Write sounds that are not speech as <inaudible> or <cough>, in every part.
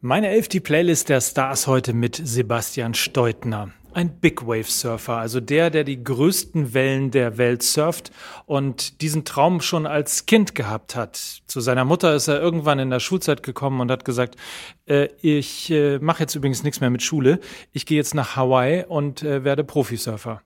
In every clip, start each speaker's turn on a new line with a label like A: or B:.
A: Meine Elf, Playlist der Stars heute mit Sebastian Steutner. Ein Big Wave Surfer, also der, der die größten Wellen der Welt surft und diesen Traum schon als Kind gehabt hat. Zu seiner Mutter ist er irgendwann in der Schulzeit gekommen und hat gesagt, äh, ich äh, mache jetzt übrigens nichts mehr mit Schule, ich gehe jetzt nach Hawaii und äh, werde Profisurfer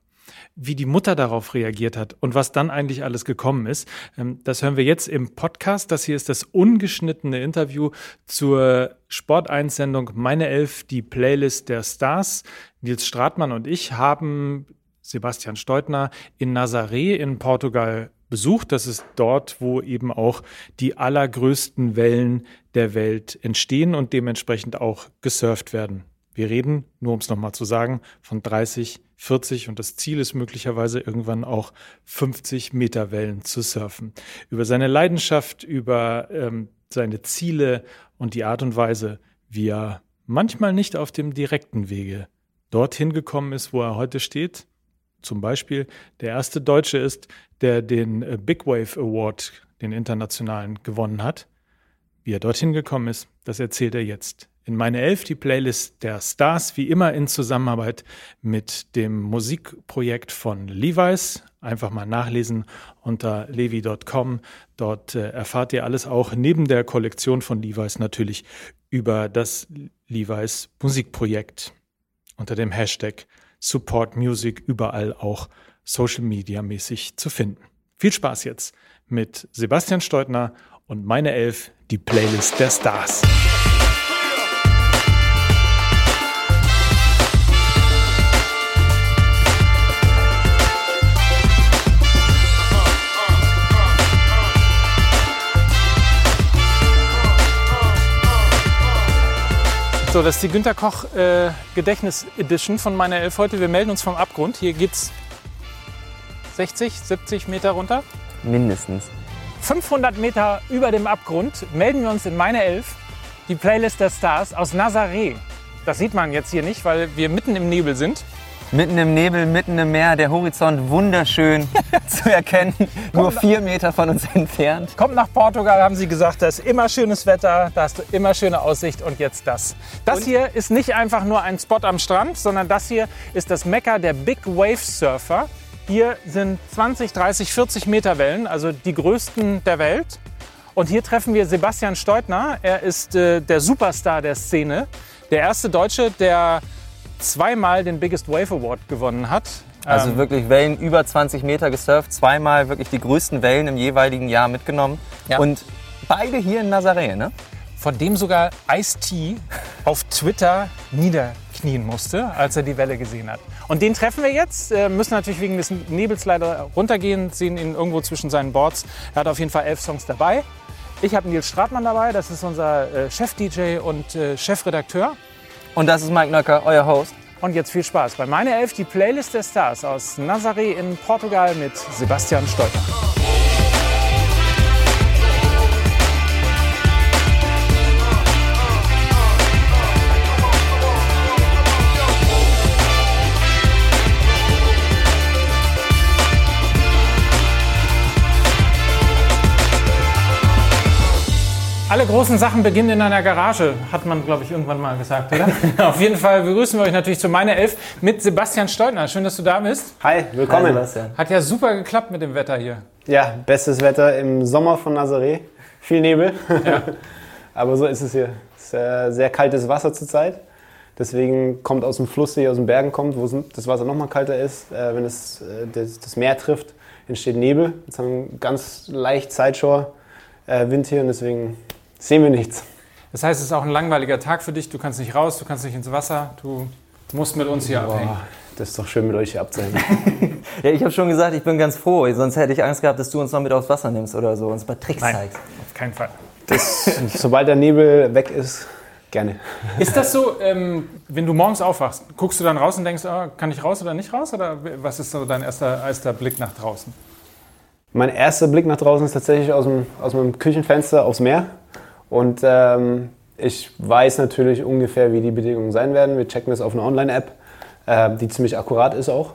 A: wie die Mutter darauf reagiert hat und was dann eigentlich alles gekommen ist. Ähm, das hören wir jetzt im Podcast. Das hier ist das ungeschnittene Interview zur Sport-Einsendung Meine Elf, die Playlist der Stars. Nils Stratmann und ich haben Sebastian Steutner in Nazaré in Portugal besucht. Das ist dort, wo eben auch die allergrößten Wellen der Welt entstehen und dementsprechend auch gesurft werden. Wir reden, nur um es nochmal zu sagen, von 30, 40 und das Ziel ist möglicherweise irgendwann auch 50 Meter Wellen zu surfen. Über seine Leidenschaft, über ähm, seine Ziele und die Art und Weise, wie er manchmal nicht auf dem direkten Wege dorthin gekommen ist, wo er heute steht. Zum Beispiel der erste Deutsche ist, der den äh, Big Wave Award, den internationalen, gewonnen hat. Wie er dorthin gekommen ist, das erzählt er jetzt in meine Elf die Playlist der Stars, wie immer in Zusammenarbeit mit dem Musikprojekt von Levi's. Einfach mal nachlesen unter levi.com. Dort äh, erfahrt ihr alles auch neben der Kollektion von Levi's natürlich über das Levi's Musikprojekt unter dem Hashtag Support Music überall auch Social Media mäßig zu finden. Viel Spaß jetzt mit Sebastian Steutner und meine Elf, die Playlist der Stars. So, das ist die Günter Koch äh, Gedächtnis Edition von meiner Elf heute. Wir melden uns vom Abgrund. Hier geht's 60, 70 Meter runter.
B: Mindestens.
A: 500 Meter über dem Abgrund melden wir uns in meine Elf, die Playlist der Stars aus Nazaré. Das sieht man jetzt hier nicht, weil wir mitten im Nebel sind.
B: Mitten im Nebel, mitten im Meer, der Horizont wunderschön <laughs> zu erkennen, nur vier Meter von uns entfernt.
A: Kommt nach Portugal, haben sie gesagt, da ist immer schönes Wetter, da hast du immer schöne Aussicht und jetzt das. Das und? hier ist nicht einfach nur ein Spot am Strand, sondern das hier ist das Mekka der Big Wave Surfer. Hier sind 20, 30, 40 Meter Wellen, also die größten der Welt. Und hier treffen wir Sebastian Steutner. Er ist äh, der Superstar der Szene. Der erste Deutsche, der zweimal den Biggest Wave Award gewonnen hat.
B: Also ähm, wirklich Wellen über 20 Meter gesurft, zweimal wirklich die größten Wellen im jeweiligen Jahr mitgenommen. Ja. Und beide hier in Nazaré, ne?
A: Von dem sogar Ice-T auf Twitter niederknien musste, als er die Welle gesehen hat. Und den treffen wir jetzt, äh, müssen natürlich wegen des Nebels leider runtergehen, sehen ihn irgendwo zwischen seinen Boards. Er hat auf jeden Fall elf Songs dabei. Ich habe Nils Stratmann dabei, das ist unser äh, Chef-DJ und äh, Chefredakteur.
B: Und das ist Mike Nöcker, euer Host.
A: Und jetzt viel Spaß bei Meine Elf, die Playlist der Stars aus Nazaré in Portugal mit Sebastian Stolper. Alle großen Sachen beginnen in einer Garage, hat man, glaube ich, irgendwann mal gesagt, oder? Auf jeden Fall begrüßen wir euch natürlich zu meiner Elf mit Sebastian Steutner. Schön, dass du da bist.
C: Hi, willkommen. Hi,
A: Sebastian. Hat ja super geklappt mit dem Wetter hier.
C: Ja, bestes Wetter im Sommer von Nazaré. Viel Nebel. Ja. <laughs> Aber so ist es hier. Es ist äh, sehr kaltes Wasser zurzeit. Deswegen kommt aus dem Fluss, der hier aus den Bergen kommt, wo das Wasser noch mal kalter ist. Äh, wenn es äh, das Meer trifft, entsteht Nebel. Jetzt haben wir ganz leicht Sideshore Wind hier und deswegen sehen wir nichts.
A: Das heißt, es ist auch ein langweiliger Tag für dich. Du kannst nicht raus, du kannst nicht ins Wasser, du musst mit uns hier Boah, abhängen.
C: Das ist doch schön, mit euch hier abzuhängen. <laughs>
B: ja, ich habe schon gesagt, ich bin ganz froh. Sonst hätte ich Angst gehabt, dass du uns noch mit aufs Wasser nimmst oder so, uns mal Tricks
A: Nein,
B: zeigst.
A: Auf keinen Fall.
C: Das, sobald der Nebel weg ist, gerne.
A: Ist das so, ähm, wenn du morgens aufwachst, guckst du dann raus und denkst, oh, kann ich raus oder nicht raus? Oder was ist so dein erster, erster Blick nach draußen?
C: Mein erster Blick nach draußen ist tatsächlich aus, dem, aus meinem Küchenfenster aufs Meer. Und ähm, ich weiß natürlich ungefähr, wie die Bedingungen sein werden. Wir checken das auf einer Online-App, äh, die ziemlich akkurat ist auch.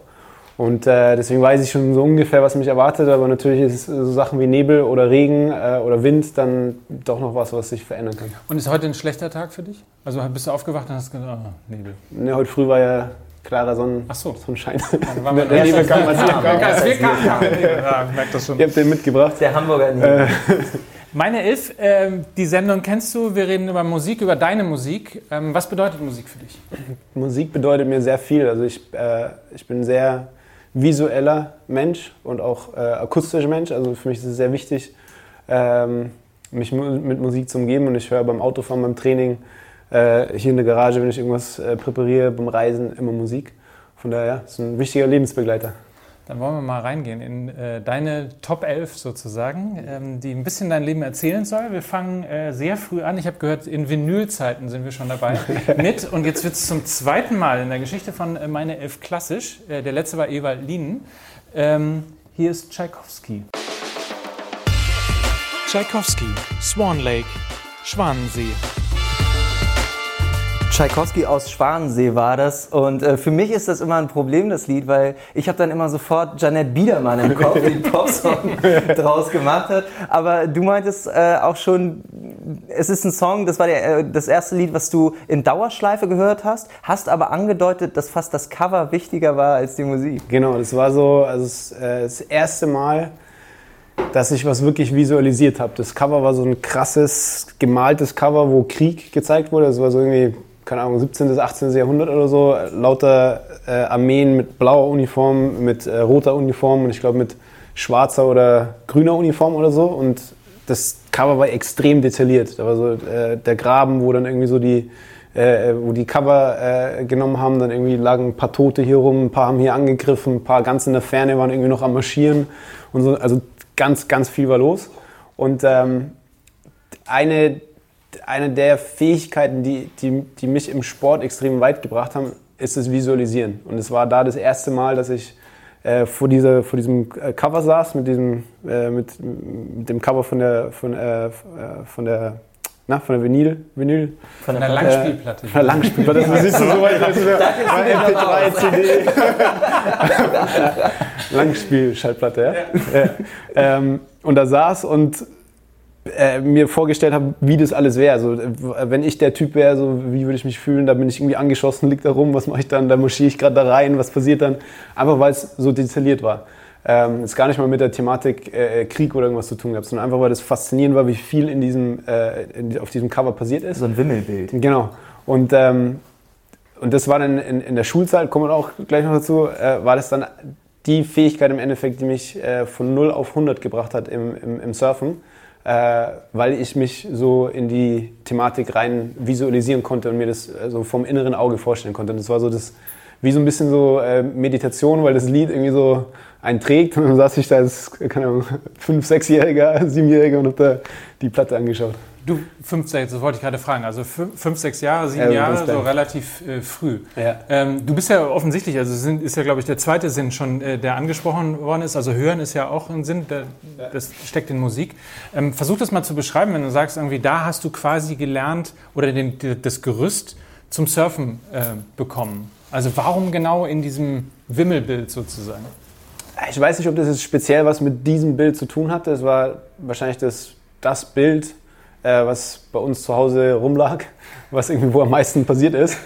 C: Und äh, deswegen weiß ich schon so ungefähr, was mich erwartet. Aber natürlich ist so Sachen wie Nebel oder Regen äh, oder Wind dann doch noch was, was sich verändern kann.
A: Und ist heute ein schlechter Tag für dich? Also bist du aufgewacht und hast gesagt, oh, Nebel?
C: Ne, heute früh war ja klarer Sonnen
A: Ach so.
C: Sonnenschein.
A: Dann <laughs> der, der Nebel kam, als wir <laughs> kamen. Ja, merkt das schon.
C: Ihr habt den mitgebracht.
B: Der Hamburger Nebel. <laughs>
A: Meine Elf, äh, die Sendung kennst du. Wir reden über Musik, über deine Musik. Ähm, was bedeutet Musik für dich?
C: Musik bedeutet mir sehr viel. Also ich, äh, ich bin sehr visueller Mensch und auch äh, akustischer Mensch. Also für mich ist es sehr wichtig, ähm, mich mit Musik zu umgeben. Und ich höre beim Autofahren, beim Training, äh, hier in der Garage, wenn ich irgendwas äh, präpariere, beim Reisen, immer Musik. Von daher ist es ein wichtiger Lebensbegleiter.
A: Dann wollen wir mal reingehen in äh, deine Top 11 sozusagen, ähm, die ein bisschen dein Leben erzählen soll. Wir fangen äh, sehr früh an. Ich habe gehört, in Vinylzeiten sind wir schon dabei <laughs> mit. Und jetzt wird es zum zweiten Mal in der Geschichte von äh, Meine Elf klassisch. Äh, der letzte war Ewald Lienen. Ähm, hier ist Tchaikovsky. Tchaikovsky, Swan Lake, Schwanensee.
B: Tschaikowski aus Schwanensee war das. Und äh, für mich ist das immer ein Problem, das Lied, weil ich habe dann immer sofort Janette Biedermann im Kopf, die Popsong <laughs> draus gemacht hat. Aber du meintest äh, auch schon, es ist ein Song, das war der, äh, das erste Lied, was du in Dauerschleife gehört hast, hast aber angedeutet, dass fast das Cover wichtiger war als die Musik.
C: Genau, das war so also das, äh, das erste Mal, dass ich was wirklich visualisiert habe. Das Cover war so ein krasses, gemaltes Cover, wo Krieg gezeigt wurde. Das war so irgendwie keine Ahnung, 17. bis 18. Jahrhundert oder so, lauter äh, Armeen mit blauer Uniform, mit äh, roter Uniform und ich glaube mit schwarzer oder grüner Uniform oder so. Und das Cover war extrem detailliert. Da war so äh, der Graben, wo dann irgendwie so die, äh, wo die Cover äh, genommen haben, dann irgendwie lagen ein paar Tote hier rum, ein paar haben hier angegriffen, ein paar ganz in der Ferne waren irgendwie noch am Marschieren und so. Also ganz, ganz viel war los. Und ähm, eine eine der Fähigkeiten, die, die, die mich im Sport extrem weit gebracht haben, ist das Visualisieren. Und es war da das erste Mal, dass ich äh, vor, dieser, vor diesem äh, Cover saß, mit, diesem, äh, mit, mit dem Cover von der, von, äh, von der na, von der Vinyl, Vinyl.
A: Von der Langspielplatte.
C: Von der Langspielplatte. Das du so weit. Das MP3, <laughs> CD. <laughs> Langspielschallplatte, ja. ja. ja. Ähm, und da saß und äh, mir vorgestellt habe, wie das alles wäre. Also, wenn ich der Typ wäre, so, wie würde ich mich fühlen? Da bin ich irgendwie angeschossen, liegt da rum, was mache ich dann? Da marschiere ich gerade da rein, was passiert dann? Einfach weil es so detailliert war. Ähm, ist gar nicht mal mit der Thematik äh, Krieg oder irgendwas zu tun gehabt, sondern einfach weil das faszinierend war, wie viel in diesem, äh, in, auf diesem Cover passiert ist.
B: So ein Wimmelbild.
C: Genau. Und, ähm, und das war dann in, in der Schulzeit, kommen wir auch gleich noch dazu, äh, war das dann die Fähigkeit im Endeffekt, die mich äh, von 0 auf 100 gebracht hat im, im, im Surfen äh, weil ich mich so in die Thematik rein visualisieren konnte und mir das äh, so vom inneren Auge vorstellen konnte. Und das war so das, wie so ein bisschen so äh, Meditation, weil das Lied irgendwie so einen trägt. Und dann saß ich da als, keine Ahnung, fünf, sechsjähriger, siebenjähriger und hab da die Platte angeschaut.
A: Du, fünf, sechs, das wollte ich gerade fragen. Also fünf, sechs Jahre, sieben ja, Jahre, so relativ äh, früh. Ja. Ähm, du bist ja offensichtlich, also sind, ist ja, glaube ich, der zweite Sinn schon, äh, der angesprochen worden ist. Also Hören ist ja auch ein Sinn, der, ja. das steckt in Musik. Ähm, versuch das mal zu beschreiben, wenn du sagst, irgendwie, da hast du quasi gelernt oder den, das Gerüst zum Surfen äh, bekommen. Also warum genau in diesem Wimmelbild sozusagen?
C: Ich weiß nicht, ob das jetzt speziell was mit diesem Bild zu tun hatte. Es war wahrscheinlich das, das Bild, äh, was bei uns zu Hause rumlag, <laughs> was irgendwie wo am meisten passiert ist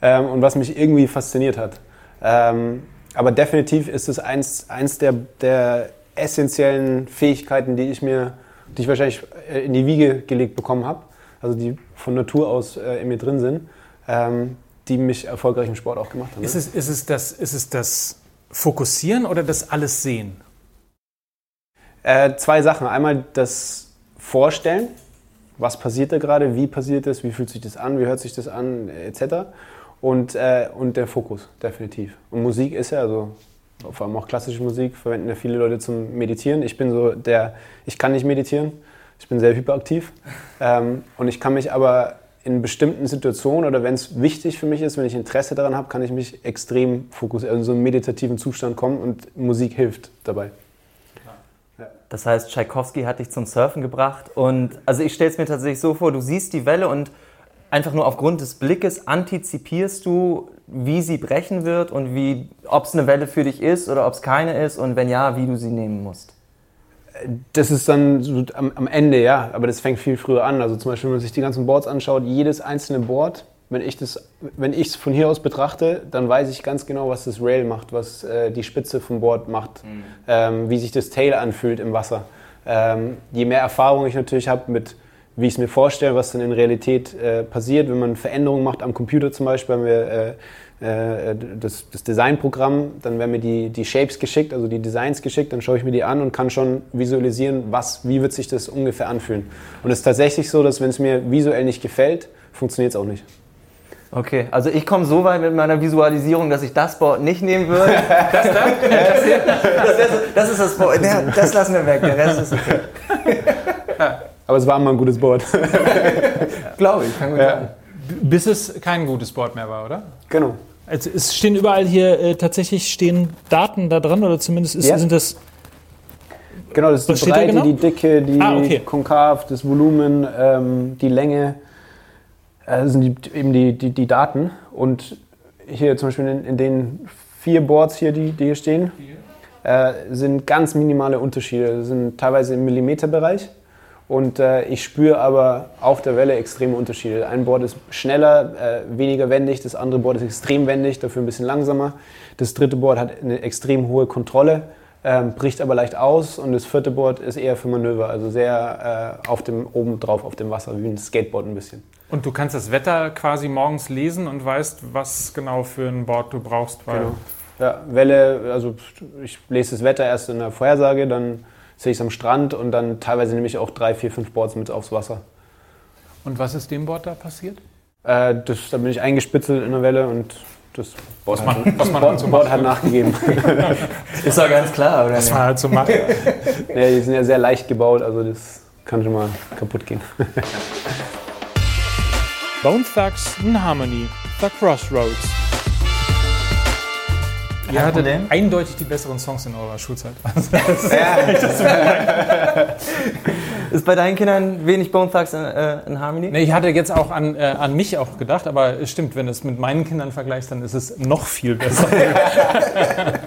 C: ähm, und was mich irgendwie fasziniert hat. Ähm, aber definitiv ist es eins, eins der, der essentiellen Fähigkeiten, die ich mir, die ich wahrscheinlich äh, in die Wiege gelegt bekommen habe, also die von Natur aus äh, in mir drin sind, ähm, die mich erfolgreich im Sport auch gemacht haben.
A: Ist es, ist es, das, ist es das Fokussieren oder das alles sehen?
C: Äh, zwei Sachen. Einmal das Vorstellen, was passiert da gerade, wie passiert es, wie fühlt sich das an, wie hört sich das an, etc. Und, äh, und der Fokus, definitiv. Und Musik ist ja, also vor allem auch klassische Musik, verwenden ja viele Leute zum Meditieren. Ich bin so der, ich kann nicht meditieren, ich bin sehr hyperaktiv. <laughs> Ähm, und ich kann mich aber in bestimmten Situationen oder wenn es wichtig für mich ist, wenn ich Interesse daran habe, kann ich mich extrem fokussieren, also in so einen meditativen Zustand kommen und Musik hilft dabei.
B: Das heißt, Tchaikovsky hat dich zum Surfen gebracht. Und also ich stelle es mir tatsächlich so vor, du siehst die Welle und einfach nur aufgrund des Blickes antizipierst du, wie sie brechen wird und wie, ob es eine Welle für dich ist oder ob es keine ist und wenn ja, wie du sie nehmen musst?
C: Das ist dann so am, am, Ende, ja, aber das fängt viel früher an. Also zum Beispiel, wenn man sich die ganzen Boards anschaut, jedes einzelne Board, wenn ich es wenn von hier aus betrachte, dann weiß ich ganz genau, was das Rail macht, was äh, die Spitze vom Board macht, mhm. ähm, wie sich das Tail anfühlt im Wasser. Ähm, je mehr Erfahrung ich natürlich habe mit wie ich es mir vorstelle, was dann in Realität äh, passiert, wenn man Veränderungen macht am Computer zum Beispiel, haben wir äh, äh, das, das Designprogramm, dann werden mir die, die Shapes geschickt, also die Designs geschickt, dann schaue ich mir die an und kann schon visualisieren, was, wie wird sich das ungefähr anfühlen. Und es ist tatsächlich so, dass wenn es mir visuell nicht gefällt, funktioniert es auch nicht.
B: Okay, also ich komme so weit mit meiner Visualisierung, dass ich das Board nicht nehmen würde. <laughs> Das, da? das, das, das, ist das Board. Das lassen wir weg, der Rest ist okay.
C: Aber es war immer ein gutes Board. <laughs>
B: Glaube ich, kann gut ja. sein.
A: Bis es kein gutes Board mehr war, oder?
C: Genau.
A: Also es stehen überall hier äh, tatsächlich stehen Daten da dran oder zumindest ist, ja. sind das.
C: Genau, das ist die Breite, genau? die Dicke, die ah, okay. Konkav, das Volumen, ähm, die Länge. Äh, sind die, eben die, die, die, Daten. Und hier zum Beispiel in, in den vier Boards hier, die, die hier stehen, äh, sind ganz minimale Unterschiede. Das sind teilweise im Millimeterbereich. Und äh, ich spüre aber auf der Welle extreme Unterschiede. Ein Board ist schneller, äh, weniger wendig, das andere Board ist extrem wendig, dafür ein bisschen langsamer. Das dritte Board hat eine extrem hohe Kontrolle, ähm, bricht aber leicht aus. Und das vierte Board ist eher für Manöver, also sehr äh, auf dem, oben drauf auf dem Wasser, wie ein Skateboard ein bisschen.
A: Und du kannst das Wetter quasi morgens lesen und weißt, was genau für ein Board du brauchst.
C: genau. Ja, Welle, also ich lese das Wetter erst in der Vorhersage, dann sehe ich es am Strand und dann teilweise nehme ich auch drei, vier, fünf Boards mit aufs Wasser.
A: Und was ist dem Board da passiert?
C: Äh, das, da bin ich eingespitzelt in der Welle und das
A: was man, hat, was man
C: Board, so Board hat nachgegeben. <laughs>
B: ist doch ganz klar, oder?
A: Das war halt so machen.
C: ja, die sind ja sehr leicht gebaut, also das kann schon mal kaputt gehen. <laughs>
A: Bone Thugs in Harmony, The Crossroads. Ihr hattet eindeutig die besseren Songs in eurer Schulzeit. <laughs>
B: ist bei deinen Kindern wenig Bone Thugs in, äh, in Harmony?
A: Nee, ich hatte jetzt auch an, äh, an mich auch gedacht, aber es stimmt, wenn du es mit meinen Kindern vergleichst, dann ist es noch viel besser. <laughs>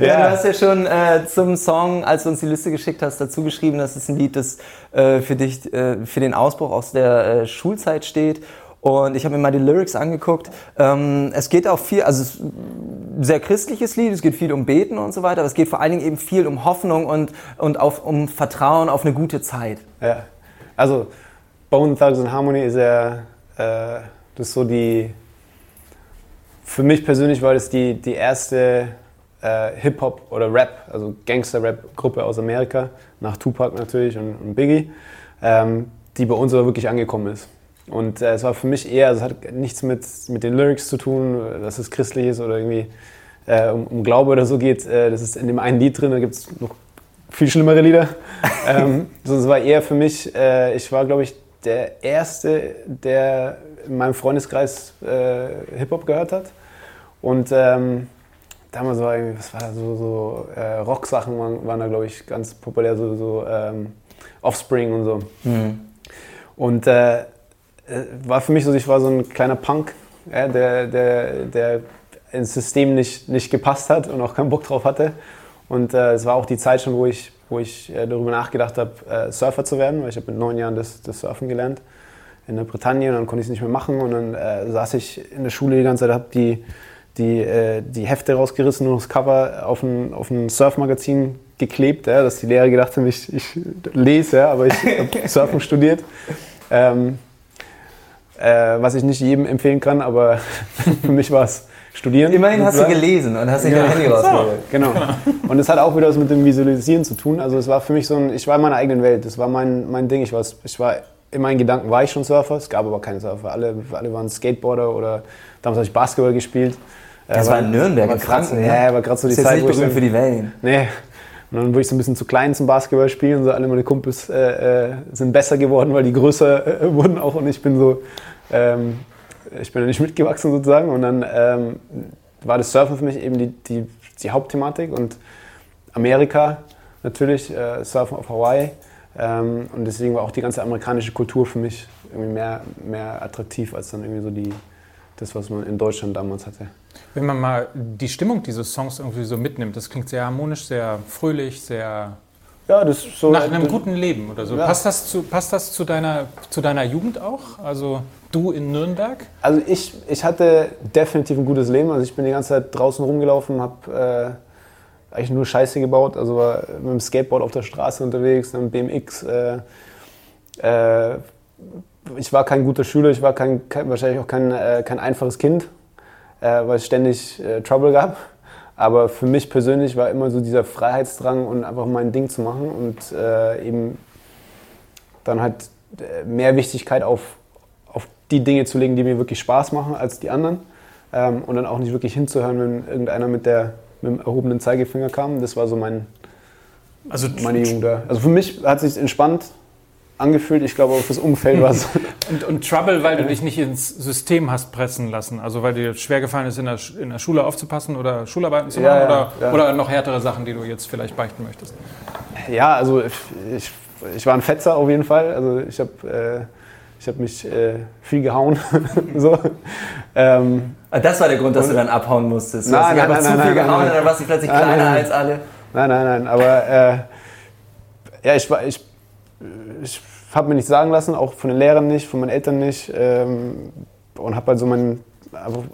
B: ja, ja, du hast ja schon äh, zum Song, als du uns die Liste geschickt hast, dazu geschrieben, dass es ein Lied, das äh, für dich, äh, für den Ausbruch aus der äh, Schulzeit steht. Und ich habe mir mal die Lyrics angeguckt. Ähm, es geht auch viel, also es ist ein sehr christliches Lied, es geht viel um Beten und so weiter, aber es geht vor allen Dingen eben viel um Hoffnung und, und auf, um Vertrauen auf eine gute Zeit.
C: Ja, also Bone Thugs and Harmony ist ja, äh, das so die, für mich persönlich war das die, die erste äh, Hip-Hop oder Rap, also Gangster-Rap-Gruppe aus Amerika, nach Tupac natürlich und, und Biggie, ähm, die bei uns aber wirklich angekommen ist. Und äh, es war für mich eher, es hat nichts mit, mit den Lyrics zu tun, dass es christlich ist oder irgendwie äh, um, um, Glaube oder so geht. Äh, das ist in dem einen Lied drin, da gibt es noch viel schlimmere Lieder. <laughs> ähm, so, es war eher für mich, äh, ich war glaube ich der Erste, der in meinem Freundeskreis äh, Hip-Hop gehört hat. Und ähm, damals war irgendwie, was war da, so, so äh, Rock-Sachen waren, waren, da glaube ich ganz populär, so, so ähm, Offspring und so. Mhm. Und war für mich so, ich war so ein kleiner Punk, ja, der, der, der ins System nicht, nicht gepasst hat und auch keinen Bock drauf hatte. Und äh, es war auch die Zeit schon, wo ich, wo ich äh, darüber nachgedacht habe, äh, Surfer zu werden, weil ich habe mit neun Jahren das, das Surfen gelernt in der Bretagne und dann konnte ich es nicht mehr machen und dann äh, saß ich in der Schule die ganze Zeit, habe die, die, äh, die Hefte rausgerissen und das Cover auf ein, auf ein Surfmagazin geklebt, ja, dass die Lehrer gedacht haben, ich, ich lese, ja, aber ich habe <laughs> Surfen studiert. Ähm, äh, was ich nicht jedem empfehlen kann, aber <laughs> für mich war es studieren.
B: Immerhin hast du gelesen und hast nicht ja. dein Handy rausgeholt.
C: Genau. Und es hat auch wieder was mit dem Visualisieren zu tun. Also es war für mich so ein, ich war in meiner eigenen Welt. Das war mein, mein Ding. Ich war, ich war in meinen Gedanken war ich schon Surfer. Es gab aber keine Surfer. Alle, alle waren Skateboarder oder damals habe ich Basketball gespielt.
B: Das äh, war in Nürnberg, in Franken.
C: Ja, war gerade so die Zeit.
B: Ist jetzt nicht für die Wellen.
C: Nee. Und dann wurde ich so ein bisschen zu klein zum Basketball spielen. So alle meine Kumpels äh, äh, sind besser geworden, weil die größer äh, wurden auch. Und ich bin so ähm, ich bin ja nicht mitgewachsen sozusagen und dann ähm, war das Surfen für mich eben die, die, die Hauptthematik und Amerika natürlich, äh, Surfen auf Hawaii, Ähm, und deswegen war auch die ganze amerikanische Kultur für mich irgendwie mehr, mehr attraktiv als dann irgendwie so die, das, was man in Deutschland damals hatte.
A: Wenn man mal die Stimmung dieses Songs irgendwie so mitnimmt, das klingt sehr harmonisch, sehr fröhlich, sehr
C: ja, das so
A: nach einem guten Leben oder so. Ja. Passt das, zu, passt das zu, deiner, zu deiner Jugend auch? Also du in Nürnberg?
C: Also ich, ich hatte definitiv ein gutes Leben. Also ich bin die ganze Zeit draußen rumgelaufen, habe äh, eigentlich nur Scheiße gebaut. Also war mit dem Skateboard auf der Straße unterwegs, mit dem BMX. Äh, äh, ich war kein guter Schüler, ich war kein, kein wahrscheinlich auch kein, äh, kein einfaches Kind, äh, weil es ständig äh, Trouble gab. Aber für mich persönlich war immer so dieser Freiheitsdrang und einfach mein Ding zu machen und äh, eben dann halt äh, mehr Wichtigkeit auf, auf die Dinge zu legen, die mir wirklich Spaß machen als die anderen. Ähm, und dann auch nicht wirklich hinzuhören, wenn irgendeiner mit, der, mit dem erhobenen Zeigefinger kam. Das war so mein, also, meine Jugend da. Also für mich hat es sich entspannt angefühlt. Ich glaube, auch fürs Umfeld war es. <laughs>
A: und, und, Trouble, weil du dich nicht ins System hast pressen lassen. Also weil dir schwer gefallen ist, in der, in der Schule aufzupassen oder Schularbeiten zu machen ja, oder, ja. oder noch härtere Sachen, die du jetzt vielleicht beichten möchtest.
C: Ja, also ich, ich war ein Fetzer auf jeden Fall. Also ich habe äh, ich hab mich äh, viel gehauen. <laughs> so.
B: ähm, ah, das war der Grund, dass du dann abhauen musstest. Du nein, hast nein, nein, zu nein, viel nein, gehauen nein, dann warst du plötzlich kleiner als alle.
C: Nein, nein, nein. Aber äh, ja, ich war... Ich, ich habe mir nicht sagen lassen, auch von den Lehrern nicht, von meinen Eltern nicht. Ähm, und habe halt so mein,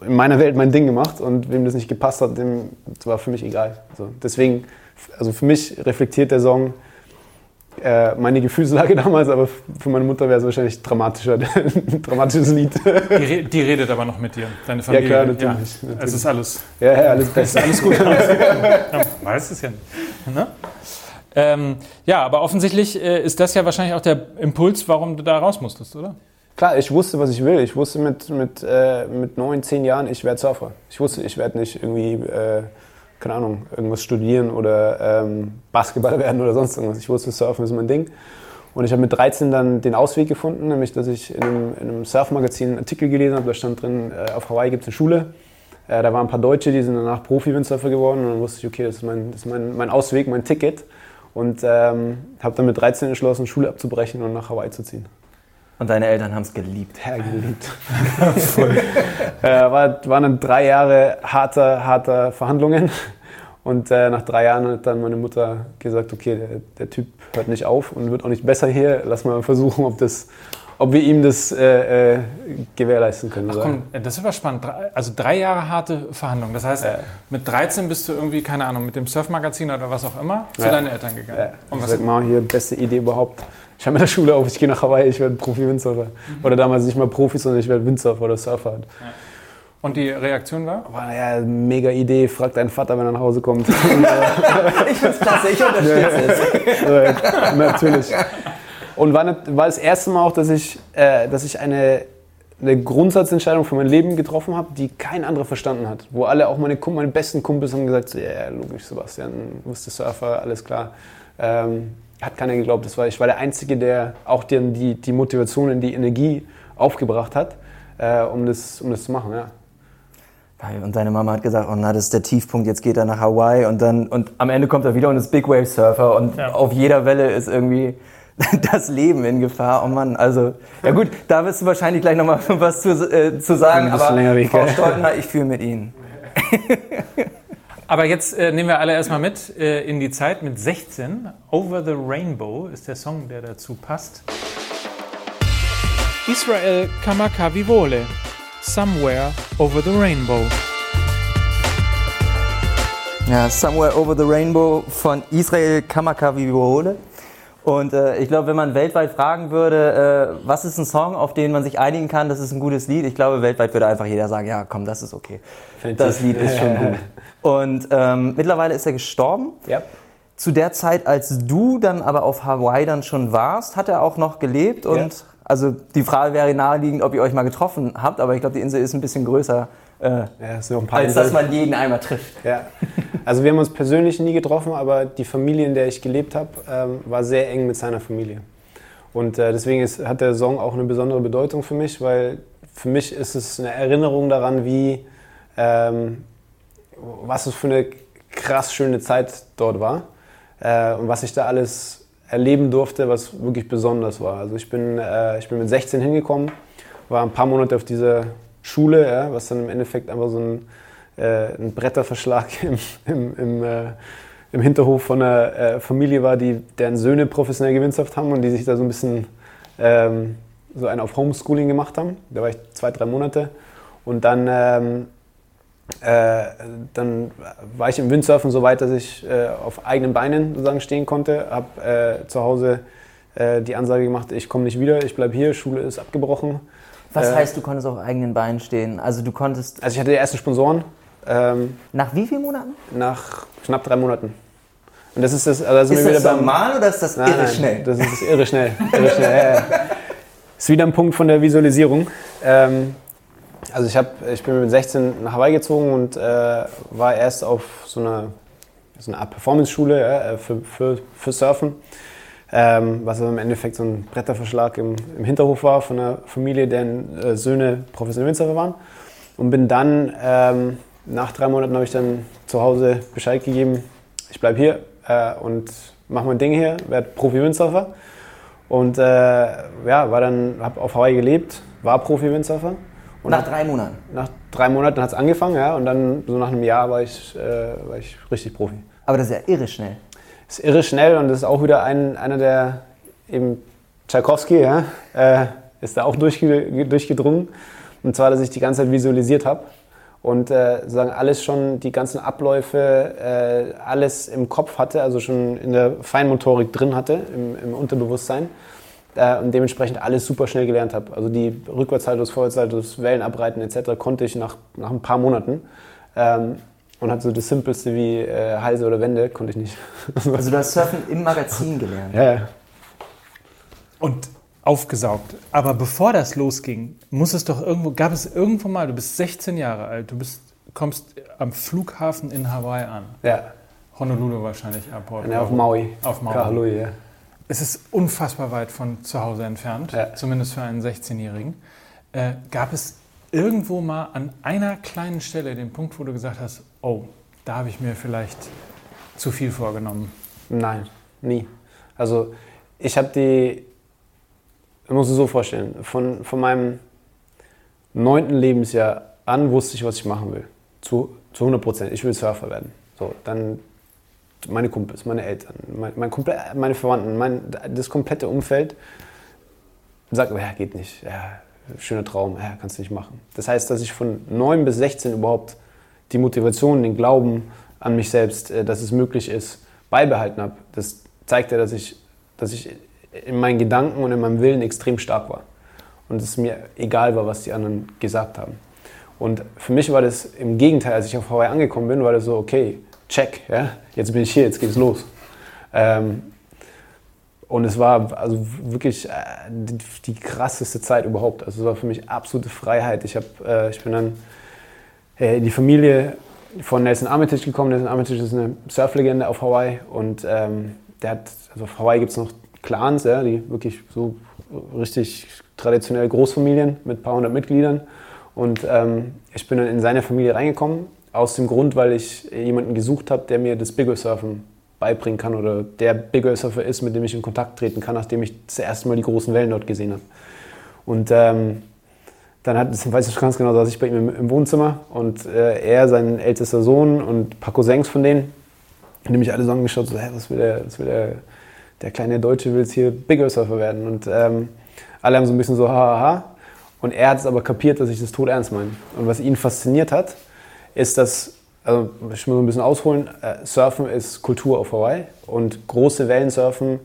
C: in meiner Welt mein Ding gemacht. Und wem das nicht gepasst hat, dem war für mich egal. Also deswegen, also für mich reflektiert der Song äh, meine Gefühlslage <laughs> damals, aber für meine Mutter wäre es wahrscheinlich dramatischer, ein <laughs> dramatisches Lied.
A: Die, die, redet aber noch mit dir, deine Familie.
C: Ja, klar, natürlich. Ja,
A: natürlich. Es ist alles.
C: Ja, ja alles besser.
A: Alles gut. <laughs> ja, weiß es ja nicht. Ne? Ähm, ja, aber offensichtlich äh, ist das ja wahrscheinlich auch der Impuls, warum du da raus musstest, oder?
C: Klar, ich wusste, was ich will. Ich wusste mit, mit, äh, mit neun, zehn Jahren, ich werde Surfer. Ich wusste, ich werde nicht irgendwie, äh, keine Ahnung, irgendwas studieren oder ähm, Basketballer werden oder sonst irgendwas. Ich wusste, Surfen ist mein Ding. Und ich habe mit 13 dann den Ausweg gefunden, nämlich dass ich in einem, in einem Surfmagazin einen Artikel gelesen habe, da stand drin, äh, auf Hawaii gibt es eine Schule. Äh, da waren ein paar Deutsche, die sind danach Profi-Windsurfer geworden. Und dann wusste ich, okay, das ist mein, das ist mein, mein Ausweg, mein Ticket. Und ähm, habe dann mit 13 entschlossen, Schule abzubrechen und nach Hawaii zu ziehen.
B: Und deine Eltern haben es geliebt.
C: Ja, geliebt. <laughs> <laughs> äh, war, waren dann drei Jahre harter, harter Verhandlungen. Und äh, nach drei Jahren hat dann meine Mutter gesagt, okay, der, der, Typ hört nicht auf und wird auch nicht besser hier. Lass mal versuchen, ob das, ob wir ihm das äh, äh, gewährleisten können.
A: Ach komm, das ist aber spannend. Also drei Jahre harte Verhandlungen. Das heißt, ja. mit 13 bist du irgendwie, keine Ahnung, mit dem Surfmagazin oder was auch immer zu ja. deinen Eltern gegangen. Ja.
C: Und ich was sag mal, hier, beste Idee überhaupt. Ich habe mit der Schule auf, ich gehe nach Hawaii, ich werde Profi-Windsurfer. Mhm. Oder damals nicht mal Profi, sondern ich werde Windsurfer oder Surfer.
A: Und die Reaktion war?
C: War ja, mega Idee, frag deinen Vater, wenn er nach Hause kommt. <laughs> ich
B: find's klasse, ich unterstütze
C: es. natürlich. <laughs> Und war, nicht, war das erste Mal auch, dass ich, äh, dass ich eine, eine Grundsatzentscheidung für mein Leben getroffen habe, die kein anderer verstanden hat. Wo alle, auch meine, meine besten Kumpels haben gesagt, ja, yeah, logisch, Sebastian, du bist der Surfer, alles klar. Ähm, hat keiner geglaubt. Das war, ich war der Einzige, der auch die, die, die Motivation und die Energie aufgebracht hat, äh, um, das, um das zu machen. Ja.
B: Und deine Mama hat gesagt, oh na, das ist der Tiefpunkt, jetzt geht er nach Hawaii und dann und am Ende kommt er wieder und ist Big Wave Surfer und ja. auf jeder Welle ist irgendwie <laughs> das Leben in Gefahr. Oh Mann, also, ja gut, da wirst du wahrscheinlich gleich nochmal <laughs> was zu, äh, zu sagen, aber Weg, Frau Stoltenberg, ich fühle mit Ihnen.
A: aber jetzt äh, nehmen wir alle erstmal mit äh, in die Zeit mit 16. Over the Rainbow ist der Song, der dazu passt. Israel Kamakavivole, Somewhere Over the Rainbow.
B: Ja, Somewhere Over the Rainbow von Israel Kamakavivole. Und äh, ich glaube, wenn man weltweit fragen würde, äh, was ist ein Song, auf den man sich einigen kann, das ist ein gutes Lied, ich glaube, weltweit würde einfach jeder sagen, ja, komm, das ist okay. Das Lied ist schon gut. <laughs> Und ähm, mittlerweile ist er gestorben.
C: Ja.
B: Zu der Zeit, als du dann aber auf Hawaii dann schon warst, hat er auch noch gelebt. Und ja. also die Frage wäre naheliegend, ob ihr euch mal getroffen habt, aber ich glaube, die Insel ist ein bisschen größer äh, ja, als dass man jeden einmal trifft.
C: Ja. Also wir haben uns persönlich nie getroffen, aber die Familie, in der ich gelebt habe, ähm, war sehr eng mit seiner Familie. Und äh, deswegen ist, hat der Song auch eine besondere Bedeutung für mich, weil für mich ist es eine Erinnerung daran, wie, ähm, was es für eine krass schöne Zeit dort war äh, und was ich da alles erleben durfte, was wirklich besonders war. Also ich bin, äh, ich bin mit 16 hingekommen, war ein paar Monate auf dieser Schule, ja, was dann im Endeffekt einfach so ein, äh, ein Bretterverschlag <laughs> im, im, im, äh, im Hinterhof von einer äh, Familie war, die, deren Söhne professionell Gewinnshaft haben und die sich da so ein bisschen ähm, so einen auf Homeschooling gemacht haben. Da war ich zwei, drei Monate. Und dann, ähm, äh, dann war ich im Windsurfen so weit, dass ich äh, auf eigenen Beinen sozusagen stehen konnte. Habe äh, zu Hause die Ansage gemacht, ich komme nicht wieder, ich bleibe hier, Schule ist abgebrochen.
B: Was
C: Äh,
B: heißt, du konntest auf eigenen Beinen stehen? Also du konntest
C: Also ich hatte die ersten Sponsoren ähm,
B: nach wie vielen Monaten?
C: nach knapp drei Monaten. Und das ist das, also da sind
B: Ist
C: wir
B: das
C: wieder beim-
B: normal oder ist das
C: Nein,
B: irre
C: nein,
B: schnell?
C: Das ist irre schnell. Irre schnell ja, ja. Ist wieder ein Punkt von der Visualisierung. Ähm, also ich, hab, ich bin mit 16 nach Hawaii gezogen und äh, war erst auf so einer, so einer Art Performance-Schule ja, äh, für, für, für Surfen, ähm, was im Endeffekt so ein Bretterverschlag im, im Hinterhof war von einer Familie, deren äh, Söhne professionelle Windsurfer waren. Und bin dann, ähm, nach drei Monaten habe ich dann zu Hause Bescheid gegeben, ich bleibe hier äh, und mache mein Ding hier, werde Profi-Windsurfer. Und äh, ja, war dann, habe auf Hawaii gelebt, war Profi-Windsurfer. Und
B: Nach drei Monaten.
C: nach drei Monaten hat es angefangen, ja, und dann so nach einem Jahr war ich, äh, war ich richtig Profi.
B: Aber das ist ja irre schnell.
C: Ist irre schnell und das ist auch wieder ein, einer der, eben Tchaikovsky, ja, äh, ist da auch durchge durchgedrungen. Und zwar, dass ich die ganze Zeit visualisiert habe und äh, sozusagen alles schon, die ganzen Abläufe, äh, alles im Kopf hatte, also schon in der Feinmotorik drin hatte, im, im Unterbewusstsein. Äh, und dementsprechend alles super schnell gelernt habe. Also die Rückwärtshaltus, Vorwärtshaltus, Wellen abreiten etc. konnte ich nach, nach ein paar Monaten. Ähm, und hat so das Simpelste wie äh, Halse oder Wände, konnte ich nicht. <laughs>
B: Also du hast Surfen im Magazin gelernt.
C: ja, ja.
A: Und aufgesaugt. Aber bevor das losging, muss es doch irgendwo, gab es irgendwo mal, du bist 16 Jahre alt, du bist, kommst am Flughafen in Hawaii an.
C: ja.
A: Honolulu wahrscheinlich Airport.
C: Ja, auf Maui.
A: Auf Maui.
C: Kahului, ja.
A: Es ist unfassbar weit von zu Hause entfernt,
C: Ja.
A: zumindest für einen 16-Jährigen. Äh, gab es irgendwo mal an einer kleinen Stelle den Punkt, wo du gesagt hast, oh, da habe ich mir vielleicht zu viel vorgenommen?
C: Nein, nie. Also ich habe die, ich muss es so vorstellen, von, von meinem neunten Lebensjahr an wusste ich, was ich machen will. Zu, zu 100 Prozent. Ich will Surfer werden. So, dann meine Kumpels, meine Eltern, mein, mein meine Verwandten, mein, das komplette Umfeld sagt, ja, geht nicht. Ja, schöner Traum, ja, kannst du nicht machen. Das heißt, dass ich von 9 bis 16 überhaupt die Motivation, den Glauben an mich selbst, äh, dass es möglich ist, beibehalten habe. Das zeigt ja, dass ich, dass ich in meinen Gedanken und in meinem Willen extrem stark war. Und es mir egal war, was die anderen gesagt haben. Und für mich war das im Gegenteil, als ich auf Hawaii angekommen bin, war das so, okay, check, ja, jetzt bin ich hier, jetzt geht's los. Ähm, und es war also wirklich äh, die, krasseste Zeit überhaupt. Also es war für mich absolute Freiheit. Ich, hab, äh, ich bin dann in die Familie von Nelson Armitage gekommen. Nelson Armitage ist eine Surflegende auf Hawaii und ähm, der hat, also auf Hawaii gibt es noch Clans, ja, die wirklich so richtig traditionell Großfamilien mit ein paar hundert Mitgliedern. Und ähm, ich bin dann in seine Familie reingekommen, aus dem Grund, weil ich jemanden gesucht habe, der mir das Big Wave Surfen beibringen kann oder der Big Wave Surfer ist, mit dem ich in Kontakt treten kann, nachdem ich das erste Mal die großen Wellen dort gesehen habe. Und ähm, dann hat, weiß ich ganz genau, saß ich bei ihm im, im Wohnzimmer und äh, er, sein ältester Sohn und ein paar Cousins von denen, die mich alle so angeschaut, so, hä, was will der, was will der, der kleine Deutsche will jetzt hier Big Wave Surfer werden. Und ähm, alle haben so ein bisschen so hahaha. Und er hat es aber kapiert, dass ich das tot ernst meine. Und was ihn fasziniert hat, ist, dass, also ich muss so ein bisschen ausholen, äh, Surfen ist Kultur auf Hawaii und große Wellen surfen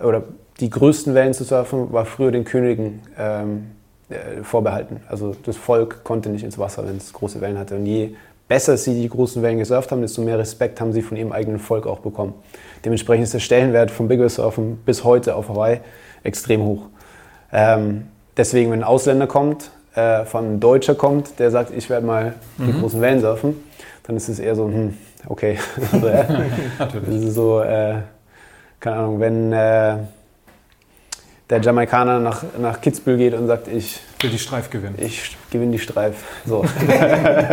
C: oder die größten Wellen zu surfen war früher den Königen ähm, äh, vorbehalten. Also das Volk konnte nicht ins Wasser, wenn es große Wellen hatte. Und je besser sie die großen Wellen gesurft haben, desto mehr Respekt haben sie von ihrem eigenen Volk auch bekommen. Dementsprechend ist der Stellenwert vom Big Wave Surfen bis heute auf Hawaii extrem hoch. Ähm, deswegen, wenn ein Ausländer kommt, äh, vor allem ein Deutscher kommt, der sagt, ich werde mal die großen Wellen surfen, dann ist es eher so, hm, okay. <laughs> also, <laughs>
A: Natürlich.
C: das ist so, äh, keine Ahnung, wenn äh, der Jamaikaner nach, nach Kitzbühel geht und sagt, ich,
A: Will die Streif gewinnen.
C: ich gewinne die Streif. So.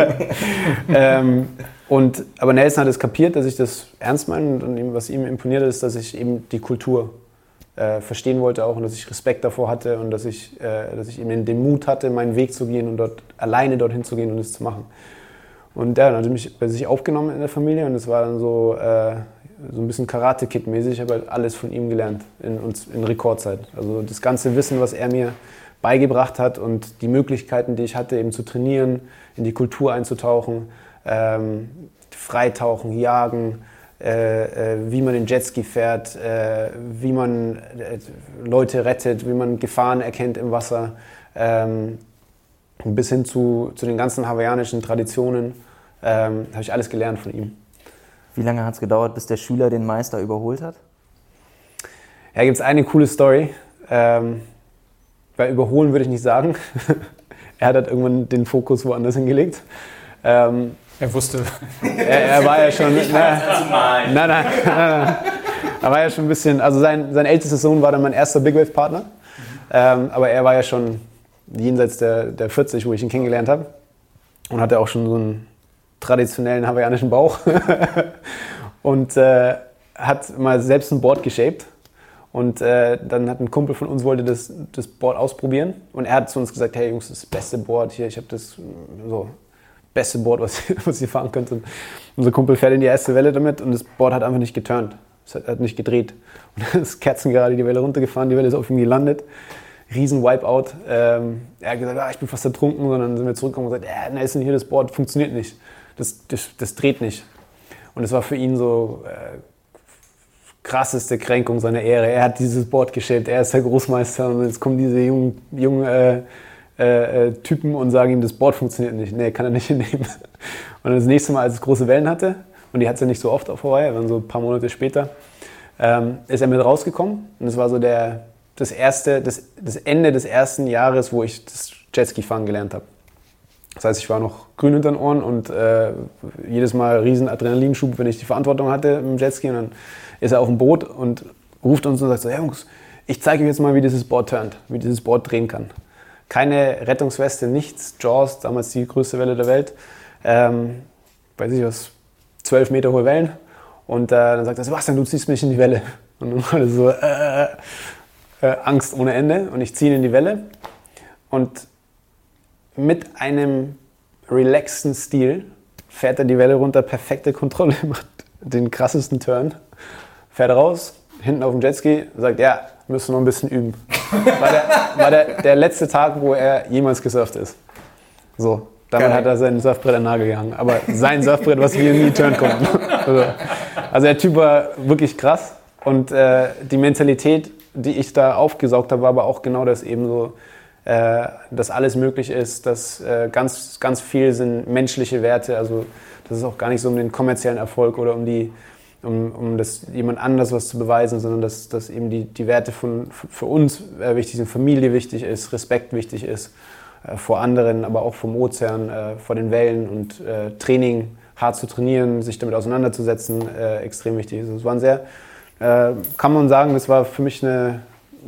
C: <laughs> ähm, und, aber Nelson hat es kapiert, dass ich das ernst meine und was ihm imponiert ist, dass ich eben die Kultur äh, verstehen wollte auch und dass ich Respekt davor hatte und dass ich, äh, dass ich eben den Mut hatte, meinen Weg zu gehen und dort alleine dorthin zu gehen und es zu machen. Und ja, dann hat er mich bei sich aufgenommen in der Familie und es war dann so, äh, so ein bisschen Karate-Kid-mäßig. Ich habe halt alles von ihm gelernt in, in Rekordzeit. Also das ganze Wissen, was er mir beigebracht hat und die Möglichkeiten, die ich hatte, eben zu trainieren, in die Kultur einzutauchen, ähm, Freitauchen, Jagen, äh, äh, wie man den Jetski fährt, äh, wie man äh, Leute rettet, wie man Gefahren erkennt im Wasser, ähm, bis hin zu, zu den ganzen hawaiianischen Traditionen, ähm, habe ich alles gelernt von ihm.
B: Wie lange hat es gedauert, bis der Schüler den Meister überholt hat?
C: Ja, gibt es eine coole Story. Ähm, weil überholen würde ich nicht sagen. <laughs> er hat halt irgendwann den Fokus woanders hingelegt.
A: Ähm, er wusste.
C: Er, er war ja schon. <laughs> Ich na, nein, nein, nein, nein, Er war ja schon ein bisschen. Also sein, sein ältester Sohn war dann mein erster Big Wave Partner. Mhm. Ähm, aber er war ja schon jenseits der, der 40, wo ich ihn kennengelernt habe. Und hatte auch schon so einen traditionellen hawaiianischen Bauch. <laughs> und äh, hat mal selbst ein Board geshaped. Und äh, dann hat ein Kumpel von uns wollte das, das Board ausprobieren. Und er hat zu uns gesagt, hey Jungs, das, beste Board hier, ich habe das so beste Board, was, <laughs> was ihr fahren könnt. Und unser Kumpel fährt in die erste Welle damit und das Board hat einfach nicht geturnt. Es hat, hat nicht gedreht. <laughs> Und dann ist Kerzen gerade die Welle runtergefahren, die Welle ist auf ihm gelandet. Riesen Wipeout. Ähm, er hat gesagt, ah, ich bin fast ertrunken. Und dann sind wir zurückgekommen und gesagt, äh, na, ist denn hier das Board, funktioniert nicht. Das, das, das dreht nicht. Und es war für ihn so äh, krasseste Kränkung seiner Ehre. Er hat dieses Board geschält, er ist der Großmeister und jetzt kommen diese jungen, jungen äh, äh, äh, Typen und sagen ihm, das Board funktioniert nicht. Nee, kann er nicht <laughs> hinnehmen. Und das nächste Mal, als es große Wellen hatte, und die hat es ja nicht so oft auf Hawaii, waren so ein paar Monate später, ähm, ist er mit rausgekommen. Und es war so der, das, erste, das, das Ende des ersten Jahres, wo ich das Jetski-Fahren gelernt habe. Das heißt, ich war noch grün hinter den Ohren und äh, jedes Mal riesen Adrenalinschub, wenn ich die Verantwortung hatte im Jetski. Und dann ist er auf dem Boot und ruft uns und sagt so, hey Jungs, ich zeige euch jetzt mal, wie dieses Board turnt, wie dieses Board drehen kann keine Rettungsweste, nichts. Jaws, damals die größte Welle der Welt. Ähm, weiß ich was, zwölf Meter hohe Wellen. Und äh, dann sagt er, Sebastian, du ziehst mich in die Welle. Und dann war das so äh, äh, Angst ohne Ende. Und ich ziehe ihn in die Welle. Und mit einem relaxten Stil fährt er die Welle runter, perfekte Kontrolle, <laughs> macht den krassesten Turn, fährt raus, hinten auf dem Jetski, sagt, ja, müssen wir noch ein bisschen üben. War, der, war der, der letzte Tag, wo er jemals gesurft ist. So, damit Geil. hat er sein Surfbrett an den Nagel gehangen. Aber sein Surfbrett, was wir nie turnen konnten. Also, also, der Typ war wirklich krass. Und äh, die Mentalität, die ich da aufgesaugt habe, war aber auch genau das eben so, äh, dass alles möglich ist, dass äh, ganz, ganz viel sind menschliche Werte. Also das ist auch gar nicht so um den kommerziellen Erfolg oder um die um, um das jemand anders was zu beweisen, sondern dass, dass eben die, die Werte von, für uns äh, wichtig sind, Familie wichtig ist, Respekt wichtig ist äh, vor anderen, aber auch vom Ozean, äh, vor den Wellen und Training, hart zu trainieren, sich damit auseinanderzusetzen, extrem wichtig ist. Es waren sehr, äh, kann man sagen, das war für mich eine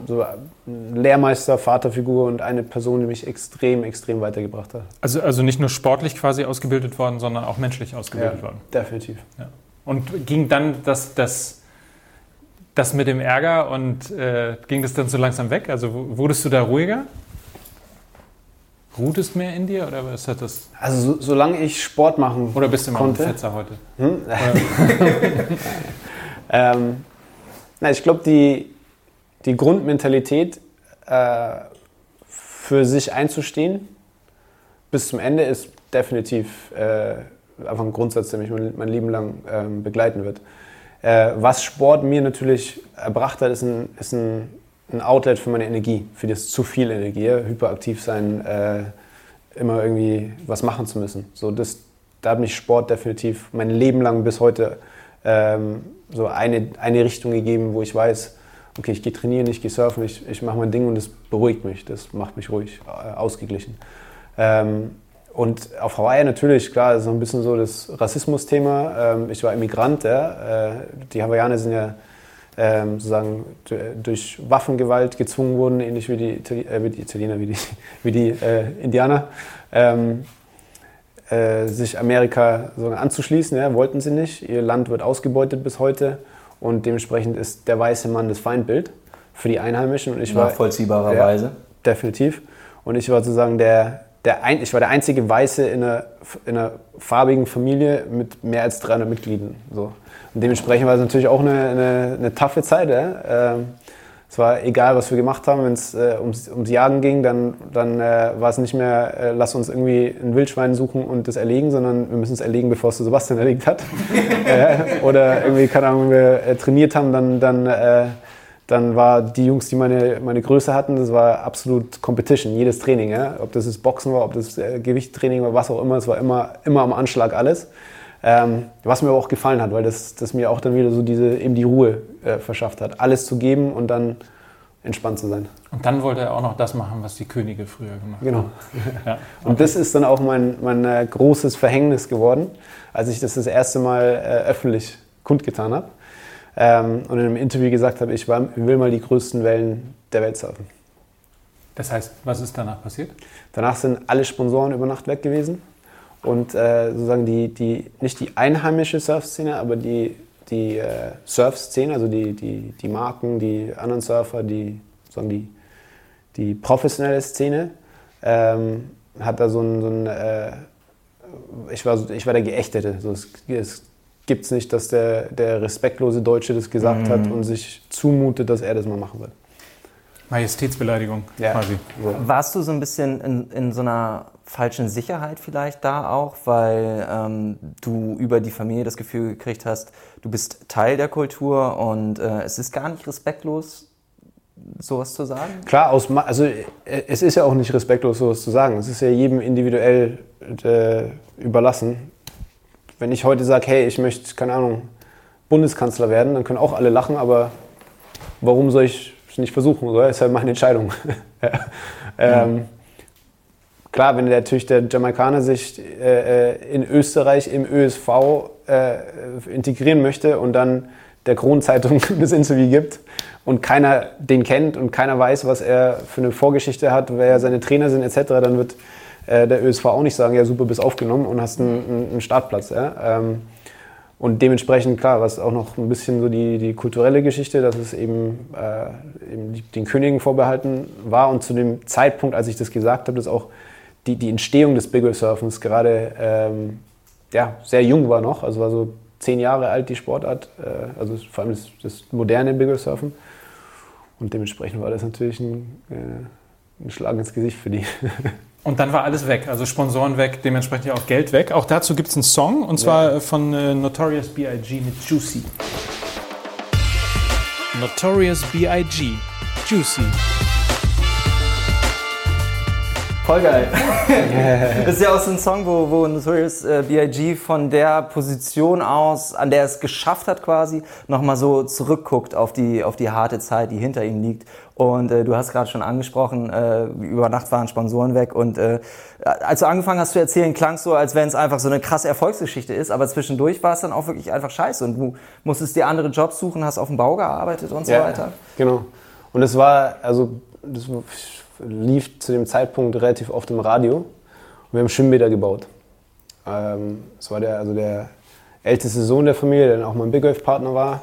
C: so Lehrmeister, Vaterfigur und eine Person, die mich extrem, extrem weitergebracht hat.
A: Also, also nicht nur sportlich quasi ausgebildet worden, sondern auch menschlich ausgebildet
C: ja,
A: worden.
C: Definitiv.
A: Ja. Und ging dann das, das, das mit dem Ärger und äh, ging das dann so langsam weg? Also wurdest du da ruhiger? Ruht es mehr in dir oder was hat das?
C: Also so, solange ich Sport machen
A: Oder bist du immer
C: konnte,
A: ein Fetzer heute? Hm? <laughs>
C: ähm, na, ich glaube, die, die Grundmentalität äh, für sich einzustehen bis zum Ende ist definitiv äh, einfach ein Grundsatz, der mich mein, mein Leben lang ähm, begleiten wird. Äh, was Sport mir natürlich erbracht hat, ist ein, ist ein, ein, Outlet für meine Energie, für das zu viel Energie, hyperaktiv sein, äh, immer irgendwie was machen zu müssen. So, das, da hat mich Sport definitiv mein Leben lang bis heute ähm, so eine, eine Richtung gegeben, wo ich weiß, okay, ich gehe trainieren, ich gehe surfen, ich, ich mache mein Ding und das beruhigt mich, das macht mich ruhig, äh, ausgeglichen. Ähm, und auf Hawaii natürlich, klar, so ein bisschen so das Rassismus-Thema. Ähm, ich war Immigrant, ja. Äh, die Hawaiianer sind ja ähm, sozusagen durch Waffengewalt gezwungen worden, ähnlich wie die, äh, wie die Italiener, wie die, <laughs> wie die äh, Indianer, ähm, äh, sich Amerika anzuschließen. Ja, wollten sie nicht. Ihr Land wird ausgebeutet bis heute und dementsprechend ist der weiße Mann das Feindbild. für die Einheimischen. Und ich
B: Nachvollziehbarerweise.
C: Ja, definitiv. Und ich war sozusagen der, der ein, ich war der einzige Weiße in einer, in einer farbigen Familie mit mehr als 300 Mitgliedern. So. Und dementsprechend war es natürlich auch eine, eine, eine taffe Zeit. Ja? Ähm, es war egal, was wir gemacht haben, wenn es äh, ums, ums Jagen ging, dann, dann äh, war es nicht mehr, äh, lass uns irgendwie ein Wildschwein suchen und das erlegen, sondern wir müssen es erlegen, bevor es Sebastian <laughs> erlegt hat. <laughs> Äh, oder irgendwie, keine Ahnung, wenn wir äh, trainiert haben, dann, dann, äh, dann war die Jungs, die meine, meine Größe hatten, das war absolut Competition, jedes Training. Ja? Ob das das Boxen war, ob das Gewichttraining war, was auch immer, es war immer, immer am Anschlag alles. Ähm, was mir aber auch gefallen hat, weil das, das mir auch dann wieder so diese, eben die Ruhe äh, verschafft hat. Alles zu geben und dann entspannt zu sein.
A: Und dann wollte er auch noch das machen, was die Könige früher gemacht
C: haben. Genau. <laughs> Ja. Und das ist dann auch mein, mein äh, großes Verhängnis geworden, als ich das das erste Mal äh, öffentlich kundgetan habe ähm, und in einem Interview gesagt habe, ich war, will mal die größten Wellen der Welt surfen.
A: Das heißt, was ist danach passiert?
C: Danach sind alle Sponsoren über Nacht weg gewesen und äh, sozusagen die, die, nicht die einheimische Surfszene, aber die, die äh, Surf-Szene, also die, die, die Marken, die anderen Surfer, die, sozusagen die, die professionelle Szene, ähm, hat da so ein, so ein äh, ich, war, ich war der Geächtete. So, es, es gibt es nicht, dass der, der respektlose Deutsche das gesagt mhm. hat und sich zumutet, dass er das mal machen wird.
A: Majestätsbeleidigung
B: ja. quasi. Warst du so ein bisschen in, in so einer falschen Sicherheit vielleicht da auch, weil ähm, du über die Familie das Gefühl gekriegt hast, du bist Teil der Kultur und äh, es ist gar nicht respektlos, sowas zu sagen?
C: Klar, aus, also äh, es ist ja auch nicht respektlos, sowas zu sagen. Es ist ja jedem individuell äh, überlassen. Wenn ich heute sage, hey, ich möchte, keine Ahnung, Bundeskanzler werden, dann können auch alle lachen, aber warum soll ich es nicht versuchen? Das ist halt meine Entscheidung. <laughs> ja. ähm, Klar, wenn natürlich der Jamaikaner sich äh, äh in Österreich im ÖSV äh, integrieren möchte und dann der Kronzeitung <laughs> das Interview gibt und keiner den kennt und keiner weiß, was er für eine Vorgeschichte hat, wer seine Trainer sind etc., dann wird äh, der ÖSV auch nicht sagen, ja super, bist aufgenommen und hast einen, einen Startplatz. Ja? Ähm, und dementsprechend, klar, was auch noch ein bisschen so die, die kulturelle Geschichte, dass es eben, äh, eben den Königen vorbehalten war und zu dem Zeitpunkt, als ich das gesagt habe, das auch die, die Entstehung des Big Wave Surfens gerade ähm, ja, sehr jung war noch, also war so zehn Jahre alt die Sportart, äh, also vor allem das, das moderne Big Wave Surfen. Und dementsprechend war das natürlich ein, äh, ein Schlag ins Gesicht für die. <laughs>
A: Und dann war alles weg, also Sponsoren weg, dementsprechend auch Geld weg. Auch dazu gibt es einen Song und zwar ja. von äh, Notorious B.I.G. mit Juicy. Notorious B.I.G. Juicy.
B: Voll geil. das ist ja auch so ein Song, wo, wo Notorious äh, B.I.G. von der Position aus, an der er es geschafft hat quasi, nochmal so zurückguckt auf die, auf die harte Zeit, die hinter ihm liegt. Und äh, du hast gerade schon angesprochen, äh, über Nacht waren Sponsoren weg. Und äh, als du angefangen hast zu erzählen, klang es so, als wenn es einfach so eine krasse Erfolgsgeschichte ist. Aber zwischendurch war es dann auch wirklich einfach scheiße. Und du musstest dir andere Jobs suchen, hast auf dem Bau gearbeitet und so ja, weiter.
C: Genau. Und es war, also, das lief zu dem Zeitpunkt relativ oft im Radio. Und wir haben Schwimmbäder gebaut. Ähm, das war der, also der älteste Sohn der Familie, der dann auch mein Big Wave-Partner war.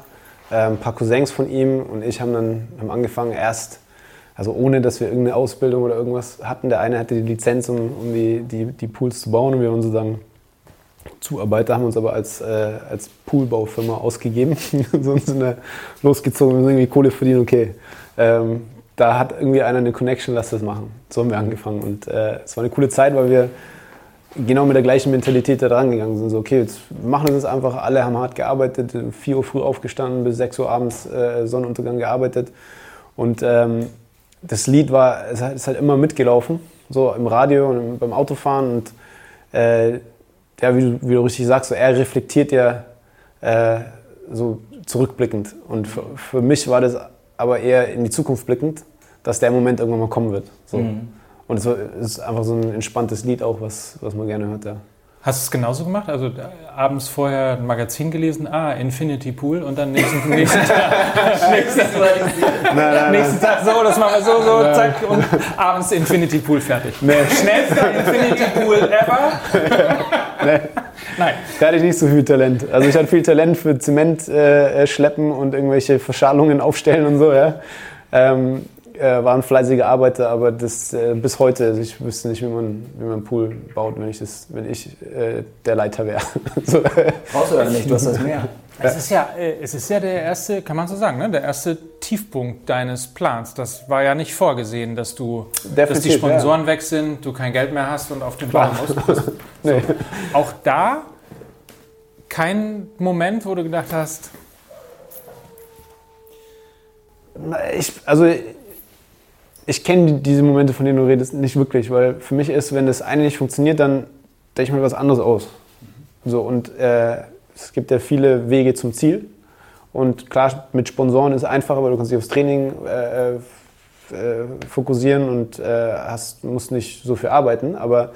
C: Ähm, ein paar Cousins von ihm und ich haben dann haben angefangen, erst, also ohne dass wir irgendeine Ausbildung oder irgendwas hatten. Der eine hatte die Lizenz, um, um die, die, die Pools zu bauen und wir waren sozusagen Zuarbeiter, haben uns aber als, äh, als Poolbaufirma ausgegeben. <laughs> so sind wir losgezogen, wir sind irgendwie Kohle verdienen, okay. Ähm, da hat irgendwie einer eine Connection, lass das machen. So haben wir angefangen. Und äh, es war eine coole Zeit, weil wir genau mit der gleichen Mentalität da dran gegangen sind. So, okay, jetzt machen wir das einfach. Alle haben hart gearbeitet, 4 Uhr früh aufgestanden, bis 6 Uhr abends äh, Sonnenuntergang gearbeitet. Und ähm, das Lied war, es ist halt immer mitgelaufen, so im Radio und beim Autofahren. Und äh, ja, wie du, wie du richtig sagst, so, er reflektiert ja äh, so zurückblickend. Und für, für mich war das aber eher in die Zukunft blickend, dass der Moment irgendwann mal kommen wird. So. Mhm. Und es ist einfach so ein entspanntes Lied auch, was, was man gerne hört. Ja.
A: Hast du es genauso gemacht? Also äh, abends vorher ein Magazin gelesen, ah, Infinity Pool und dann nächsten, <laughs> nächsten Tag, nächsten, nein, nein, nächsten Tag so, das machen wir so, so, nein. zack und abends Infinity Pool fertig. Nee. Schnellster Infinity Pool ever.
C: Nee. Nein. Da hatte ich nicht so viel Talent. Also ich hatte viel Talent für Zement äh, schleppen und irgendwelche Verschalungen aufstellen und so, ja. Ähm, äh, war ein fleißiger Arbeiter, aber das äh, bis heute, also ich wüsste nicht, wie man, wie man einen Pool baut, wenn ich, das, wenn ich äh, der Leiter wäre. <laughs>
B: so. Brauchst du ja nicht, du hast das Meer.
A: Es ist ja, äh, es ist ja der erste, kann man so sagen, ne? der erste Tiefpunkt deines Plans. Das war ja nicht vorgesehen, dass du, dass die Sponsoren ja. weg sind, du kein Geld mehr hast und auf den Baum musst. <laughs> nee. so. Auch da kein Moment, wo du gedacht hast.
C: Ich, also ich kenne diese Momente, von denen du redest, nicht wirklich, weil für mich ist, wenn das eine nicht funktioniert, dann denke ich mir was anderes aus. So, und äh, es gibt ja viele Wege zum Ziel. Und klar, mit Sponsoren ist es einfacher, weil du kannst dich aufs Training äh, äh, fokussieren und äh, hast, musst nicht so viel arbeiten. Aber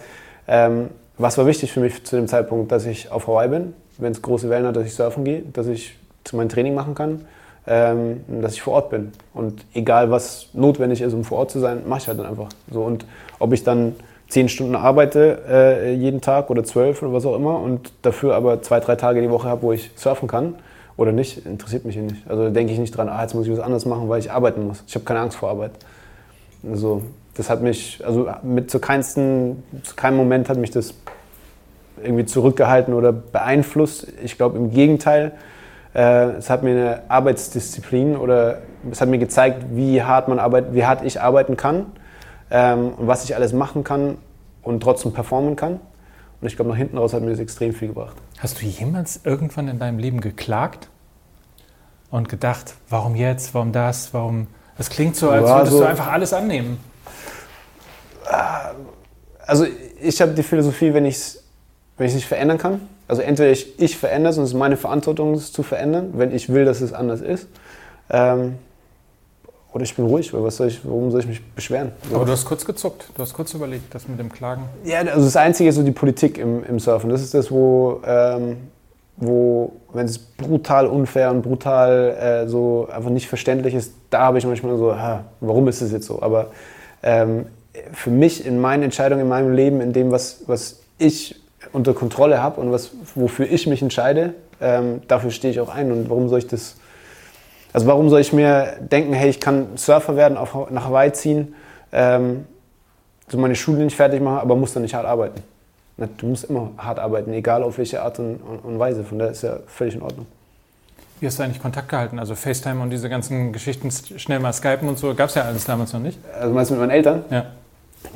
C: ähm, was war wichtig für mich zu dem Zeitpunkt, dass ich auf Hawaii bin, wenn es große Wellen hat, dass ich surfen gehe, dass ich mein Training machen kann ähm, dass ich vor Ort bin. Und egal, was notwendig ist, um vor Ort zu sein, mache ich halt dann einfach. So, und ob ich dann zehn Stunden arbeite äh, jeden Tag oder zwölf oder was auch immer und dafür aber zwei, drei Tage die Woche habe, wo ich surfen kann oder nicht, interessiert mich nicht. Also denke ich nicht dran, ah, jetzt muss ich was anderes machen, weil ich arbeiten muss. Ich habe keine Angst vor Arbeit. Also das hat mich, also mit zu, keinsten, zu keinem Moment hat mich das irgendwie zurückgehalten oder beeinflusst. Ich glaube im Gegenteil, es hat mir eine Arbeitsdisziplin oder es hat mir gezeigt, wie hart, man arbeit, wie hart ich arbeiten kann ähm, und was ich alles machen kann und trotzdem performen kann. Und ich glaube, nach hinten raus hat mir das extrem viel gebracht.
A: Hast du jemals irgendwann in deinem Leben geklagt und gedacht, warum jetzt, warum das, warum... Das klingt so, als würdest so, du einfach alles annehmen.
C: Also ich habe die Philosophie, wenn ich es wenn nicht verändern kann, also entweder ich, ich verändere es und es ist meine Verantwortung, es zu verändern, wenn ich will, dass es anders ist. Ähm, oder ich bin ruhig, weil was soll ich, warum soll ich mich beschweren?
A: Aber du hast kurz gezuckt, du hast kurz überlegt, das mit dem Klagen.
C: Ja, also das Einzige ist so die Politik im, im Surfen. Das ist das, wo, ähm, wo wenn es brutal unfair und brutal äh, so einfach nicht verständlich ist, da habe ich manchmal so, ha, warum ist es jetzt so? Aber ähm, für mich in meinen Entscheidungen, in meinem Leben, in dem, was, was ich unter Kontrolle habe und was, wofür ich mich entscheide, ähm, dafür stehe ich auch ein. Und warum soll ich das, also warum soll ich mir denken, hey, ich kann Surfer werden, auf, nach Hawaii ziehen, ähm, so meine Schule nicht fertig machen, aber muss dann nicht hart arbeiten. Du musst immer hart arbeiten, egal auf welche Art und, und Weise. Von daher ist ja völlig in Ordnung.
A: Wie hast du eigentlich Kontakt gehalten? Also FaceTime und diese ganzen Geschichten, schnell mal Skypen und so, gab es ja alles damals noch nicht.
C: Also meinst du mit meinen Eltern?
A: Ja.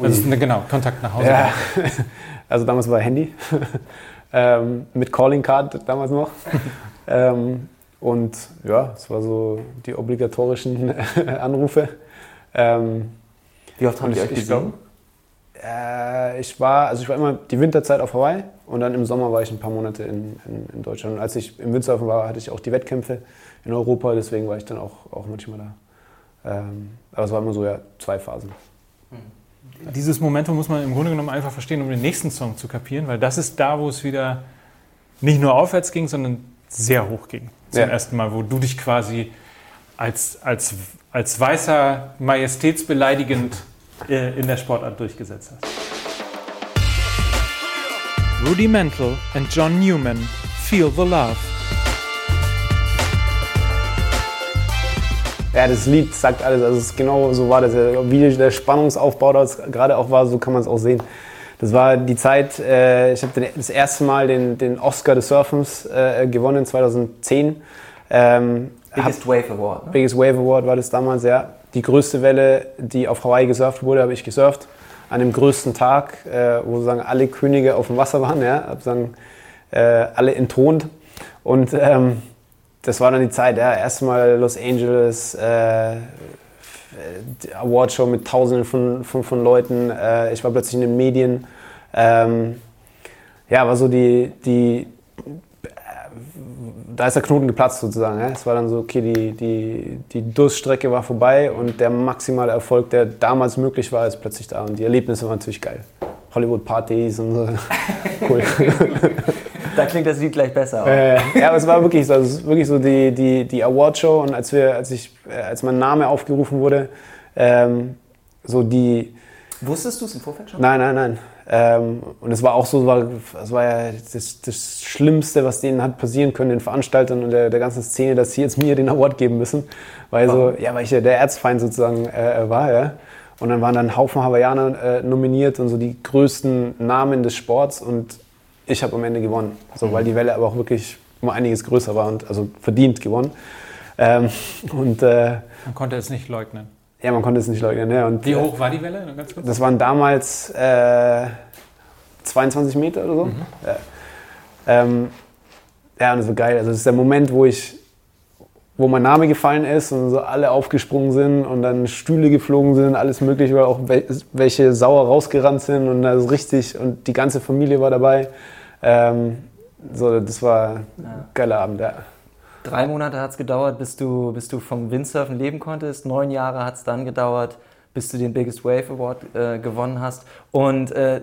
A: Also, genau, Kontakt nach Hause. Ja. <laughs>
C: Also damals war Handy, <laughs> ähm, mit Calling Card damals noch. <laughs> ähm, und ja, es war so die obligatorischen Anrufe. Ähm,
B: Wie oft haben die euch gesehen?
C: Äh, ich war, also ich war immer die Winterzeit auf Hawaii und dann im Sommer war ich ein paar Monate in, in, in Deutschland. Und als ich im Windsurfen war, hatte ich auch die Wettkämpfe in Europa, deswegen war ich dann auch, auch manchmal da. Ähm, aber es war immer so ja zwei Phasen.
A: Mhm dieses Momentum muss man im Grunde genommen einfach verstehen, um den nächsten Song zu kapieren, weil das ist da, wo es wieder nicht nur aufwärts ging, sondern sehr hoch ging. Zum ja. ersten Mal, wo du dich quasi als, als, als weißer majestätsbeleidigend äh, in der Sportart durchgesetzt hast. Rudimental and John Newman, Feel the Love.
C: Ja, das Lied sagt alles. Also es genau so war das. Wie der Spannungsaufbau das gerade auch war, so kann man es auch sehen. Das war die Zeit, äh, ich habe das erste Mal den, den Oscar des Surfens äh, gewonnen, 2010. Ähm,
B: Biggest Wave Award.
C: Ne? Biggest Wave Award war das damals, ja. Die größte Welle, die auf Hawaii gesurft wurde, habe ich gesurft. An dem größten Tag, äh, wo sozusagen alle Könige auf dem Wasser waren, ja, sozusagen, äh, alle entthront. Und ähm, das war dann die Zeit, ja. Erstmal Los Angeles, äh, Awardshow mit Tausenden von, von, von Leuten. Äh, ich war plötzlich in den Medien. Ähm, ja, war so die, die da ist der Knoten geplatzt sozusagen. Ja. Es war dann so, okay, die, die, die Durststrecke war vorbei und der maximale Erfolg, der damals möglich war, ist plötzlich da. Und die Erlebnisse waren natürlich geil. Hollywood-Partys und so. <laughs> cool. <laughs>
B: da klingt das Lied gleich besser.
C: Äh, ja, aber es war wirklich so, also wirklich so die, die, die Awardshow und als, wir, als, ich, äh, als mein Name aufgerufen wurde, ähm, so die...
B: Wusstest du es im Vorfeld schon?
C: Nein, nein, nein. Ähm, und es war auch so, es war, es war ja das, das, Schlimmste, was denen hat passieren können, den Veranstaltern und der, der ganzen Szene, dass sie jetzt mir den Award geben müssen. Weil, so, ja, weil ich ja der Erzfeind sozusagen äh, war. Ja. Und dann waren dann ein Haufen Hawaiianer äh, nominiert und so die größten Namen des Sports und ich habe am Ende gewonnen. So, weil die Welle aber auch wirklich um einiges größer war und also verdient gewonnen. Ähm, und, äh,
A: man konnte es nicht leugnen.
C: Ja, man konnte es nicht leugnen. Ja. Und,
A: Wie hoch war die Welle?
C: Das waren damals äh, 22 Meter oder so. Mhm. Ja. Ähm, ja, und das war geil. Also das ist der Moment, wo ich wo mein Name gefallen ist und so alle aufgesprungen sind und dann Stühle geflogen sind, alles mögliche, weil auch welche sauer rausgerannt sind und das richtig und die ganze Familie war dabei. Ähm, so, das war ein ja. geiler Abend, ja.
B: Drei Monate hat es gedauert, bis du, bis du vom Windsurfen leben konntest. Neun Jahre hat es dann gedauert, bis du den Biggest Wave Award äh, gewonnen hast. Und äh,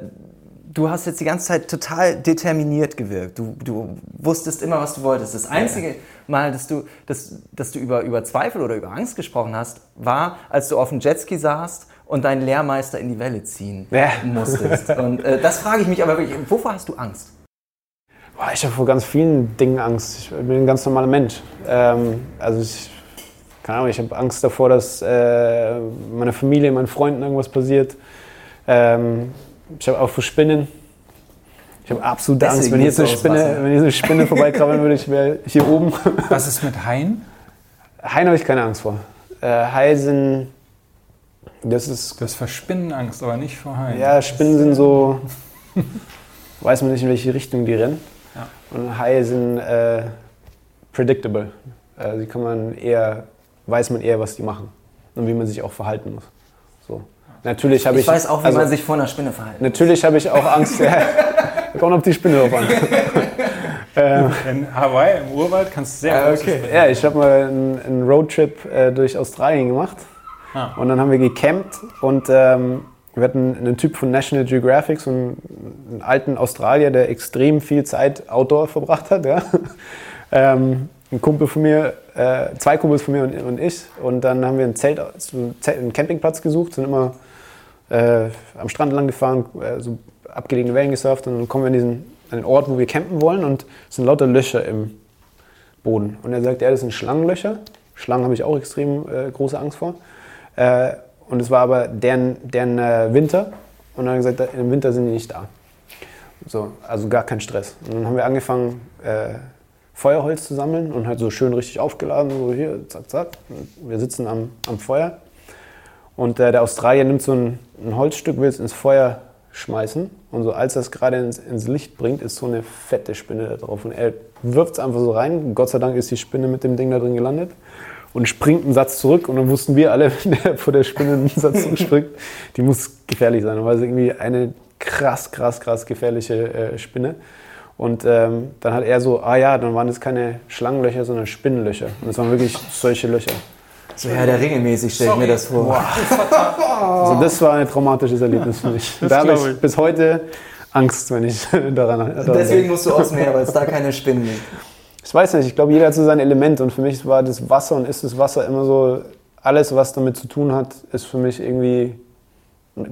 B: du hast jetzt die ganze Zeit total determiniert gewirkt. Du, du wusstest immer, was du wolltest. Das einzige Mal, dass du, dass, dass du über, über Zweifel oder über Angst gesprochen hast, war, als du auf dem Jetski saßt und deinen Lehrmeister in die Welle ziehen ja. musstest. Und äh, das frage ich mich aber wirklich, wovor hast du Angst?
C: Boah, ich habe vor ganz vielen Dingen Angst. Ich bin ein ganz normaler Mensch. Ähm, also ich, keine Ahnung, ich habe Angst davor, dass äh, meiner Familie, meinen Freunden irgendwas passiert. Ähm, ich habe auch vor Spinnen. Ich habe absolute Deswegen Angst, wenn jetzt eine Spinne, wenn jetzt eine Spinne vorbeikrabbeln würde, ich wäre hier oben.
A: Was ist mit Haien?
C: Haien habe ich keine Angst vor. Äh, Haie sind. Das ist.
A: Du hast vor Spinnen Angst, aber nicht vor Haien.
C: Ja, Spinnen sind so. <laughs> weiß man nicht, in welche Richtung die rennen. Und Haie sind äh, predictable. Äh, die kann man eher, weiß man eher, was die machen und wie man sich auch verhalten muss. So. Natürlich habe ich.
B: Ich weiß auch, wie also, man sich vor einer Spinne verhält.
C: Natürlich habe ich auch Angst. <laughs> ja, kommt auf die Spinne drauf an. <laughs>
A: ähm, In Hawaii, im Urwald, kannst du sehr
C: äh, okay. Ja, ich habe mal einen, einen Roadtrip äh, durch Australien gemacht. Ah. Und dann haben wir gecampt und ähm, wir hatten einen Typ von National Geographic, so einen, alten Australier, der extrem viel Zeit outdoor verbracht hat. Ja. <laughs> ähm, ein Kumpel von mir, äh, zwei Kumpels von mir und, und, ich. Und dann haben wir ein Zelt, einen Campingplatz gesucht, sind immer äh, am Strand lang gefahren, äh, so abgelegene Wellen gesurft und dann kommen wir an, diesen, an den Ort, wo wir campen wollen und es sind lauter Löcher im Boden. Und er sagt, ja, das sind Schlangenlöcher. Schlangen habe ich auch extrem äh, große Angst vor. Und es war aber deren, deren äh, Winter und dann hat er gesagt, im Winter sind die nicht da. So, also gar kein Stress. Und dann haben wir angefangen, äh, Feuerholz zu sammeln und halt so schön richtig aufgeladen, so hier, zack, zack. Wir sitzen am, am Feuer und äh, der Australier nimmt so ein, ein Holzstück, will es ins Feuer schmeißen. Und so als er es gerade ins, ins, Licht bringt, ist so eine fette Spinne da drauf. Und er wirft es einfach so rein. Gott sei Dank ist die Spinne mit dem Ding da drin gelandet. Und springt einen Satz zurück. Und dann wussten wir alle, <laughs> wenn der vor der Spinne einen Satz zurückspringt, die muss gefährlich sein. Weil es irgendwie eine krass, krass, krass gefährliche äh, Spinne. Und ähm, dann hat er so, ah ja, dann waren es keine Schlangenlöcher, sondern Spinnenlöcher. Und es waren wirklich solche Löcher.
B: So, ja, der regelmäßig stelle ich mir das vor.
C: also das war ein traumatisches Erlebnis für mich. <laughs> Das da habe ich, ich bis heute Angst, wenn ich <laughs> daran,
B: daran Deswegen musst du aufs Meer, weil es da keine Spinnen gibt.
C: Ich weiß nicht, ich glaube, jeder hat so sein Element und für mich war das Wasser und ist das Wasser immer so, alles, was damit zu tun hat, ist für mich irgendwie,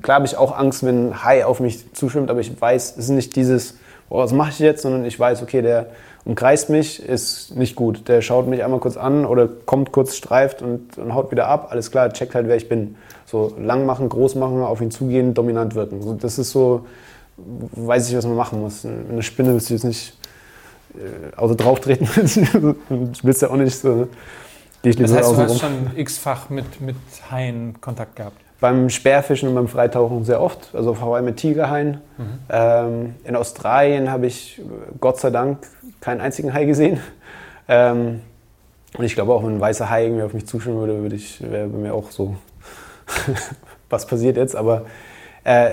C: klar habe ich auch Angst, wenn ein Hai auf mich zuschwimmt, aber ich weiß, es ist nicht dieses, oh, was mache ich jetzt, sondern ich weiß, okay, der umkreist mich, ist nicht gut. Der schaut mich einmal kurz an oder kommt kurz, streift und, und haut wieder ab. Alles klar, checkt halt, wer ich bin. So lang machen, groß machen, auf ihn zugehen, dominant wirken. So, das ist so, weiß ich, was man machen muss. Eine Spinne willst du jetzt nicht äh, außer drauf treten. <laughs> du willst ja auch nicht so.
A: das heißt, du hast schon x-fach mit, mit Haien Kontakt gehabt?
C: Beim Speerfischen und beim Freitauchen sehr oft, also auf Hawaii mit Tigerhaien. Mhm. Ähm, in Australien habe ich Gott sei Dank keinen einzigen Hai gesehen. Ähm, und ich glaube auch, wenn ein weißer Hai irgendwie auf mich zuschauen würde, würde ich, wäre bei mir auch so, <laughs> was passiert jetzt? Aber äh,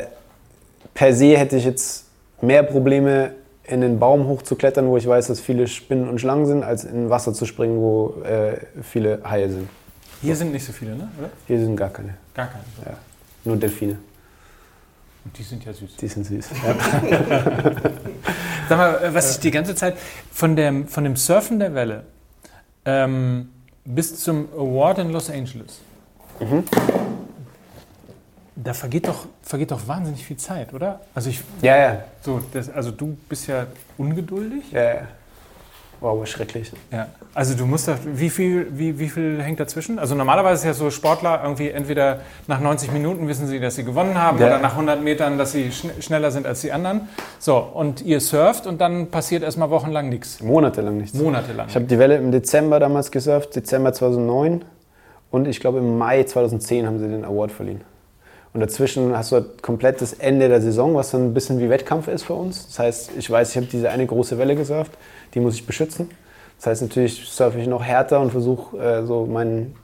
C: per se hätte ich jetzt mehr Probleme, in den Baum hochzuklettern, wo ich weiß, dass viele Spinnen und Schlangen sind, als in Wasser zu springen, wo äh, viele Haie sind.
A: Hier sind nicht so viele, ne? Oder?
C: Hier sind gar keine.
A: Gar keine.
C: Ja. Nur Delfine.
A: Und die sind ja süß.
C: Die sind süß.
A: Ja. <laughs> Sag mal, äh, was ich die ganze Zeit von dem, von dem Surfen der Welle ähm, bis zum Award in Los Angeles. Mhm. Da vergeht doch, vergeht doch wahnsinnig viel Zeit, oder? Also ich.
C: Ja, ja.
A: So, das, also du bist ja ungeduldig.
C: Ja, ja. Wow, schrecklich.
A: Ja. Also du musst da, wie viel, wie, wie viel hängt dazwischen? Also normalerweise ist ja so Sportler irgendwie entweder nach 90 Minuten wissen sie, dass sie gewonnen haben
C: Ja.
A: oder nach 100 Metern, dass sie schn schneller sind als die anderen. So, und ihr surft und dann passiert erstmal wochenlang nichts.
C: Monatelang nichts.
A: Monatelang.
C: Ich habe die Welle im Dezember damals gesurft, Dezember 2009. Und ich glaube, im Mai 2010 haben sie den Award verliehen. Und dazwischen hast du halt komplett das Ende der Saison, was dann ein bisschen wie Wettkampf ist für uns. Das heißt, ich weiß, ich habe diese eine große Welle gesurft, die muss ich beschützen. Das heißt, natürlich surfe ich noch härter und versuche äh, so mein,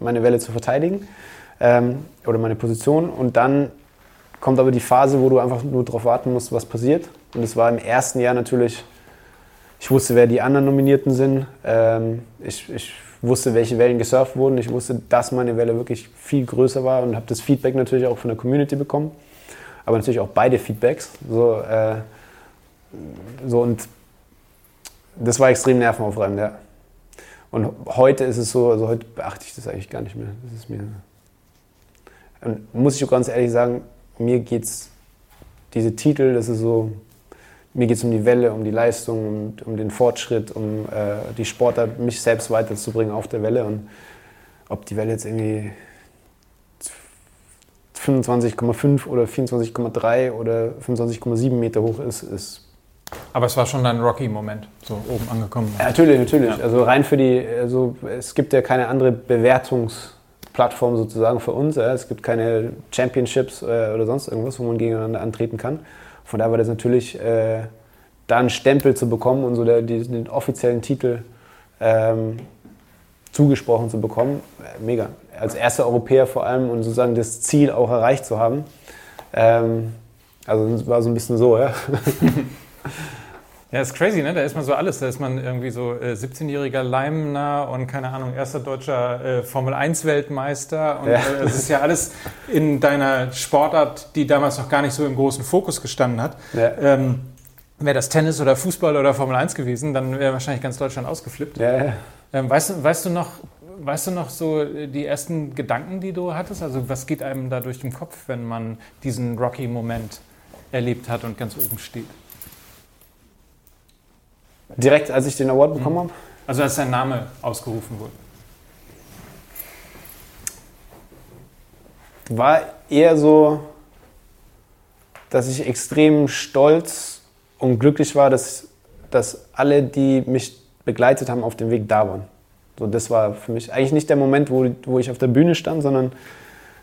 C: meine Welle zu verteidigen ähm, oder meine Position. Und dann kommt aber die Phase, wo du einfach nur darauf warten musst, was passiert. Und es war im ersten Jahr natürlich ich wusste, wer die anderen Nominierten sind. Ähm, ich, ich wusste, welche Wellen gesurft wurden. Ich wusste, dass meine Welle wirklich viel größer war und habe das Feedback natürlich auch von der Community bekommen. Aber natürlich auch beide Feedbacks. So, äh, so und das war extrem nervenaufreibend, ja. Und heute ist es so, also heute beachte ich das eigentlich gar nicht mehr. Das ist mir. Und muss ich auch ganz ehrlich sagen, mir geht's diese Titel, das ist so, mir geht es um die Welle, um die Leistung, um, um den Fortschritt, um äh, die Sportart, mich selbst weiterzubringen auf der Welle. Und ob die Welle jetzt irgendwie 25,5 oder 24,3 oder 25,7 Meter hoch ist, ist
A: Aber es war schon dein Rocky-Moment, so oben angekommen.
C: ja, natürlich, natürlich. Also rein für die, also es gibt ja keine andere Bewertungsplattform sozusagen für uns. Ja. Es gibt keine Championships äh, oder sonst irgendwas, wo man gegeneinander antreten kann. Von daher war das natürlich, äh, da einen Stempel zu bekommen und so der, die, den offiziellen Titel ähm, zugesprochen zu bekommen, äh, mega. Als erster Europäer vor allem und sozusagen das Ziel auch erreicht zu haben. Ähm, also es war so ein bisschen so, ja. <laughs>
A: Ja, ist crazy, ne? Da ist man so alles. Da ist man irgendwie so äh, 17-jähriger Leimner und keine Ahnung, erster deutscher äh, Formel-1-Weltmeister. Und
C: Ja.
A: äh, es ist ja alles in deiner Sportart, die damals noch gar nicht so im großen Fokus gestanden hat.
C: Ja.
A: Ähm, Wäre das Tennis oder Fußball oder Formel 1 gewesen, dann wäre wahrscheinlich ganz Deutschland ausgeflippt.
C: ja.
A: Ähm, weißt, du, weißt, du noch, weißt du noch so äh, die ersten Gedanken, die du hattest? Also was geht einem da durch den Kopf, wenn man diesen Rocky-Moment erlebt hat und ganz oben steht?
C: Direkt als ich den Award bekommen habe.
A: Also als dein Name ausgerufen wurde.
C: war eher so, dass ich extrem stolz und glücklich war, dass, dass alle, die mich begleitet haben, auf dem Weg da waren. So, das war für mich eigentlich nicht der Moment, wo, wo ich auf der Bühne stand, sondern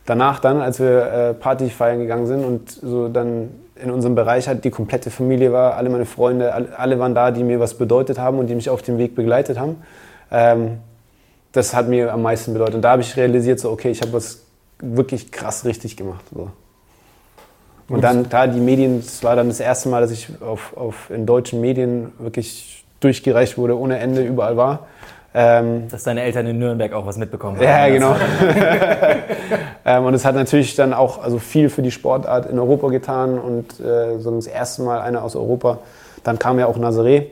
C: danach dann, als wir äh, Party feiern gegangen sind und so dann in unserem Bereich halt die komplette Familie war, alle meine Freunde, alle, waren da, die mir was bedeutet haben und die mich auf dem Weg begleitet haben. Ähm, das hat mir am meisten bedeutet. Und da habe ich realisiert, so, okay, ich habe was wirklich krass richtig gemacht. So. Und dann da die Medien, das war dann das erste Mal, dass ich auf, auf, in deutschen Medien wirklich durchgereicht wurde, ohne Ende, überall war. Ähm,
B: Dass deine Eltern in Nürnberg auch was mitbekommen haben.
C: ja, genau. <laughs> ähm, und es hat natürlich dann auch also viel für die Sportart in Europa getan und äh, so das erste Mal einer aus Europa. Dann kam ja auch Nazaré,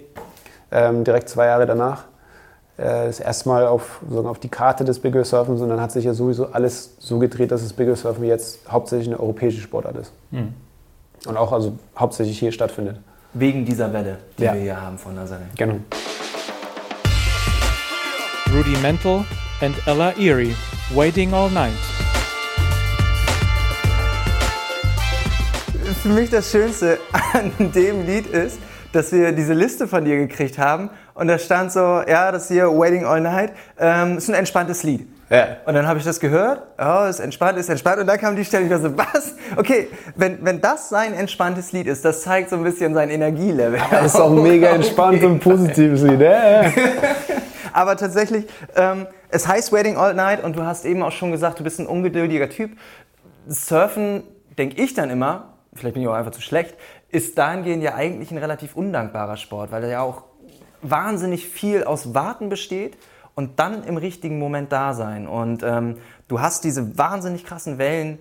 C: ähm, direkt zwei Jahre danach. Äh, das erste Mal auf, auf die Karte des Big Wave Surfens und dann hat sich ja sowieso alles so gedreht, dass das Big Wave Surfen jetzt hauptsächlich eine europäische Sportart ist. Und auch also hauptsächlich hier stattfindet.
B: Wegen dieser Welle, die
C: Ja.
B: wir hier haben von Nazareth.
C: Genau.
A: Rudimental and Ella Erie, Waiting All Night.
B: Für mich das Schönste an <laughs> dem Lied ist, dass wir diese Liste von dir gekriegt haben und da stand so, ja, das hier Waiting All Night, ähm, ist ein entspanntes Lied.
C: Ja.
B: Und dann habe ich das gehört, oh, ist entspannt, ist entspannt. Und dann kam die Stelle, ich war so, was? Okay, wenn, wenn das sein entspanntes Lied ist, das zeigt so ein bisschen sein Energielevel.
C: Das ist auch ein mega <laughs> entspannt und positives Lied. Ja, ja. <laughs>
B: Aber tatsächlich, ähm, es heißt Waiting All Night und du hast eben auch schon gesagt, du bist ein ungeduldiger Typ. Surfen, denke ich dann immer, vielleicht bin ich auch einfach zu schlecht, ist dahingehend ja eigentlich ein relativ undankbarer Sport, weil er ja auch wahnsinnig viel aus Warten besteht und dann im richtigen Moment da sein. Und ähm, du hast diese wahnsinnig krassen Wellen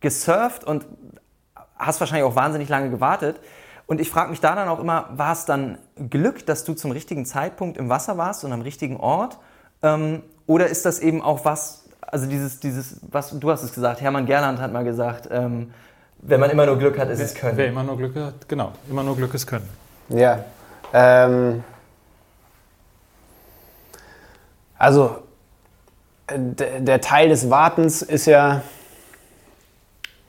B: gesurft und hast wahrscheinlich auch wahnsinnig lange gewartet. Und ich frage mich da dann auch immer, war es dann Glück, dass du zum richtigen Zeitpunkt im Wasser warst und am richtigen Ort? Ähm, oder ist das eben auch was, also dieses, dieses, was du hast es gesagt, Hermann Gerland hat mal gesagt, ähm, wenn man immer nur Glück hat, ist
A: wer,
B: es Können.
A: Wer immer nur Glück hat, genau, immer nur Glück ist Können.
C: Ja. Ähm, also der Teil des Wartens ist ja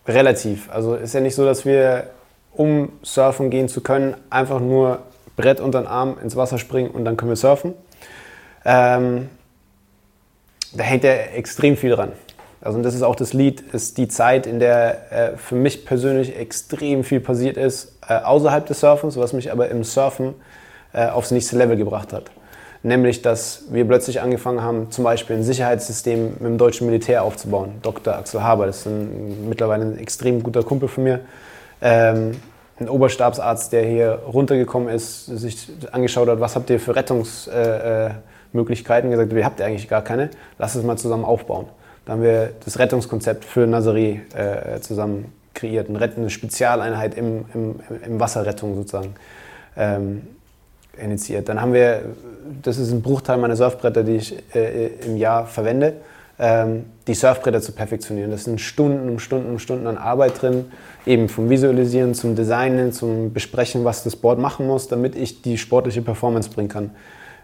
C: relativ. Also ist ja nicht so, dass wir, um surfen gehen zu können, einfach nur Brett unter den Arm ins Wasser springen und dann können wir surfen. Ähm, da hängt ja extrem viel dran. Also und das ist auch das Lied, ist die Zeit, in der äh, für mich persönlich extrem viel passiert ist, äh, außerhalb des Surfens, was mich aber im Surfen äh, aufs nächste Level gebracht hat. Nämlich, dass wir plötzlich angefangen haben, zum Beispiel ein Sicherheitssystem mit dem deutschen Militär aufzubauen. Dr. Axel Haber, das ist ein, mittlerweile ein extrem guter Kumpel von mir. Ähm, ein Oberstabsarzt, der hier runtergekommen ist, sich angeschaut hat, was habt ihr für Rettungsmöglichkeiten, äh, gesagt, ihr habt ihr eigentlich gar keine, lasst es mal zusammen aufbauen. Da haben wir das Rettungskonzept für Nazaré äh, zusammen kreiert, eine Spezialeinheit im, im, im Wasserrettung sozusagen. Ähm, initiiert. Dann haben wir, das ist ein Bruchteil meiner Surfbretter, die ich äh, im Jahr verwende, ähm, die Surfbretter zu perfektionieren. Das sind Stunden um Stunden um Stunden an Arbeit drin, eben vom Visualisieren zum Designen, zum Besprechen, was das Board machen muss, damit ich die sportliche Performance bringen kann.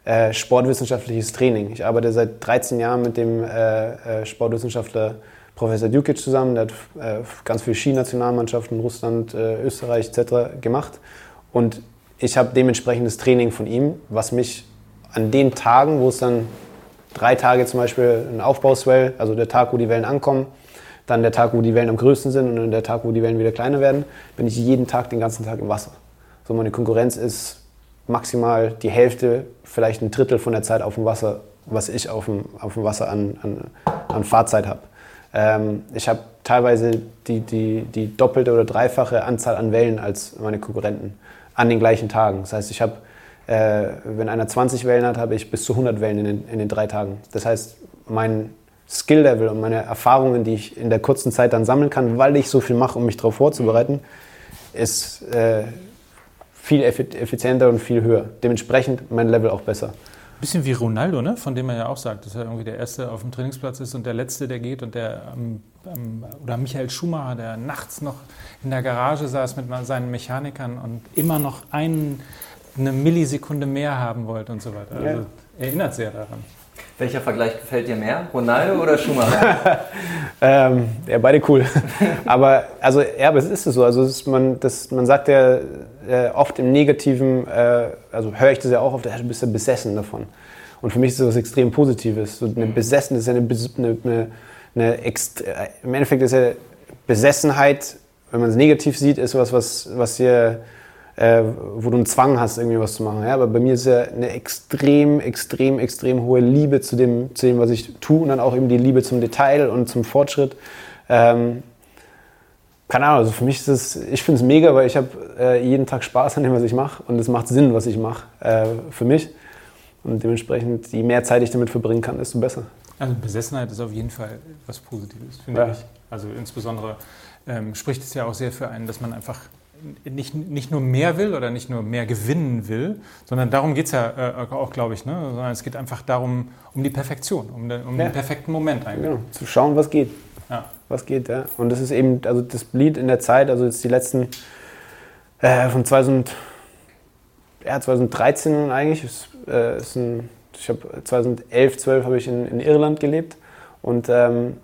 C: Äh, sportwissenschaftliches Training. Ich arbeite seit 13 Jahren mit dem äh, äh, Sportwissenschaftler Professor Dukic zusammen. Der hat äh, ganz viele Skinationalmannschaften, Russland, äh, Österreich etc. gemacht. Und ich habe dementsprechendes Training von ihm, was mich an den Tagen, wo es dann drei Tage zum Beispiel ein Aufbauswell, also der Tag, wo die Wellen ankommen, dann der Tag, wo die Wellen am größten sind und dann der Tag, wo die Wellen wieder kleiner werden, bin ich jeden Tag den ganzen Tag im Wasser. So meine Konkurrenz ist maximal die Hälfte, vielleicht ein Drittel von der Zeit auf dem Wasser, was ich auf dem, auf dem Wasser an, an, an Fahrzeit habe. Ähm, ich habe teilweise die, die, die doppelte oder dreifache Anzahl an Wellen als meine Konkurrenten an den gleichen Tagen. Das heißt, ich habe, äh, wenn einer 20 Wellen hat, habe ich bis zu 100 Wellen in den, in den drei Tagen. Das heißt, mein Skill-Level und meine Erfahrungen, die ich in der kurzen Zeit dann sammeln kann, weil ich so viel mache, um mich darauf vorzubereiten, ist äh, viel effizienter und viel höher. Dementsprechend mein Level auch besser.
A: Bisschen wie Ronaldo, ne? von dem man ja auch sagt, dass er irgendwie der Erste auf dem Trainingsplatz ist und der Letzte, der geht und der ähm, ähm, oder Michael Schumacher, der nachts noch in der Garage saß mit seinen Mechanikern und immer noch ein, eine Millisekunde mehr haben wollte und so weiter. Also ja. erinnert sehr daran.
B: Welcher Vergleich gefällt dir mehr? Ronaldo oder Schumacher? <laughs>
C: ähm, ja, beide cool. <laughs> aber also ja, aber es ist so. Also ist man, das, man sagt ja äh, oft im Negativen, äh, also höre ich das ja auch oft, du bist ja besessen davon. Und für mich ist das was extrem Positives. So eine Besessen ist ja eine, eine, eine, eine im Endeffekt ist ja Besessenheit, wenn man es negativ sieht, ist was, was, was hier äh, wo du einen Zwang hast, irgendwie was zu machen. Ja? Aber bei mir ist ja eine extrem, extrem, extrem hohe Liebe zu dem, zu dem, was ich tue und dann auch eben die Liebe zum Detail und zum Fortschritt. Ähm, keine Ahnung, also für mich ist es, ich finde es mega, weil ich habe äh, jeden Tag Spaß an dem, was ich mache und es macht Sinn, was ich mache äh, für mich. Und dementsprechend, je mehr Zeit ich damit verbringen kann, desto besser.
A: Also Besessenheit ist auf jeden Fall was Positives, finde ja. ich. Also insbesondere ähm, spricht es ja auch sehr für einen, dass man einfach nicht, nicht nur mehr will oder nicht nur mehr gewinnen will, sondern darum geht es ja äh, auch, glaube ich. Ne? Sondern es geht einfach darum, um die Perfektion, um, den, um ja. den perfekten Moment eigentlich. Genau,
C: zu schauen, was geht. Ja. Was geht, ja. Und das ist eben, also das Lied in der Zeit, also jetzt die letzten, äh, von 2000, ja, 2013 eigentlich, ist, äh, ist ein, ich habe 2011, 12 habe ich in, in Irland gelebt und ähm,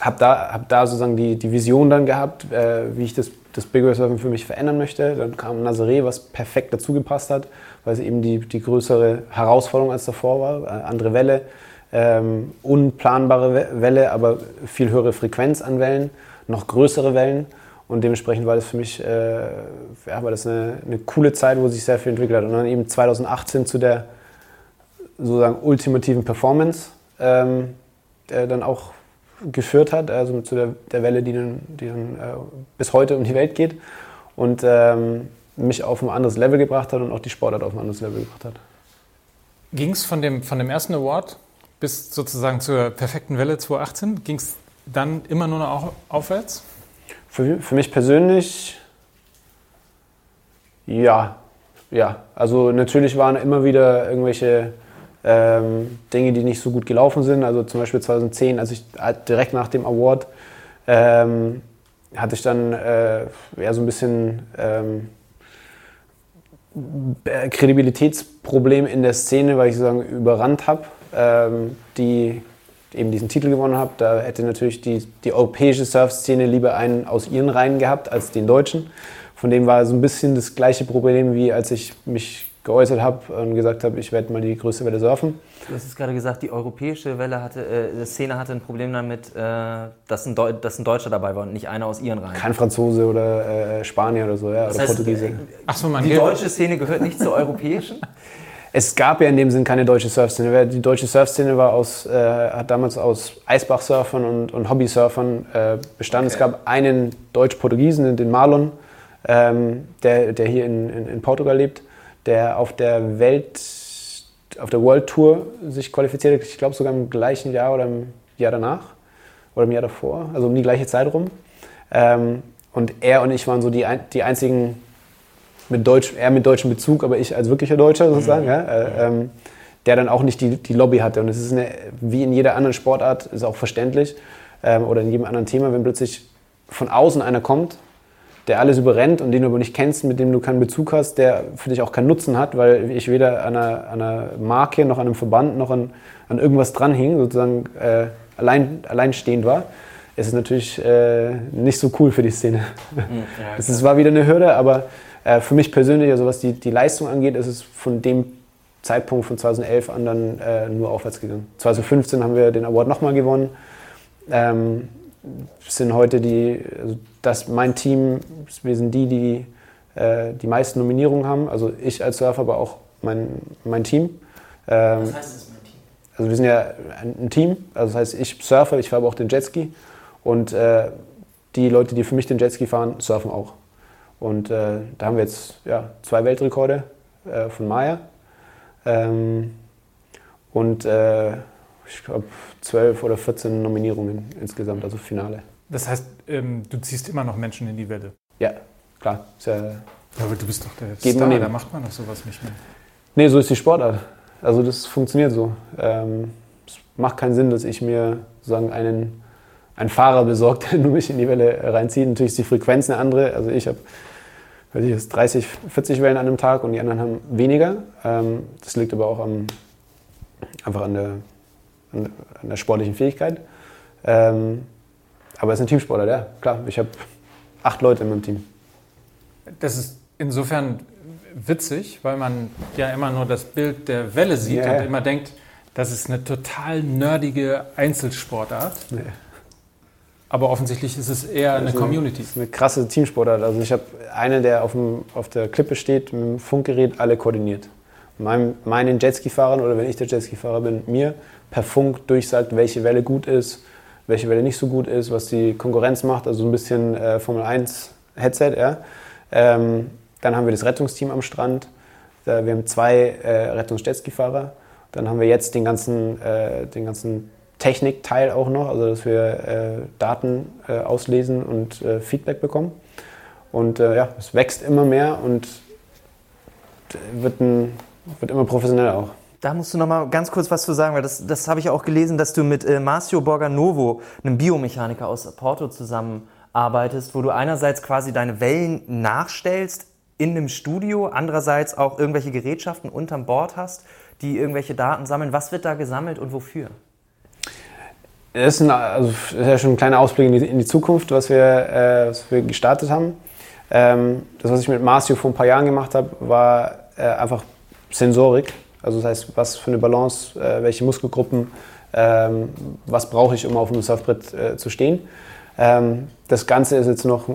C: habe da, hab da sozusagen die, die Vision dann gehabt, äh, wie ich das das Big Wave Surfen für mich verändern möchte. Dann kam Nazaré, was perfekt dazu gepasst hat, weil es eben die, die größere Herausforderung als davor war. Äh, andere Welle, ähm, unplanbare Welle, aber viel höhere Frequenz an Wellen, noch größere Wellen. Und dementsprechend war das für mich äh, ja, war das eine, eine coole Zeit, wo sich sehr viel entwickelt hat. Und dann eben 2018 zu der sozusagen ultimativen Performance ähm, dann auch geführt hat, also zu der, der Welle, die dann, die dann äh, bis heute um die Welt geht und ähm, mich auf ein anderes Level gebracht hat und auch die Sportart auf ein anderes Level gebracht hat.
A: Ging es von dem, von dem ersten Award bis sozusagen zur perfekten Welle 2018, ging es dann immer nur noch aufwärts?
C: Für, für mich persönlich ja, ja. Also natürlich waren immer wieder irgendwelche ähm, Dinge, die nicht so gut gelaufen sind. Also zum Beispiel 2010, als ich direkt nach dem Award ähm, hatte ich dann äh, eher so ein bisschen ähm, Kredibilitätsproblem in der Szene, weil ich sozusagen überrannt habe, ähm, die eben diesen Titel gewonnen habe. Da hätte natürlich die, die europäische Surf-Szene lieber einen aus ihren Reihen gehabt als den deutschen. Von dem war so ein bisschen das gleiche Problem, wie als ich mich geäußert habe und gesagt habe, ich werde mal die größte Welle surfen.
B: Du hast es gerade gesagt, die europäische Welle hatte, äh, Szene hatte ein Problem damit, äh, dass, ein dass, ein Deutscher dabei war und nicht einer aus ihren Reihen.
C: Kein Franzose oder äh, Spanier oder so, ja, das oder heißt, Portugiese. Äh,
B: Ach so, man die deutsche Szene gehört nicht zur europäischen? <laughs>
C: Es gab ja in dem Sinn keine deutsche Surfszene. Die deutsche Surfszene war aus, äh, hat damals aus Eisbachsurfern und, und Hobbysurfern äh, bestanden. Okay. Es gab einen Deutsch-Portugiesen, den Marlon, ähm, der, der hier in, in, in Portugal lebt der auf der Welt, auf der World Tour sich qualifiziert hat, ich glaube sogar im gleichen Jahr oder im Jahr danach oder im Jahr davor, also um die gleiche Zeit rum. Ähm, und er und ich waren so die, die einzigen mit Deutsch, er mit deutschem Bezug, aber ich als wirklicher Deutscher sozusagen, mhm. ja, äh, ähm, der dann auch nicht die, die Lobby hatte. Und es ist eine, wie in jeder anderen Sportart, ist auch verständlich, ähm, oder in jedem anderen Thema, wenn plötzlich von außen einer kommt der alles überrennt und den du aber nicht kennst, mit dem du keinen Bezug hast, der für dich auch keinen Nutzen hat, weil ich weder an einer, einer Marke noch an einem Verband noch an, an irgendwas dranhing, sozusagen äh, allein, alleinstehend war, ist es natürlich äh, nicht so cool für die Szene. Mhm, <laughs> ja, es war wieder eine Hürde, aber äh, für mich persönlich, also was die, die Leistung angeht, ist es von dem Zeitpunkt von 2011 an dann äh, nur aufwärts gegangen. 2015 haben wir den Award nochmal gewonnen. Ähm, sind heute die, also das mein Team, wir sind die, die äh, die meisten Nominierungen haben. Also ich als Surfer, aber auch mein, mein Team.
B: Ähm, Was heißt das, mein Team?
C: Also wir sind ja ein, Team. Also das heißt, ich surfe, ich fahre aber auch den Jetski. Und äh, die Leute, die für mich den Jetski fahren, surfen auch. Und äh, da haben wir jetzt ja, zwei Weltrekorde äh, von Maya. Ähm, und äh, ich glaube, zwölf oder 14 Nominierungen insgesamt, also Finale.
A: Das heißt, ähm, du ziehst immer noch Menschen in die Welle?
C: Ja, klar.
A: Ja, ja, aber du bist doch der Star, da macht man doch sowas nicht mehr.
C: Nee, so ist die Sportart. Also das funktioniert so. Ähm, es macht keinen Sinn, dass ich mir sozusagen einen, einen Fahrer besorgt, <laughs> der nur mich in die Welle reinzieht. Natürlich ist die Frequenz eine andere. Also ich habe 30, 40 Wellen an einem Tag und die anderen haben weniger. Ähm, das liegt aber auch am, einfach an der an, der sportlichen Fähigkeit. Ähm, aber es ist ein Teamsportler, ja, klar. Ich habe acht Leute in meinem Team.
A: Das ist insofern witzig, weil man ja immer nur das Bild der Welle sieht yeah. und immer denkt, das ist eine total nerdige Einzelsportart. Nee. Aber offensichtlich ist es eher eine also, Community.
C: Das ist eine krasse Teamsportart. Also ich habe einen, der auf, dem, auf der Klippe steht, mit dem Funkgerät alle koordiniert. Mein, meinen Jetski-Fahrern oder wenn ich der Jetski-Fahrer bin, mir per Funk durchsagt, welche Welle gut ist, welche Welle nicht so gut ist, was die Konkurrenz macht, also ein bisschen äh, Formel 1 Headset. Ja. Ähm, dann haben wir das Rettungsteam am Strand. wir haben zwei äh, Rettungs-Jetski-Fahrer. Dann haben wir jetzt den ganzen, äh, den ganzen Technikteil auch noch, also dass wir äh, Daten äh, auslesen und äh, Feedback bekommen. Und äh, ja, es wächst immer mehr und wird, ein, wird immer professioneller auch.
B: Da musst du noch mal ganz kurz was zu sagen, weil das, das habe ich auch gelesen, dass du mit äh, Marcio Borganovo, einem Biomechaniker aus Porto, zusammenarbeitest, wo du einerseits quasi deine Wellen nachstellst in einem Studio, andererseits auch irgendwelche Gerätschaften unterm Bord hast, die irgendwelche Daten sammeln. Was wird da gesammelt und wofür?
C: Das ist, ein, also, das ist ja schon ein kleiner Ausblick in die, in die Zukunft, was wir, äh, was wir gestartet haben. Ähm, das, was ich mit Marcio vor ein paar Jahren gemacht habe, war äh, einfach Sensorik. Also das heißt, was für eine Balance, äh, welche Muskelgruppen, ähm, was brauche ich, um auf dem Surfbrett äh, zu stehen. Ähm, das Ganze ist jetzt noch,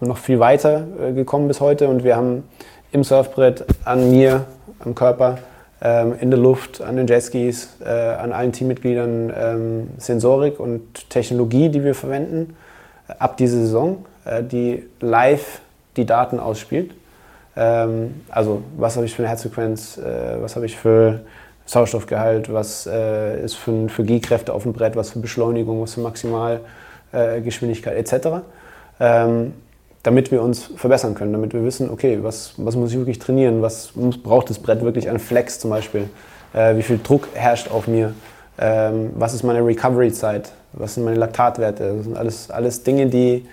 C: noch viel weiter äh, gekommen bis heute und wir haben im Surfbrett an mir, am Körper, ähm, in der Luft, an den Jetskis, äh, an allen Teammitgliedern ähm, Sensorik und Technologie, die wir verwenden, ab dieser Saison, äh, die live die Daten ausspielt. Ähm, also was habe ich für eine Herzfrequenz, äh, was habe ich für Sauerstoffgehalt, was äh, ist für, für G-Kräfte auf dem Brett, was für Beschleunigung, was für Maximalgeschwindigkeit äh, etc. Ähm, damit wir uns verbessern können, damit wir wissen, okay, was, was muss ich wirklich trainieren, was muss, braucht das Brett wirklich an Flex zum Beispiel, Äh, wie viel Druck herrscht auf mir? Ähm, was ist meine Recovery-Zeit? Was sind meine Laktatwerte? Das sind alles, alles Dinge, die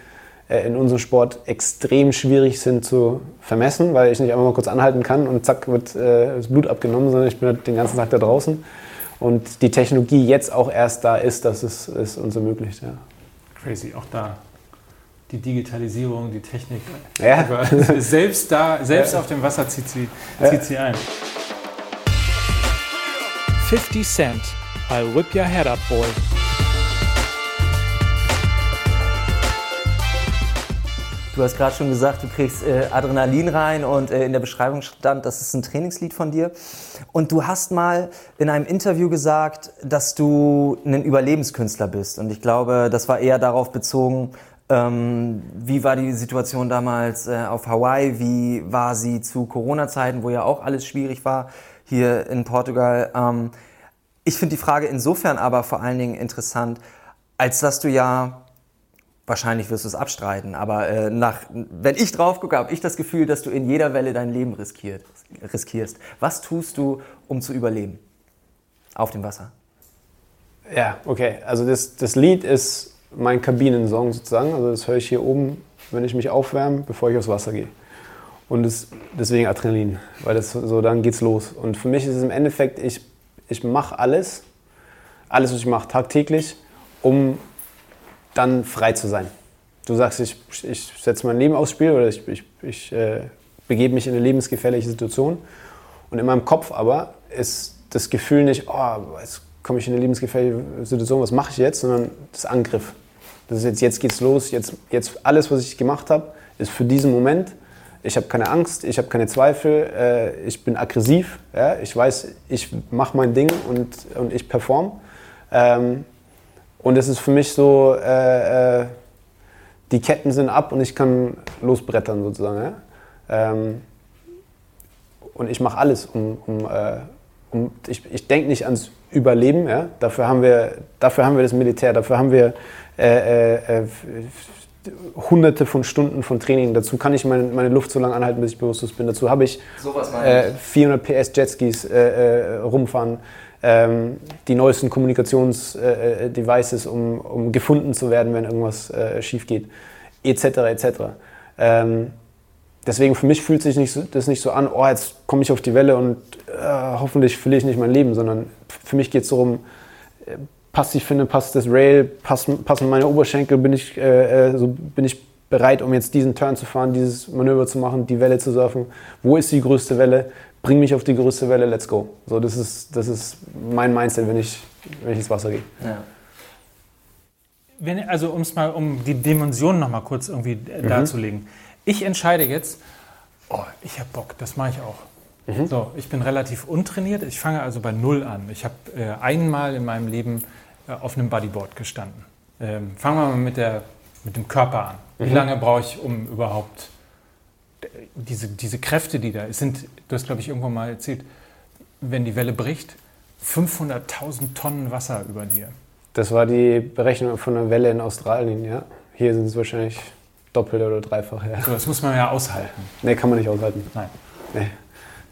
C: in unserem Sport extrem schwierig sind zu vermessen, weil ich nicht einfach mal kurz anhalten kann und zack wird äh, das Blut abgenommen, sondern ich bin halt den ganzen Tag da draußen. Und die Technologie jetzt auch erst da ist, dass es, es uns ermöglicht. Ja.
A: Crazy, auch da die Digitalisierung, die Technik.
C: Ja. <laughs>
A: selbst da, selbst ja. auf dem Wasser zieht sie, zieht sie ein. 50 Cent, I'll whip your head up, boy.
B: Du hast gerade schon gesagt, du kriegst äh, Adrenalin rein und äh, in der Beschreibung stand, das ist ein Trainingslied von dir. Und du hast mal in einem Interview gesagt, dass du ein Überlebenskünstler bist. Und ich glaube, das war eher darauf bezogen, ähm, wie war die Situation damals äh, auf Hawaii? Wie war sie zu Corona-Zeiten, wo ja auch alles schwierig war hier in Portugal? Ähm, ich finde die Frage insofern aber vor allen Dingen interessant, als dass du ja Wahrscheinlich wirst du es abstreiten, aber äh, nach, wenn ich drauf gucke, habe ich das Gefühl, dass du in jeder Welle dein Leben riskiert, riskierst. Was tust du, um zu überleben auf dem Wasser?
C: Ja, okay. Also das, das Lied ist mein Kabinensong sozusagen. Also das höre ich hier oben, wenn ich mich aufwärme, bevor ich aufs Wasser gehe. Und das, deswegen Adrenalin, weil das so dann geht's los. Und für mich ist es im Endeffekt, ich, ich mache alles, alles, was ich mache, tagtäglich, um dann frei zu sein. Du sagst, ich, ich setze mein Leben aufs Spiel oder ich, ich, ich äh, begebe mich in eine lebensgefährliche Situation. Und in meinem Kopf aber ist das Gefühl nicht, oh, jetzt komme ich in eine lebensgefährliche Situation, was mache ich jetzt, sondern das Angriff. Das ist jetzt, jetzt geht's los, jetzt, jetzt alles, was ich gemacht habe, ist für diesen Moment. Ich habe keine Angst, ich habe keine Zweifel, äh, ich bin aggressiv, ja? ich weiß, ich mache mein Ding und, und ich perform. Ähm, und es ist für mich so, äh, äh, die Ketten sind ab und ich kann losbrettern sozusagen. Ja? Ähm, und ich mache alles, um, um, äh, um ich, ich denke nicht ans Überleben. Ja? Dafür, haben wir, dafür haben wir das Militär, dafür haben wir äh, äh, äh hunderte von Stunden von Training. Dazu kann ich meine, meine Luft so lange anhalten, bis ich bewusstlos bin. Dazu habe ich, ich. 400 PS Jetskis rumfahren ähm, die neuesten Kommunikationsdevices, äh, um, um gefunden zu werden, wenn irgendwas äh, schief geht, etc. etc. Ähm, deswegen für mich fühlt sich nicht so, das nicht so an, oh, jetzt komme ich auf die Welle und äh, hoffentlich verliere ich nicht mein Leben, sondern für mich geht es darum, äh, passt ich finde, passt das Rail, passen, passen meine Oberschenkel, bin ich, äh, äh, so bin ich bereit, um jetzt diesen Turn zu fahren, dieses Manöver zu machen, die Welle zu surfen. Wo ist die größte Welle? Bring mich auf die größte Welle, let's go. So, das ist, das ist mein Mindset, wenn ich, wenn ich ins Wasser gehe. Ja.
A: Wenn, also um's mal, um die Dimensionen noch mal kurz irgendwie mhm. darzulegen. Ich entscheide jetzt, oh, ich habe Bock, das mache ich auch. Mhm. So, ich bin relativ untrainiert, ich fange also bei Null an. Ich habe äh, einmal in meinem Leben äh, auf einem Bodyboard gestanden. Ähm, fangen wir mal mit, der, mit dem Körper an. Wie mhm. lange brauche ich, um überhaupt diese, diese Kräfte, die da sind, du hast, glaube ich, irgendwann mal erzählt, wenn die Welle bricht, 500.000 Tonnen Wasser über dir.
C: Das war die Berechnung von einer Welle in Australien, ja. Hier sind es wahrscheinlich doppelt oder dreifach. Ja.
A: So, das muss man ja aushalten.
C: Nee, kann man nicht aushalten.
A: Nein.
C: Nee.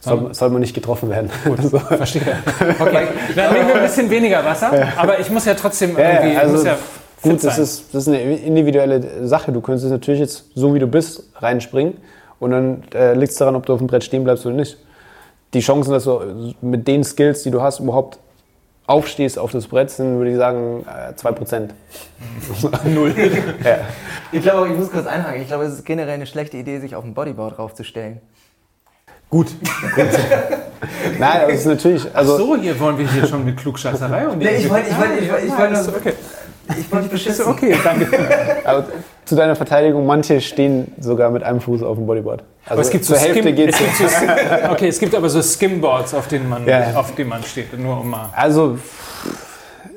C: Soll, soll, man nicht getroffen werden.
A: Gut, <laughs> so. verstehe. Okay, dann nehmen wir ein bisschen weniger Wasser, aber ich muss ja trotzdem irgendwie... Ja, also ja
C: gut, das ist, das ist eine individuelle Sache. Du könntest natürlich jetzt, so wie du bist, reinspringen. Und dann äh, liegt es daran, ob du auf dem Brett stehen bleibst oder nicht. Die Chancen, dass du mit den Skills, die du hast, überhaupt aufstehst auf das Brett, sind, würde ich sagen, äh, 2%. <laughs>
A: Null. <laughs>
B: ja. Ich glaube, ich muss kurz einhaken. Ich glaube, es ist generell eine schlechte Idee, sich auf ein Bodyboard draufzustellen.
C: Gut. <laughs> Nein, aber es ist natürlich.
A: Also Ach so, hier wollen wir hier schon mit Klugscheißerei
B: und nee, ich wollte ich wollt, ich wollt, ich wollt, okay. Ich wollte beschissen. <laughs>
A: Okay, danke. <laughs>
C: Aber zu deiner Verteidigung, manche stehen sogar mit einem Fuß auf dem Bodyboard.
A: Also aber es gibt zur so Hälfte geht es. So, okay, es gibt aber so Skimboards, auf denen man, ja. auf denen man steht, nur um mal.
C: Also,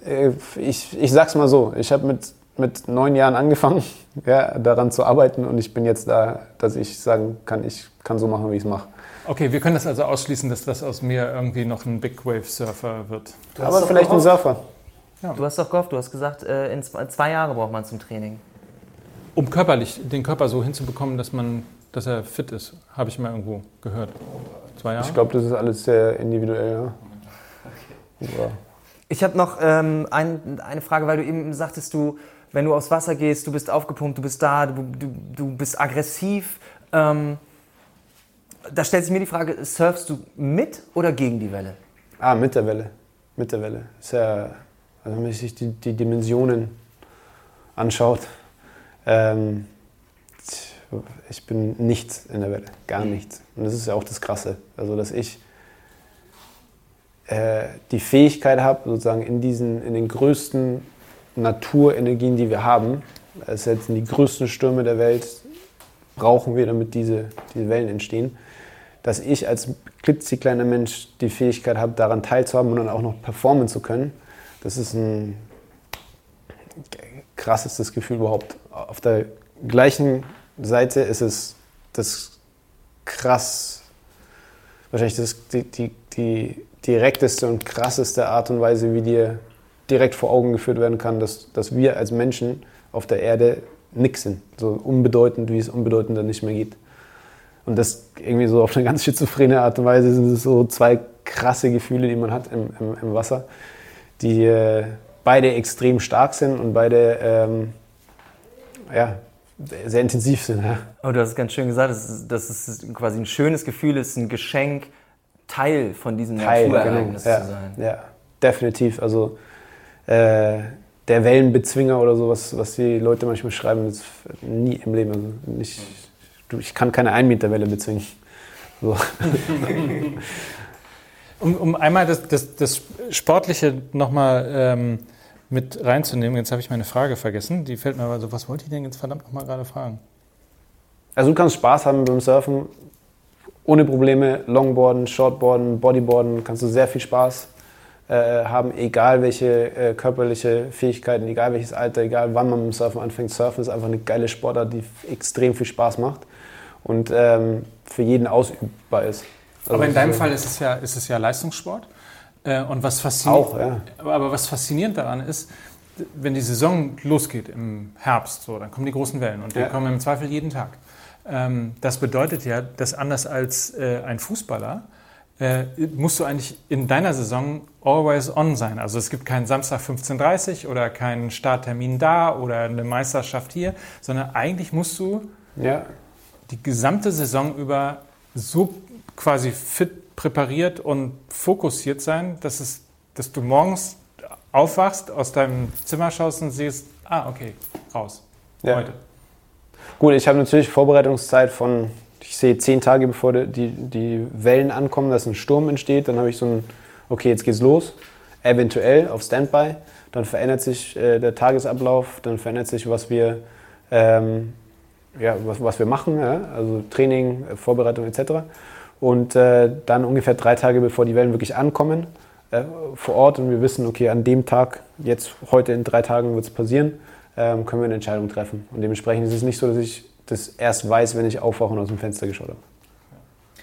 C: äh, ich, ich sag's mal so, ich habe mit, mit neun Jahren angefangen, <laughs> ja, daran zu arbeiten und ich bin jetzt da, dass ich sagen kann, ich kann so machen, wie ich es mache.
A: Okay, wir können das also ausschließen, dass das aus mir irgendwie noch ein Big Wave Surfer wird.
C: Aber vielleicht ein Surfer.
B: Ja. Du hast doch gehofft, du hast gesagt, äh, in zwei Jahre braucht man zum Training.
A: Um körperlich den Körper so hinzubekommen, dass man, dass er fit ist, habe ich mal irgendwo gehört.
C: Zwei Jahre? Ich glaube, das ist alles sehr individuell. Ja.
B: Okay. Ich habe noch ähm, ein, eine Frage, weil du eben sagtest, du, wenn du aufs Wasser gehst, du bist aufgepumpt, du bist da, du, du, du bist aggressiv. Ähm, da stellt sich mir die Frage, surfst du mit oder gegen die Welle?
C: Ah, mit der Welle. Mit der Welle. Ist ja, also wenn man sich die, die Dimensionen anschaut, ähm, ich bin nichts in der Welle, gar nichts. Und das ist ja auch das Krasse. Also, dass ich äh, die Fähigkeit habe, sozusagen in, diesen, in den größten Naturenergien, die wir haben, also jetzt in die größten Stürme der Welt, brauchen wir, damit diese, diese Wellen entstehen, dass ich als klitzekleiner Mensch die Fähigkeit habe, daran teilzuhaben und dann auch noch performen zu können, das ist ein krassestes Gefühl überhaupt. Auf der gleichen Seite ist es das krass, wahrscheinlich das, die, die, die direkteste und krasseste Art und Weise, wie dir direkt vor Augen geführt werden kann, dass, dass wir als Menschen auf der Erde nix sind. So unbedeutend, wie es unbedeutender nicht mehr geht. Und das irgendwie so auf eine ganz schizophrene Art und Weise sind es so zwei krasse Gefühle, die man hat im, im, im Wasser, die äh, beide extrem stark sind und beide ähm, ja, sehr intensiv sind. Ja.
B: Oh, du hast es ganz schön gesagt, dass, dass es quasi ein schönes Gefühl ist, ein Geschenk, Teil von diesem Teil, Naturereignis
C: genau. ja,
B: zu sein.
C: Ja, definitiv. Also äh, der Wellenbezwinger oder so, was, die Leute manchmal schreiben, ist nie im Leben. Also nicht, ich kann keine 1 Meter Welle bezwingen. So. <laughs> <laughs>
A: um, um einmal das, das, das Sportliche nochmal ähm, mit reinzunehmen, jetzt habe ich meine Frage vergessen. Die fällt mir aber so, was wollte ich denn jetzt verdammt nochmal gerade fragen?
C: Also du kannst Spaß haben beim Surfen, ohne Probleme. Longboarden, Shortboarden, Bodyboarden, kannst du sehr viel Spaß äh, haben, egal welche äh, körperliche Fähigkeiten, egal welches Alter, egal wann man mit dem Surfen anfängt. Surfen ist einfach eine geile Sportart, die extrem viel Spaß macht und ähm, für jeden ausübbar ist.
A: Also aber in deinem so Fall ist es ja, ist es ja Leistungssport. Äh, und was faszinierend,
C: Auch, ja.
A: aber was faszinierend daran ist, wenn die Saison losgeht im Herbst, so, dann kommen die großen Wellen und die ja. kommen im Zweifel jeden Tag. Ähm, das bedeutet ja, dass anders als äh, ein Fußballer äh, musst du eigentlich in deiner Saison always on sein. Also es gibt keinen Samstag 15.30 Uhr oder keinen Starttermin da oder eine Meisterschaft hier, sondern eigentlich musst du ja. die gesamte Saison über so quasi fit präpariert und fokussiert sein, dass, es, dass du morgens aufwachst, aus deinem Zimmer schaust und siehst, ah, okay, raus, ja. heute.
C: Gut, ich habe natürlich Vorbereitungszeit von ich sehe zehn Tage bevor die, die Wellen ankommen, dass ein Sturm entsteht. Dann habe ich so ein, okay, jetzt geht's los. Eventuell auf Standby. Dann verändert sich äh, der Tagesablauf, dann verändert sich, was wir, ähm, ja, was, was wir machen, ja? also Training, äh, Vorbereitung etc. Und äh, dann ungefähr drei Tage bevor die Wellen wirklich ankommen äh, vor Ort und wir wissen, okay, an dem Tag, jetzt heute in drei Tagen wird es passieren, ähm, können wir eine Entscheidung treffen. Und dementsprechend ist es nicht so, dass ich das erst weiß, wenn ich aufwache und aus dem Fenster geschaut habe.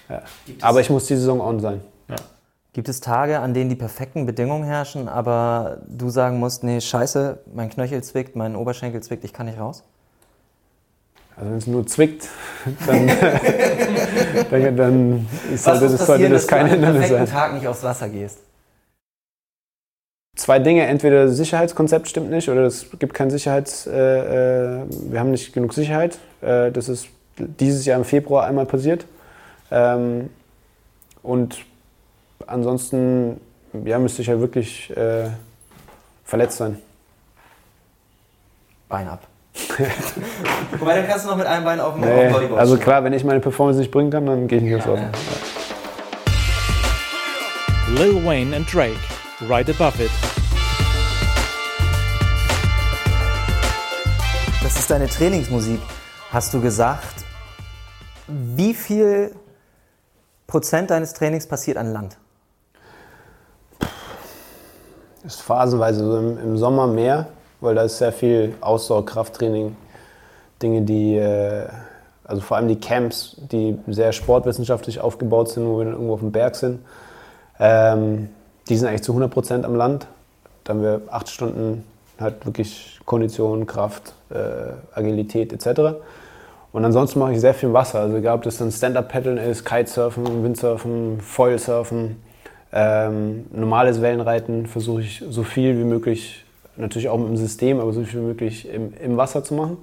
C: Ja. Aber ich muss die Saison on sein. Ja.
B: Gibt es Tage, an denen die perfekten Bedingungen herrschen, aber du sagen musst, nee, scheiße, mein Knöchel zwickt, mein Oberschenkel zwickt, ich kann nicht raus?
C: Also wenn es nur zwickt, <laughs> dann, <laughs> dann, dann ist,
B: Was
C: das, sollte das kein Hindernis sein.
B: Wenn du Tag nicht aufs Wasser gehst.
C: Zwei Dinge, entweder das Sicherheitskonzept stimmt nicht oder es gibt kein Sicherheits... Äh, äh, wir haben nicht genug Sicherheit. Äh, das ist dieses Jahr im Februar einmal passiert. Ähm, und ansonsten ja, müsste ich ja wirklich äh, verletzt sein.
B: Bein ab. <laughs> Wobei, dann kannst du noch mit einem Bein auf dem
C: nee, Bodyboard Also klar, wenn ich meine Performance nicht bringen kann, dann gehe ich nicht aufs Laufen.
A: Ja. Lil Wayne and Drake, right above it.
B: Das ist deine Trainingsmusik hast du gesagt, wie viel Prozent deines Trainings passiert an Land?
C: Das ist phasenweise so im, im Sommer mehr, weil da ist sehr viel Ausdauerkrafttraining, Dinge, die, äh, also vor allem die Camps, die sehr sportwissenschaftlich aufgebaut sind, wo wir dann irgendwo auf dem Berg sind, ähm, die sind eigentlich zu 100 Prozent am Land. Da haben wir acht Stunden halt wirklich Kondition, Kraft, äh, Agilität etc. Und ansonsten mache ich sehr viel Wasser. Also egal, ob das dann Stand-Up-Paddeln ist, Kitesurfen, Windsurfen, Foilsurfen, Ähm, normales Wellenreiten versuche ich so viel wie möglich, natürlich auch mit dem System, aber so viel wie möglich im, im Wasser zu machen.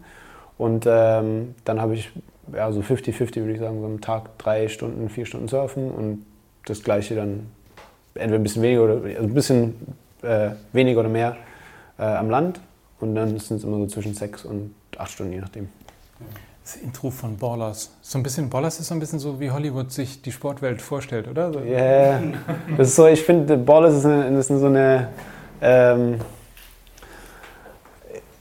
C: Und ähm, dann habe ich ja, so 50-50 würde ich sagen, so am Tag drei Stunden, vier Stunden surfen und das gleiche dann entweder ein bisschen weniger oder also ein bisschen äh, weniger oder mehr äh, am Land und dann sind es immer so zwischen sechs und acht Stunden, je nachdem.
A: Das Intro von Ballers. So ein bisschen, Ballers ist so ein bisschen so, wie Hollywood sich die Sportwelt vorstellt, oder?
C: Ja, yeah. das ist so, ich finde, Ballers ist, eine, ist so eine, ähm,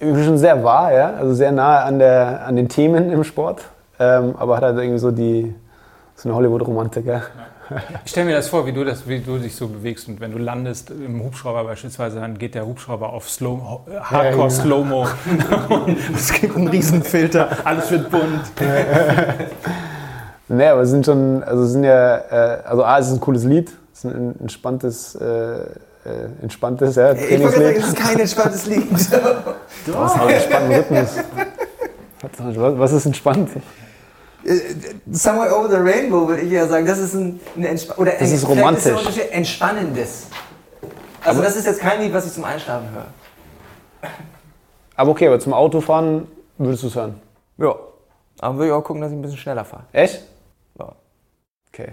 C: schon sehr wahr, ja, also sehr nahe an, der, an den Themen im Sport, ähm, aber hat halt irgendwie so die, so eine Hollywood-Romantik, ja.
A: Ich stelle mir das vor, wie du, das, wie du dich so bewegst. Und wenn du landest im Hubschrauber beispielsweise, dann geht der Hubschrauber auf Slow, Hardcore ja, Slow-Mo. <laughs> es gibt einen Riesenfilter, alles wird bunt. <laughs>
C: nee, aber es sind schon, also es sind ja, äh, also A, es ist ein cooles Lied, es ist ein entspanntes, äh, äh entspanntes, ja,
B: Ich wollte sagen, es ist kein entspanntes Lied. <laughs>
C: Du hast einen entspannten Rhythmus. Was ist entspannt?
B: Äh, Somewhere Over the Rainbow würde ich ja sagen, das ist ein, ein Entsp oder
C: das ist romantisch.
B: Ist Entspannendes. Also aber das ist jetzt kein Lied, was ich zum Einschlafen höre.
C: Aber okay, aber zum Autofahren würdest du es hören?
B: Ja. Aber würde ich auch gucken, dass ich ein bisschen schneller fahre.
C: Echt? Ja. Okay.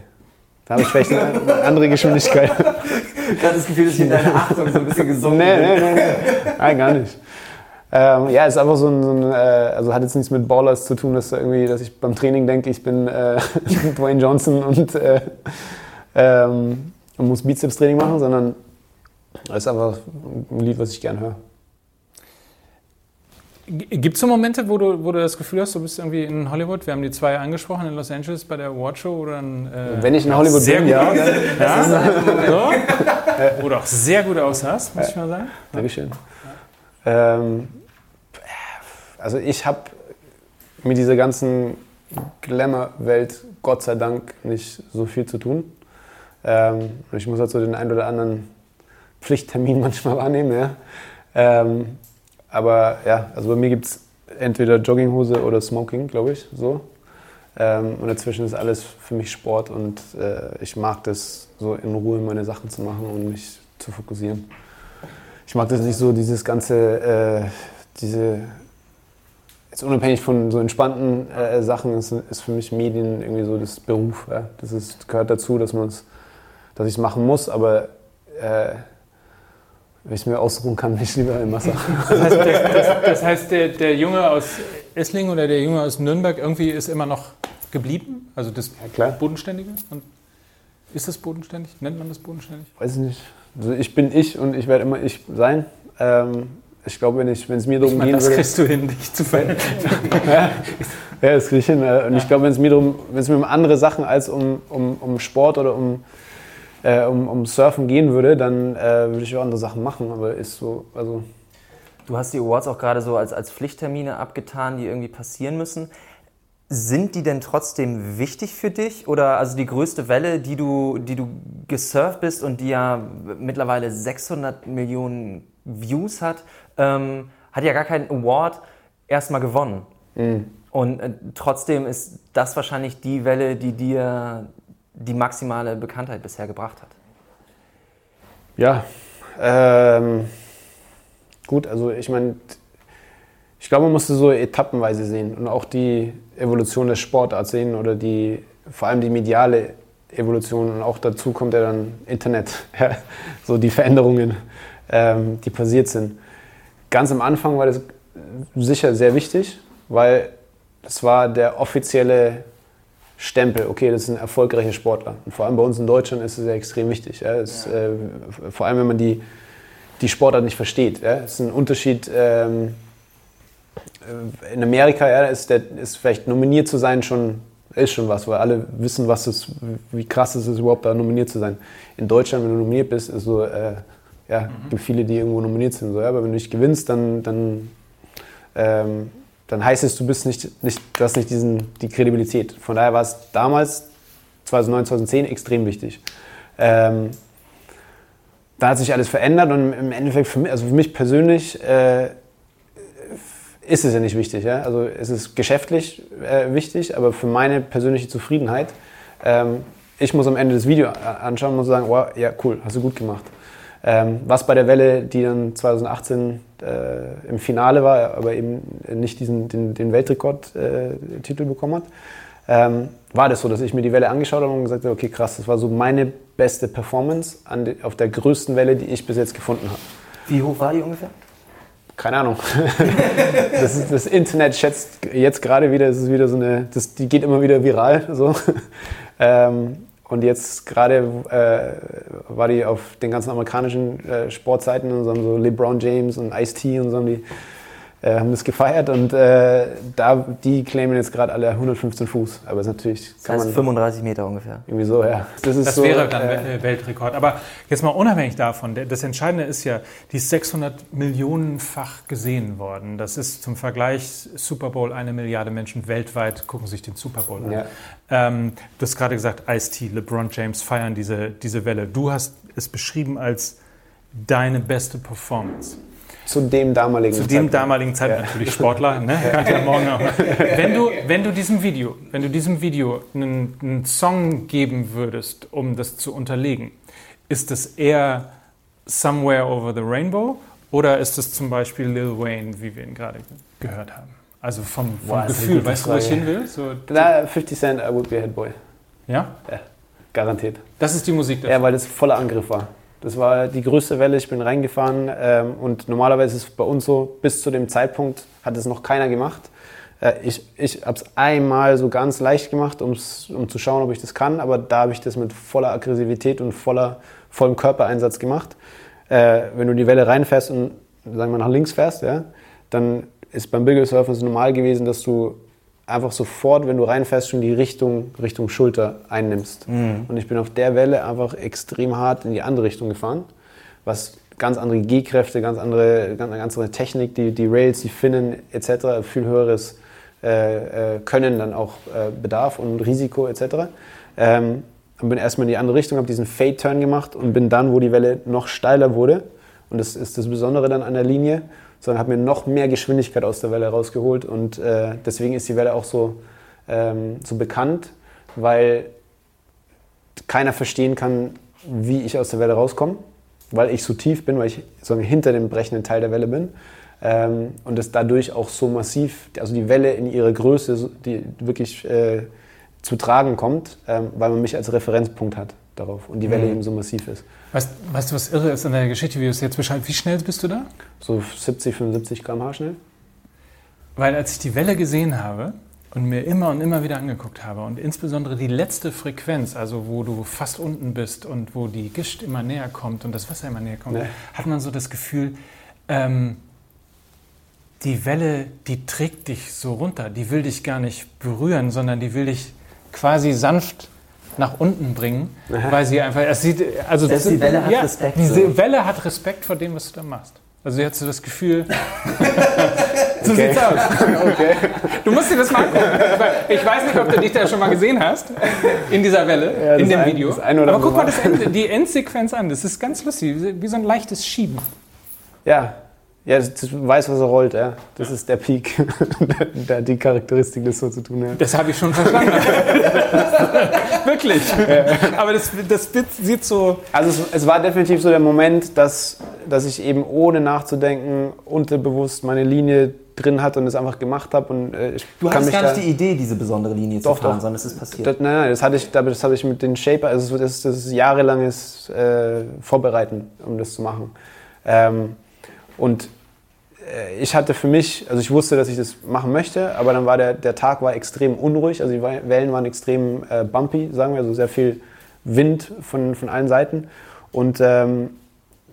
C: Da habe ich vielleicht eine andere Geschwindigkeit.
B: Gerade das Gefühl, dass ich in deiner Achtung so ein bisschen gesungen
C: nee, Nee, nee, nee. Nein, gar nicht. Ähm, ja, ist einfach so ein, so ein äh, also hat jetzt nichts mit Ballers zu tun, dass, irgendwie, dass ich beim Training denke, ich bin äh, <laughs> Dwayne Johnson und, äh, ähm, und muss Bizeps-Training machen, sondern es ist einfach ein Lied, was ich gerne höre.
A: Gibt es so Momente, wo du, wo du das Gefühl hast, du bist irgendwie in Hollywood? Wir haben die zwei angesprochen in Los Angeles bei der Awardshow oder dann,
C: äh, Wenn ich in Hollywood
A: sehr
C: bin,
A: gut ja. <laughs> ja. so. Wo du auch sehr gut aussahst, muss ich mal sagen.
C: Dankeschön. Ähm, also ich habe mit dieser ganzen Glamour-Welt Gott sei Dank nicht so viel zu tun. Ähm, ich muss halt so den einen oder anderen Pflichttermin <laughs> manchmal wahrnehmen. Ja. Ähm, aber ja, also bei mir gibt es entweder Jogginghose oder Smoking, glaube ich, so. Ähm, und dazwischen ist alles für mich Sport und äh, ich mag das, so in Ruhe meine Sachen zu machen und mich zu fokussieren. Ich mag das nicht so, dieses ganze, äh, diese Jetzt unabhängig von so entspannten äh, Sachen ist, ist, für mich Medien irgendwie so das Beruf. Ja? Das ist, gehört dazu, dass, dass ich es machen muss, aber äh, wenn ich es mir ausruhen kann, bin ich lieber im Wasser.
A: Das heißt, der, das, das heißt der, der, Junge aus Esslingen oder der Junge aus Nürnberg irgendwie ist immer noch geblieben? Also das ja, Bodenständige? Und ist das bodenständig? Nennt man das bodenständig?
C: Weiß ich nicht. Also ich bin ich und ich werde immer ich sein. Ähm, ich glaube, wenn es mir darum ich
A: meine,
C: gehen
A: das würde. Das kriegst du hin, dich zu verändern. <laughs>
C: ja, ja, das kriege ich hin. Und ich glaube, wenn es mir darum, wenn es mir um andere Sachen als um, um, um Sport oder um, äh, um, um Surfen gehen würde, dann äh, würde ich auch andere Sachen machen. Aber ist so, also.
B: Du hast die Awards auch gerade so als, als Pflichttermine abgetan, die irgendwie passieren müssen. Sind die denn trotzdem wichtig für dich? Oder also die größte Welle, die du, die du gesurft bist und die ja mittlerweile 600 Millionen Views hat, ähm, hat ja gar keinen Award erstmal gewonnen. Mhm. Und äh, trotzdem ist das wahrscheinlich die Welle, die dir die maximale Bekanntheit bisher gebracht hat.
C: Ja, ähm, gut, also ich meine, ich glaube, man musste so etappenweise sehen und auch die Evolution der Sportart sehen oder die, vor allem die mediale Evolution und auch dazu kommt ja dann Internet, <laughs> so die Veränderungen, ähm, die passiert sind. Ganz am Anfang war das sicher sehr wichtig, weil das war der offizielle Stempel, okay, das ist ein erfolgreicher Sportler. Und vor allem bei uns in Deutschland ist es ja extrem wichtig. Ja. Es, äh, vor allem, wenn man die, die Sportart nicht versteht. Ja. Es ist ein Unterschied. Ähm, in Amerika ja, ist, der, ist vielleicht nominiert zu sein schon, ist schon was, weil alle wissen, was es, wie krass es ist, überhaupt da nominiert zu sein. In Deutschland, wenn du nominiert bist, ist so, äh, ja, mhm. gibt viele, die irgendwo nominiert sind. So, ja, aber wenn du nicht gewinnst, dann, dann, ähm, dann heißt es, du bist nicht, nicht, du hast nicht diesen, die Kredibilität. Von daher war es damals, 2009, 2010, extrem wichtig. Ähm, da hat sich alles verändert und im Endeffekt für mich, also für mich persönlich äh, ist es ja nicht wichtig. Ja? Also es ist geschäftlich äh, wichtig, aber für meine persönliche Zufriedenheit ähm, ich muss am Ende das Video anschauen und sagen, wow, ja cool, hast du gut gemacht. Ähm, was bei der Welle, die dann 2018 äh, im Finale war, aber eben nicht diesen, den, den Weltrekordtitel äh, bekommen hat, ähm, war das so, dass ich mir die Welle angeschaut habe und gesagt habe, okay krass, das war so meine beste Performance die, auf der größten Welle, die ich bis jetzt gefunden habe.
B: Wie hoch war die ungefähr?
C: Keine Ahnung. <laughs> das, ist, das, Internet schätzt jetzt gerade wieder, es ist wieder so eine, das, die geht immer wieder viral. So. <laughs> Ähm, und jetzt gerade äh, war die auf den ganzen amerikanischen äh, Sportseiten und so, haben so LeBron James und Ice-T und so haben die äh, haben das gefeiert und äh, da, die claimen jetzt gerade alle 115 Fuß. Aber es ist natürlich.
B: Das heißt 35 Meter ungefähr.
C: Irgendwie so, ja.
A: Das, ist das so, wäre dann äh, Weltrekord. Aber jetzt mal unabhängig davon, das Entscheidende ist ja, die ist 600 Millionenfach gesehen worden. Das ist zum Vergleich Super Bowl, eine Milliarde Menschen weltweit gucken sich den Super Bowl an. Ja. Ähm, du hast gerade gesagt, Ice-T, LeBron James feiern diese, diese Welle. Du hast es beschrieben als deine beste Performance.
C: Zu dem damaligen
A: Zu dem damaligen Zeitpunkt ja. natürlich Sportler, ne? Ja. morgen auch. <laughs> Wenn du, wenn du diesem Video, wenn du diesem Video einen, einen Song geben würdest, um das zu unterlegen, ist es eher Somewhere Over the Rainbow oder ist es zum Beispiel Lil Wayne, wie wir ihn gerade gehört haben? Also vom, vom wow, Gefühl, weißt du, wo ich hin will?
C: So, Na, 50 Cent, I would be a head boy.
A: Ja?
C: Ja, garantiert.
A: Das ist die Musik
C: dafür? Ja, weil das voller Angriff war. Das war die größte Welle, ich bin reingefahren ähm, und normalerweise ist es bei uns so, bis zu dem Zeitpunkt hat es noch keiner gemacht. Äh, ich ich habe es einmal so ganz leicht gemacht, um zu schauen, ob ich das kann, aber da habe ich das mit voller Aggressivität und voller, vollem Körpereinsatz gemacht. Äh, wenn du die Welle reinfährst und sagen wir nach links fährst, ja, dann ist beim Bilgersurfen so normal gewesen, dass du einfach sofort, wenn du reinfährst, schon die Richtung, Richtung Schulter einnimmst. Mhm. Und ich bin auf der Welle einfach extrem hart in die andere Richtung gefahren, was ganz andere G-Kräfte, ganz andere, ganz, ganz andere Technik, die, die Rails, die Finnen etc. viel höheres äh, äh, Können dann auch äh, bedarf und Risiko etc. Ähm, und bin erstmal in die andere Richtung, habe diesen Fade-Turn gemacht und bin dann, wo die Welle noch steiler wurde, und das ist das Besondere dann an der Linie, sondern habe mir noch mehr Geschwindigkeit aus der Welle rausgeholt. Und äh, deswegen ist die Welle auch so, ähm, so bekannt, weil keiner verstehen kann, wie ich aus der Welle rauskomme, weil ich so tief bin, weil ich so hinter dem brechenden Teil der Welle bin. Ähm, und es dadurch auch so massiv, also die Welle in ihrer Größe, die wirklich äh, zu tragen kommt, ähm, weil man mich als Referenzpunkt hat darauf und die Welle mhm. eben so massiv ist.
A: Weißt, weißt, du, was irre ist an der Geschichte, wie du es jetzt beschreibst? Wie schnell bist du da?
C: So 70, 75 km/h schnell.
A: Weil als ich die Welle gesehen habe und mir immer und immer wieder angeguckt habe und insbesondere die letzte Frequenz, also wo du fast unten bist und wo die Gischt immer näher kommt und das Wasser immer näher kommt, nee. hat man so das Gefühl, ähm, die Welle, die trägt dich so runter, die will dich gar nicht berühren, sondern die will dich quasi sanft nach unten bringen, weil sie einfach, es sieht, also
B: das, die Welle hat ja, Respekt.
A: Diese so. Welle hat Respekt vor dem, was du da machst. Also jetzt hast du das Gefühl, <laughs> so okay. sieht's aus. Okay. Du musst dir das mal angucken. Ich weiß nicht, ob du dich da schon mal gesehen hast, in dieser Welle, ja, in dem ein, Video. Aber guck mal Ende, die Endsequenz an, das ist ganz lustig, wie so ein leichtes Schieben.
C: Ja, ja, du weißt, was er rollt, ja. Das ist der Peak. <laughs> hat die Charakteristik, das so zu tun. Ja.
A: Das habe ich schon verstanden. <laughs> Wirklich. Ja. Aber das, das sieht so.
C: Also es, es, war definitiv so der Moment, dass, dass ich eben ohne nachzudenken unterbewusst meine Linie drin hatte und es einfach gemacht habe. Und, äh,
B: du hattest gar nicht die Idee, diese besondere Linie doch, zu fahren, doch. sondern es ist passiert.
C: Das, nein, nein, das hatte ich, das hatte ich mit den Shaper, also das, das ist jahrelanges äh, Vorbereiten, um das zu machen. Ähm, und ich hatte für mich, also ich wusste, dass ich das machen möchte, aber dann war der, der Tag war extrem unruhig, also die Wellen waren extrem äh, bumpy, sagen wir, also sehr viel Wind von, von allen Seiten und, ähm,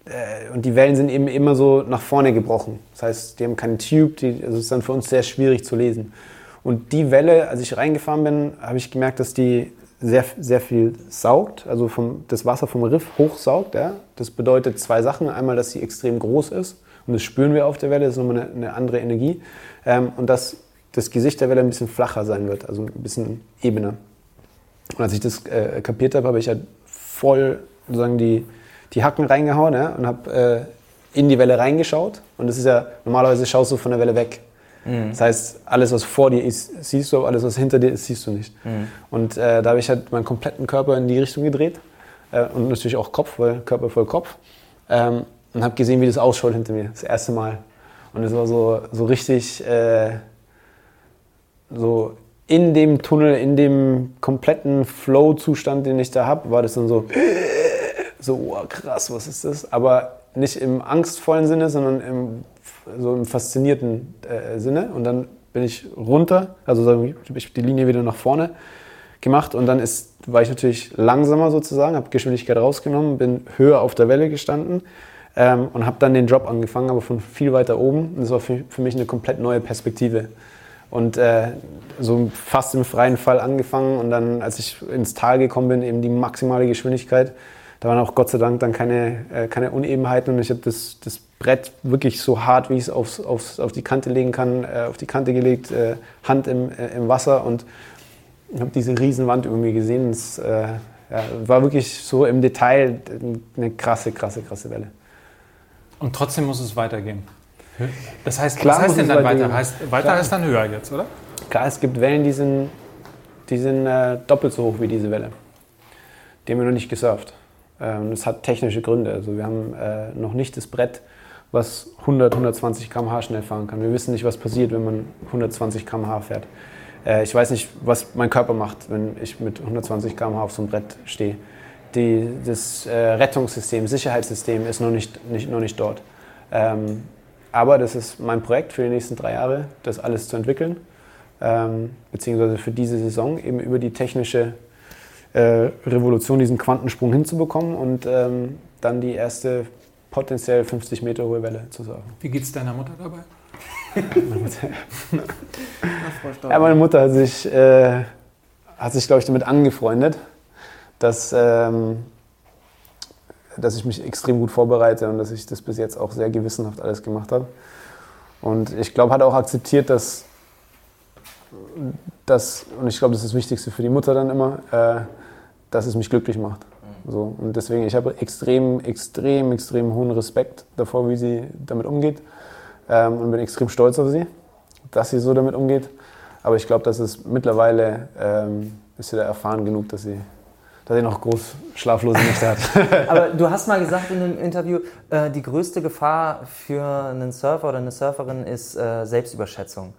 C: äh, und die Wellen sind eben immer so nach vorne gebrochen. Das heißt, die haben keine Tube, die, also es ist dann für uns sehr schwierig zu lesen. Und die Welle, als ich reingefahren bin, habe ich gemerkt, dass die sehr, sehr viel saugt, also vom, das Wasser vom Riff hochsaugt. Ja? Das bedeutet zwei Sachen. Einmal, dass sie extrem groß ist und das spüren wir auf der Welle, das ist nochmal eine, eine andere Energie. Ähm, und dass das Gesicht der Welle ein bisschen flacher sein wird, also ein bisschen ebener. Und als ich das äh, kapiert habe, habe ich halt voll sozusagen die, die Hacken reingehauen ja, und habe äh, in die Welle reingeschaut. Und das ist ja, normalerweise schaust du von der Welle weg. Mhm. Das heißt, alles, was vor dir ist, siehst du, aber alles, was hinter dir ist, siehst du nicht. Mhm. Und äh, da habe ich halt meinen kompletten Körper in die Richtung gedreht äh, und natürlich auch Kopf, weil Körper voll Kopf. Ähm, und habe gesehen, wie das ausschaut hinter mir, das erste Mal. Und es war so, so richtig, äh, so in dem Tunnel, in dem kompletten Flow-Zustand, den ich da habe, war das dann so, so oh, krass, was ist das? Aber nicht im angstvollen Sinne, sondern im, so im faszinierten äh, Sinne. Und dann bin ich runter, also habe ich die Linie wieder nach vorne gemacht und dann ist, war ich natürlich langsamer sozusagen, habe Geschwindigkeit rausgenommen, bin höher auf der Welle gestanden ähm, und habe dann den Job angefangen, aber von viel weiter oben. Und das war für, für mich eine komplett neue Perspektive. Und äh, so fast im freien Fall angefangen und dann, als ich ins Tal gekommen bin, eben die maximale Geschwindigkeit. Da waren auch Gott sei Dank dann keine, äh, keine Unebenheiten und ich habe das, das Brett wirklich so hart, wie ich es aufs, aufs, auf die Kante legen kann, äh, auf die Kante gelegt, äh, Hand im, äh, im Wasser und habe diese Riesenwand über mir gesehen. Es äh, ja, war wirklich so im Detail eine krasse, krasse, krasse Welle.
A: Und trotzdem muss es weitergehen. Das heißt, Klar, was heißt denn dann weiter? Heißt, weiter Klar. heißt dann höher jetzt, oder?
C: Klar, es gibt Wellen, die sind, die sind äh, doppelt so hoch wie diese Welle. Die haben wir noch nicht gesurft. Ähm, das hat technische Gründe. Also wir haben äh, noch nicht das Brett, was 100, 120 km/h schnell fahren kann. Wir wissen nicht, was passiert, wenn man 120 km/h fährt. Äh, ich weiß nicht, was mein Körper macht, wenn ich mit 120 km/h auf so einem Brett stehe. Die, das äh, Rettungssystem, Sicherheitssystem ist noch nicht, nicht, noch nicht dort. Ähm, aber das ist mein Projekt für die nächsten drei Jahre, das alles zu entwickeln, ähm, beziehungsweise für diese Saison eben über die technische äh, Revolution diesen Quantensprung hinzubekommen und ähm, dann die erste potenziell 50 Meter hohe Welle zu surfen.
A: Wie geht es deiner Mutter dabei?
C: meine <laughs> Mutter, ja, meine Mutter hat sich, äh, hat sich glaube ich, damit angefreundet, dass ähm, dass ich mich extrem gut vorbereite und dass ich das bis jetzt auch sehr gewissenhaft alles gemacht habe. Und ich glaube, hat auch akzeptiert, dass, dass und ich glaube, das ist das Wichtigste für die Mutter dann immer, äh, dass es mich glücklich macht. So, und deswegen, ich habe extrem, extrem, extrem hohen Respekt davor, wie sie damit umgeht. Ähm, und bin extrem stolz auf sie, dass sie so damit umgeht. Aber ich glaube, dass es mittlerweile ähm, ist sie da erfahren genug, dass sie dass er noch groß schlaflose Nächte hat. <laughs>
B: Aber du hast mal gesagt in einem Interview, äh, die größte Gefahr für einen Surfer oder eine Surferin ist äh, Selbstüberschätzung.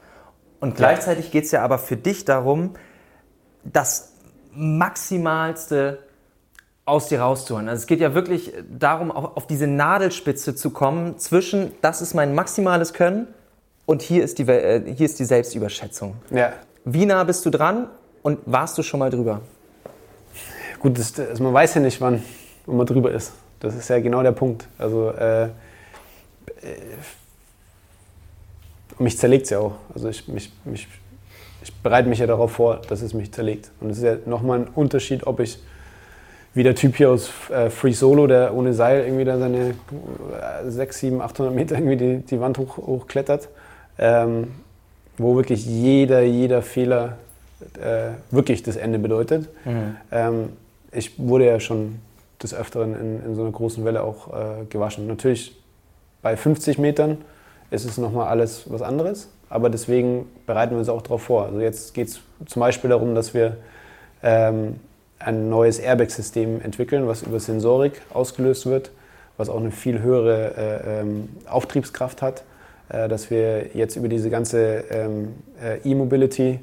B: Und gleichzeitig geht es ja aber für dich darum, das Maximalste aus dir rauszuholen. Also es geht ja wirklich darum, auf, auf diese Nadelspitze zu kommen zwischen, das ist mein maximales Können und hier ist die, äh, hier ist die Selbstüberschätzung. Ja. Wie nah bist du dran und warst du schon mal drüber?
C: Gut, das, also man weiß ja nicht, wann, wann man drüber ist. Das ist ja genau der Punkt. Also äh, äh mich zerlegt es ja auch. Also ich, mich, mich, ich bereite mich ja darauf vor, dass es mich zerlegt. Und es ist ja nochmal ein Unterschied, ob ich wie der Typ hier aus äh, Free Solo, der ohne Seil irgendwie da seine äh, 6, 7, 800 Meter irgendwie die, die Wand hoch, hochklettert, ähm, wo wirklich jeder, jeder Fehler äh, wirklich das Ende bedeutet. Mhm. Ähm, ich wurde ja schon des Öfteren in, in so einer großen Welle auch äh, gewaschen. Natürlich bei 50 Metern ist es nochmal alles was anderes, aber deswegen bereiten wir uns auch darauf vor. Also jetzt geht es zum Beispiel darum, dass wir ähm, ein neues Airbag-System entwickeln, was über Sensorik ausgelöst wird, was auch eine viel höhere äh, ähm, Auftriebskraft hat, äh, dass wir jetzt über diese ganze ähm, äh, E-Mobility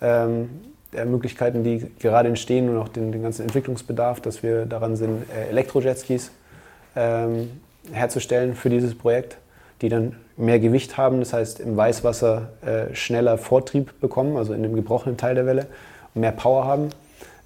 C: ähm, der Möglichkeiten, die gerade entstehen und auch den, den ganzen Entwicklungsbedarf, dass wir daran sind, äh, Elektro-Jetskis ähm, herzustellen für dieses Projekt, die dann mehr Gewicht haben, das heißt im Weißwasser äh, schneller Vortrieb bekommen, also in dem gebrochenen Teil der Welle, mehr Power haben.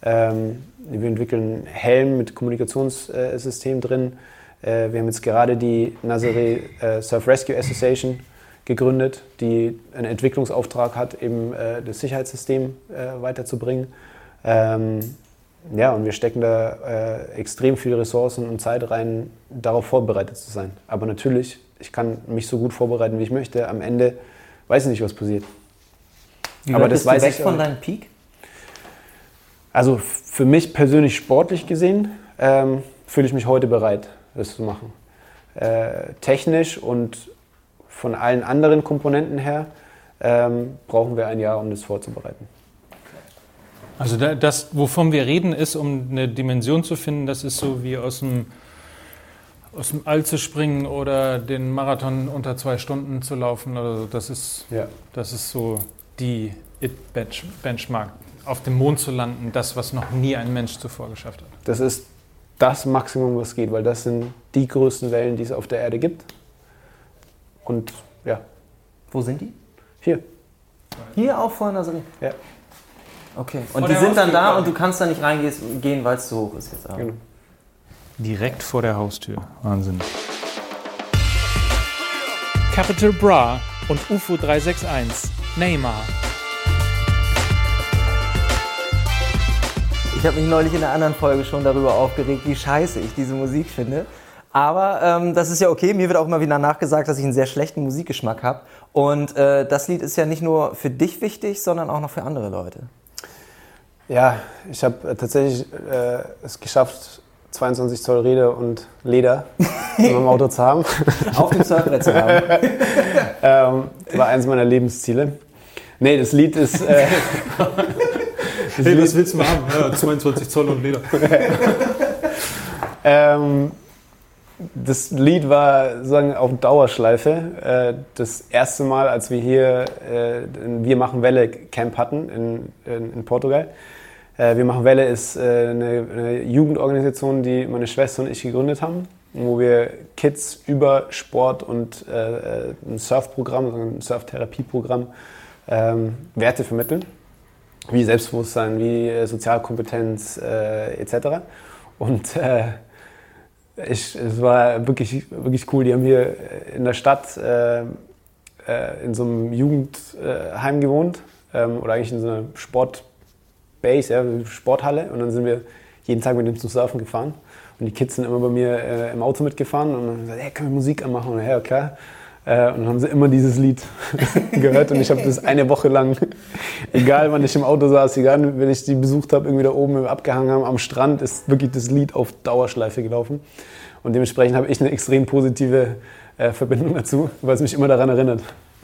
C: Ähm, wir entwickeln Helm mit Kommunikationssystem drin. Äh, wir haben jetzt gerade die Nazare äh, Surf Rescue Association gegründet, die einen Entwicklungsauftrag hat, eben äh, das Sicherheitssystem äh, weiterzubringen. Ähm, ja, und wir stecken da äh, extrem viele Ressourcen und Zeit rein, darauf vorbereitet zu sein. Aber natürlich, ich kann mich so gut vorbereiten, wie ich möchte. Am Ende weiß ich nicht, was passiert.
B: Wie Aber das bist weiß du weg ich, von deinem Peak?
C: Also für mich persönlich sportlich gesehen ähm, fühle ich mich heute bereit, das zu machen. Äh, technisch und von allen anderen Komponenten her ähm, brauchen wir ein Jahr, um das vorzubereiten.
A: Also das, wovon wir reden, ist, um eine Dimension zu finden, das ist so wie aus dem, aus dem All zu springen oder den Marathon unter zwei Stunden zu laufen. Also das, ist, ja. das ist so die It-Benchmark. Auf dem Mond zu landen, das, was noch nie ein Mensch zuvor geschafft hat.
C: Das ist das Maximum, was geht, weil das sind die größten Wellen, die es auf der Erde gibt. Und ja.
B: Wo sind die?
C: Hier.
B: Hier auch vor der
C: Ja.
B: Okay. Und die sind dann da und du kannst da nicht reingehen, weil es zu hoch ist jetzt. Genau.
A: Direkt vor der Haustür. Wahnsinn. Capital Bra und UFO 361. Neymar.
B: Ich habe mich neulich in einer anderen Folge schon darüber aufgeregt, wie scheiße ich diese Musik finde. Aber ähm, das ist ja okay. Mir wird auch immer wieder nachgesagt, dass ich einen sehr schlechten Musikgeschmack habe. Und äh, das Lied ist ja nicht nur für dich wichtig, sondern auch noch für andere Leute.
C: Ja, ich habe äh, tatsächlich äh, es geschafft, 22 Zoll Räder und Leder in meinem Auto zu haben. <laughs>
B: Auf dem Surfbrett zu haben. <laughs>
C: ähm, war eines meiner Lebensziele. Nee, das Lied ist. Äh, <laughs>
A: das hey, Lied was willst du mal haben? Ja, 22 Zoll und Leder.
C: ähm, das Lied war sozusagen auf Dauerschleife. Äh, das erste Mal, als wir hier äh, Wir machen Welle Camp hatten in, in, in Portugal. Äh, wir machen Welle ist eine, eine, Jugendorganisation, die meine Schwester und ich gegründet haben, wo wir Kids über Sport und ein Surfprogramm, ein Surftherapieprogramm ähm, Werte vermitteln, wie Selbstbewusstsein, wie Sozialkompetenz etc. Und ich, es war wirklich, wirklich cool. Die haben hier in der Stadt äh, in so einem Jugendheim gewohnt ähm, oder eigentlich in so einer Sport- Base, ja, Sporthalle. Und dann sind wir jeden Tag mit dem zum Surfen gefahren. Und die Kids sind immer bei mir äh, im Auto mitgefahren und dann gesagt, hey, können wir Musik anmachen? Und ja, klar. Äh, und dann haben sie immer dieses Lied <laughs> gehört und ich habe das eine Woche lang, egal wann ich im Auto saß, egal wenn ich die besucht habe, irgendwie da oben abgehangen haben, am Strand ist wirklich das Lied auf Dauerschleife gelaufen. Und dementsprechend habe ich eine extrem positive äh, Verbindung dazu, weil es mich immer daran erinnert.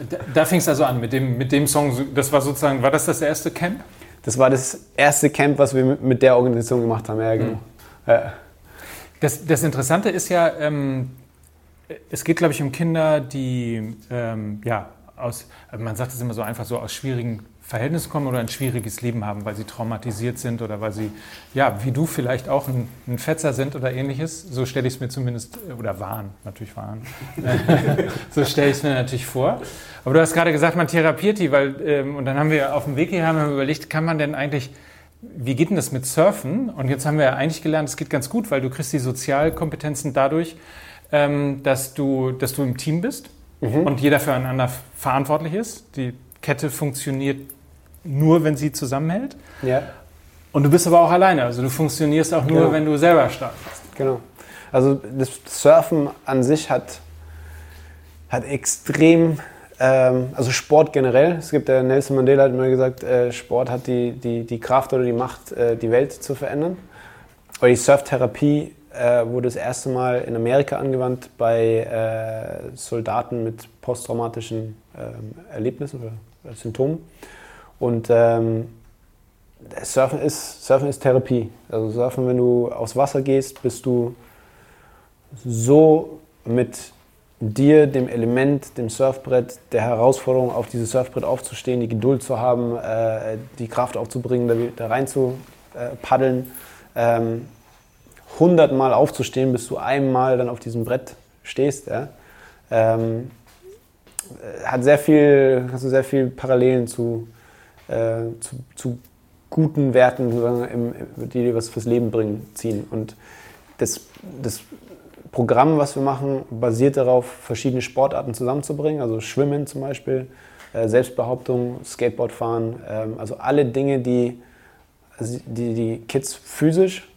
A: Da, da fing es also an mit dem, mit dem Song. Das war sozusagen, war das das erste Camp?
C: Das war das erste Camp, was wir mit der Organisation gemacht haben. Ja, genau. Mhm. Ja.
A: Das, das, Interessante ist ja, ähm, es geht, glaube ich, um Kinder, die ähm, ja, aus, man sagt es immer so einfach so, aus schwierigen Verhältnis kommen oder ein schwieriges Leben haben, weil sie traumatisiert sind oder weil sie, ja, wie du vielleicht auch ein, ein Fetzer sind oder ähnliches. So stelle ich es mir zumindest, oder waren, natürlich waren. <laughs> so stelle ich es mir natürlich vor. Aber du hast gerade gesagt, man therapiert die, weil, ähm, und dann haben wir auf dem Weg hier haben wir überlegt, kann man denn eigentlich, wie geht denn das mit Surfen? Und jetzt haben wir ja eigentlich gelernt, es geht ganz gut, weil du kriegst die Sozialkompetenzen dadurch, ähm, dass, du, dass du im Team bist mhm. und jeder füreinander verantwortlich ist. Die Kette funktioniert nur, wenn sie zusammenhält.
C: Ja.
A: Und du bist aber auch alleine. Also du funktionierst auch nur, genau. wenn du selber stark bist.
C: Genau. Also das Surfen an sich hat, hat extrem, ähm, also Sport generell. Es gibt der Nelson Mandela hat immer gesagt, äh, Sport hat die, die, die Kraft oder die Macht, äh, die Welt zu verändern. Aber die Surftherapie äh, wurde das erste Mal in Amerika angewandt bei äh, Soldaten mit posttraumatischen ähm, Erlebnissen oder Symptomen. Und ähm, Surfen, ist, Surfen ist Therapie. Also Surfen, wenn du aufs Wasser gehst, bist du so mit dir, dem Element, dem Surfbrett, der Herausforderung, auf dieses Surfbrett aufzustehen, die Geduld zu haben, äh, die Kraft aufzubringen, da, da rein zu äh, paddeln, ähm, hundertmal aufzustehen, bis du einmal dann auf diesem Brett stehst. Ja? Ähm, hat sehr viel, hast du sehr viel Parallelen zu, äh, zu, zu, guten Werten, die was fürs Leben bringen, ziehen. Und das, das Programm, was wir machen, basiert darauf, verschiedene Sportarten zusammenzubringen, also Schwimmen zum Beispiel, äh, Selbstbehauptung, Skateboardfahren, ähm, also alle Dinge, die, also die die Kids physisch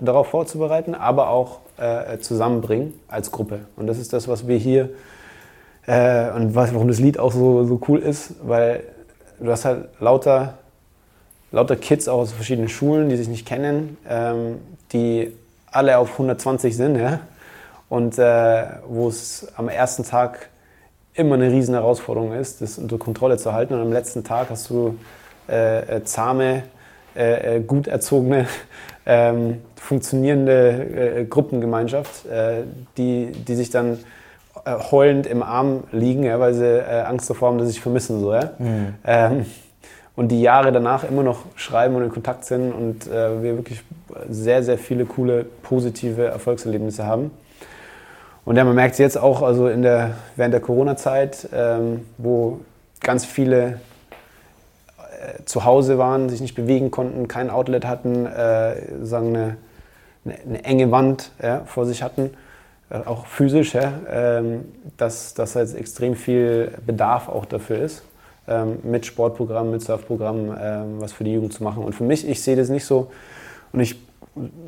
C: darauf vorzubereiten, aber auch äh, zusammenbringen als Gruppe. Und das ist das, was wir hier äh, und was, warum das Lied auch so, so cool ist, weil du hast halt lauter, lauter Kids auch aus verschiedenen Schulen, die sich nicht kennen, ähm, die alle auf 120 sind, ja? und äh, wo es am ersten Tag immer eine riesen Herausforderung ist, das unter Kontrolle zu halten. Und am letzten Tag hast du äh, äh zahme, äh, gut erzogene, ähm, funktionierende äh, Gruppengemeinschaft, äh, die, die sich dann heulend im Arm liegen, ja, weil sie Angst davor haben, dass sie sich vermissen. So, ja? Mhm. Ähm, und die Jahre danach immer noch schreiben und in Kontakt sind und wir wirklich sehr, sehr viele coole, positive Erfolgserlebnisse haben. Und ja, man merkt es jetzt auch also in der, während der Corona-Zeit, ähm, wo ganz viele äh, zu Hause waren, sich nicht bewegen konnten, kein Outlet hatten, äh, sagen eine, eine, eine, enge Wand ja, vor sich hatten, äh, auch physisch, ja, ähm, dass, dass jetzt extrem viel Bedarf auch dafür ist, ähm, mit Sportprogrammen, mit Surfprogrammen ähm, was für die Jugend zu machen. Und für mich, ich sehe das nicht so und ich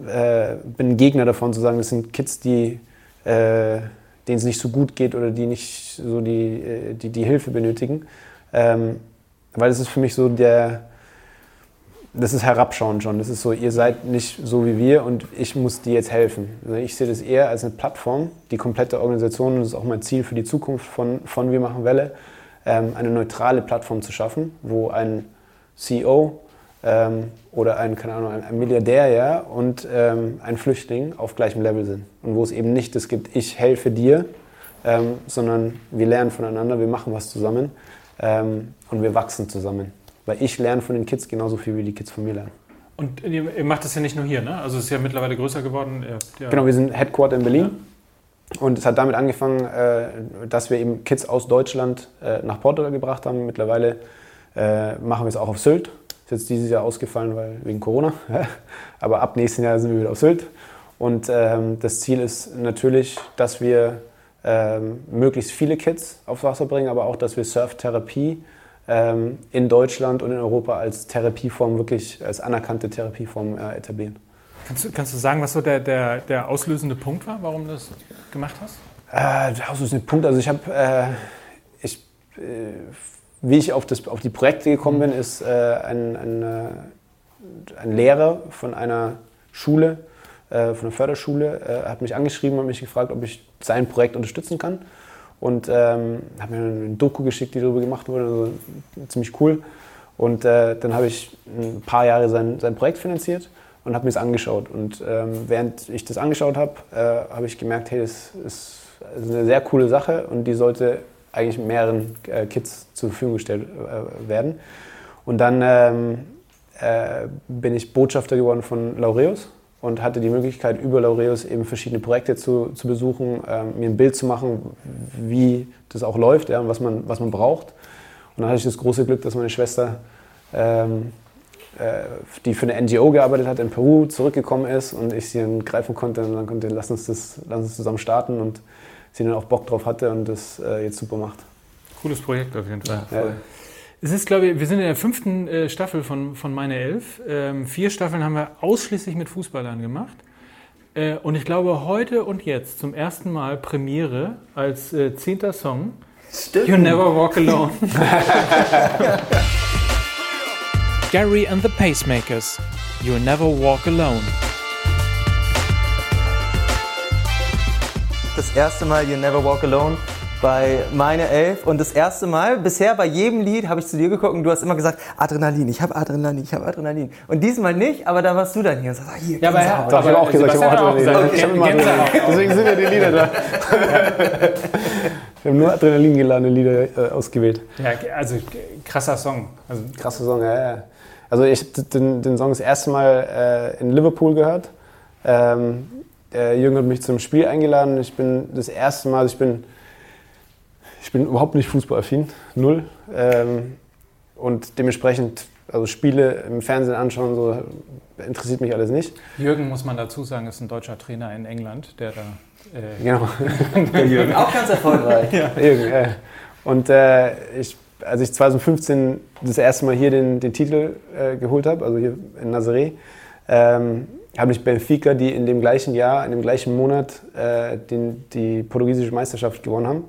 C: äh, bin Gegner davon zu sagen, das sind Kids, die äh, denen es nicht so gut geht oder die nicht so die, äh, die, die Hilfe benötigen. Ähm, weil das ist für mich so der, das ist Herabschauen schon. Das ist so, ihr seid nicht so wie wir und ich muss dir jetzt helfen. Also ich sehe das eher als eine Plattform, die komplette Organisation, und das ist auch mein Ziel für die Zukunft von, von Wir machen Welle, ähm, eine neutrale Plattform zu schaffen, wo ein CEO ähm, oder ein, keine Ahnung, ein, Milliardär ja, und ähm, ein Flüchtling auf gleichem Level sind. Und wo es eben nicht das gibt, ich helfe dir, ähm, sondern wir lernen voneinander, wir machen was zusammen ähm, und wir wachsen zusammen. Weil ich lerne von den Kids genauso viel, wie die Kids von mir lernen.
A: Und ihr macht das ja nicht nur hier, ne? Also es ist ja mittlerweile größer geworden.
C: Ja. Genau, wir sind Headquarter in Berlin. Ja. Und es hat damit angefangen, äh, dass wir eben Kids aus Deutschland äh, nach Portugal gebracht haben. Mittlerweile äh, machen wir es auch auf Sylt. Ist jetzt dieses Jahr ausgefallen, weil wegen Corona. <laughs> Aber ab nächsten Jahr sind wir wieder auf Sylt. Und ähm, das Ziel ist natürlich, dass wir ähm, möglichst viele Kids aufs Wasser bringen, aber auch, dass wir Surftherapie ähm, in Deutschland und in Europa als Therapieform, wirklich als anerkannte Therapieform äh, etablieren.
A: Kannst du, kannst du sagen, was so der, der, der auslösende Punkt war, warum du das gemacht hast?
C: Äh, der auslösende Punkt, also ich habe, äh, ich, äh, wie ich auf, das, auf die Projekte gekommen bin, ist äh, ein, ein, äh, ein Lehrer von einer Schule, äh, von der Förderschule, äh, hat mich angeschrieben und mich gefragt, ob ich sein Projekt unterstützen kann. Und ähm, hat mir eine Doku geschickt, die darüber gemacht wurde, also ziemlich cool. Und äh, dann habe ich ein paar Jahre sein, sein Projekt finanziert und habe mir das angeschaut. Und ähm, während ich das angeschaut habe, äh, habe ich gemerkt, hey, das ist eine sehr coole Sache und die sollte eigentlich mehreren äh, Kids zur Verfügung gestellt äh, werden. Und dann ähm, bin ich Botschafter geworden von Laureus und hatte die Möglichkeit, über Laureus eben verschiedene Projekte zu, zu besuchen, ähm, mir ein Bild zu machen, wie das auch läuft ja, und was man, was man braucht. Und dann hatte ich das große Glück, dass meine Schwester, ähm, äh, die für eine NGO gearbeitet hat in Peru, zurückgekommen ist und ich sie dann greifen konnte und dann konnte, lass uns das lass uns zusammen starten und sie dann auch Bock drauf hatte und das äh, jetzt super macht.
A: Cooles Projekt auf jeden Fall. Ja, es ist, glaube ich, wir sind in der fünften äh, Staffel von, von Meine Elf. Ähm, vier Staffeln haben wir ausschließlich mit Fußballern gemacht. Äh, und ich glaube, heute und jetzt zum ersten Mal Premiere als äh, zehnter Song. Stimmt. You Never Walk Alone. <laughs> Gary and the Pacemakers. You Never Walk Alone.
B: Das erste Mal You Never Walk Alone bei Meine Elf. Und das erste Mal, bisher bei jedem Lied habe ich zu dir geguckt und du hast immer gesagt, Adrenalin, ich habe Adrenalin, ich habe Adrenalin. Und diesmal nicht, aber da warst du dann hier und sagst, ah, hier,
C: Ja, aber ja, doch, ich habe auch gesagt, ich habe Adrenalin. Okay. Ich hab immer Adrenalin. Deswegen sind ja die Lieder da. <laughs> Wir haben nur Adrenalin geladene Lieder äh, ausgewählt.
A: Ja, also krasser Song. Also,
C: krasser Song, ja, ja. Also ich habe den, den Song das erste Mal äh, in Liverpool gehört. Ähm, der Jürgen hat mich zum Spiel eingeladen. Ich bin das erste Mal, also ich bin ich bin überhaupt nicht fußballaffin, null. Ähm, und dementsprechend, also Spiele im Fernsehen anschauen, so interessiert mich alles nicht.
A: Jürgen, muss man dazu sagen, ist ein deutscher Trainer in England, der da.
B: Äh genau. <laughs> der Jürgen. Auch ganz erfolgreich. ja.
C: Jürgen, äh. Und äh, ich, als ich 2015 das erste Mal hier den, den Titel äh, geholt habe, also hier in Nazaré, ähm, habe ich Benfica, die in dem gleichen Jahr, in dem gleichen Monat äh, den, die portugiesische Meisterschaft gewonnen haben,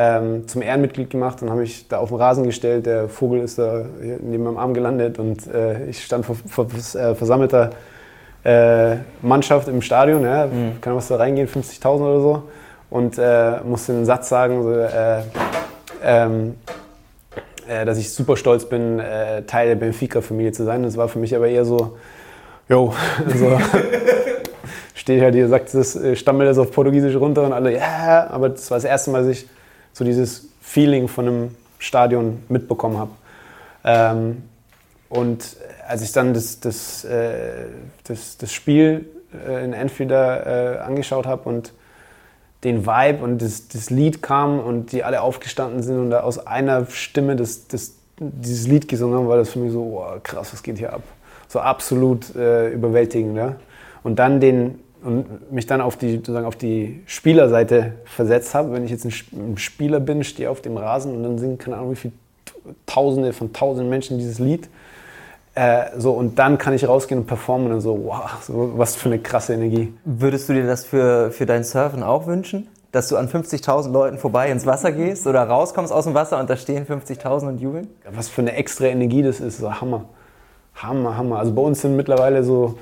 C: ähm, zum Ehrenmitglied gemacht und habe mich da auf den Rasen gestellt. Der Vogel ist da neben meinem Arm gelandet und äh, ich stand vor, vor äh, versammelter äh, Mannschaft im Stadion. Ja, mhm. Kann was da reingehen, 50.000 oder so. Und äh, musste einen Satz sagen, so, äh, ähm, äh, dass ich super stolz bin, Teil der Benfica-Familie zu sein. Das war für mich aber eher so, yo, <laughs> so, <laughs> stehe halt hier, sagt das, äh, stammel das auf Portugiesisch runter und alle, ja, yeah, aber das war das erste Mal, dass ich so dieses Feeling von einem Stadion mitbekommen habe. Ähm, und als ich dann das, das, äh, das, das Spiel äh, in Anfield äh, angeschaut habe und den Vibe und das, das, Lied kam und die alle aufgestanden sind und da aus einer Stimme das, das, dieses Lied gesungen haben, war das für mich so, oh, krass, was geht hier ab? So absolut äh, überwältigend. Ja? Und dann den und mich dann auf die, sozusagen auf die Spielerseite versetzt habe. Wenn ich jetzt ein Spieler bin, stehe auf dem Rasen und dann singen, keine Ahnung, wie viele Tausende von Tausenden Menschen dieses Lied. Äh, so, und dann kann ich rausgehen und performen und so, wow, so, was für eine krasse Energie.
B: Würdest du dir das für, für dein Surfen auch wünschen? Dass du an 50.000 Leuten vorbei ins Wasser gehst oder rauskommst aus dem Wasser und da stehen 50.000 und jubeln?
C: Was für eine extra Energie das ist, so Hammer. Hammer, Hammer. Also bei uns sind mittlerweile so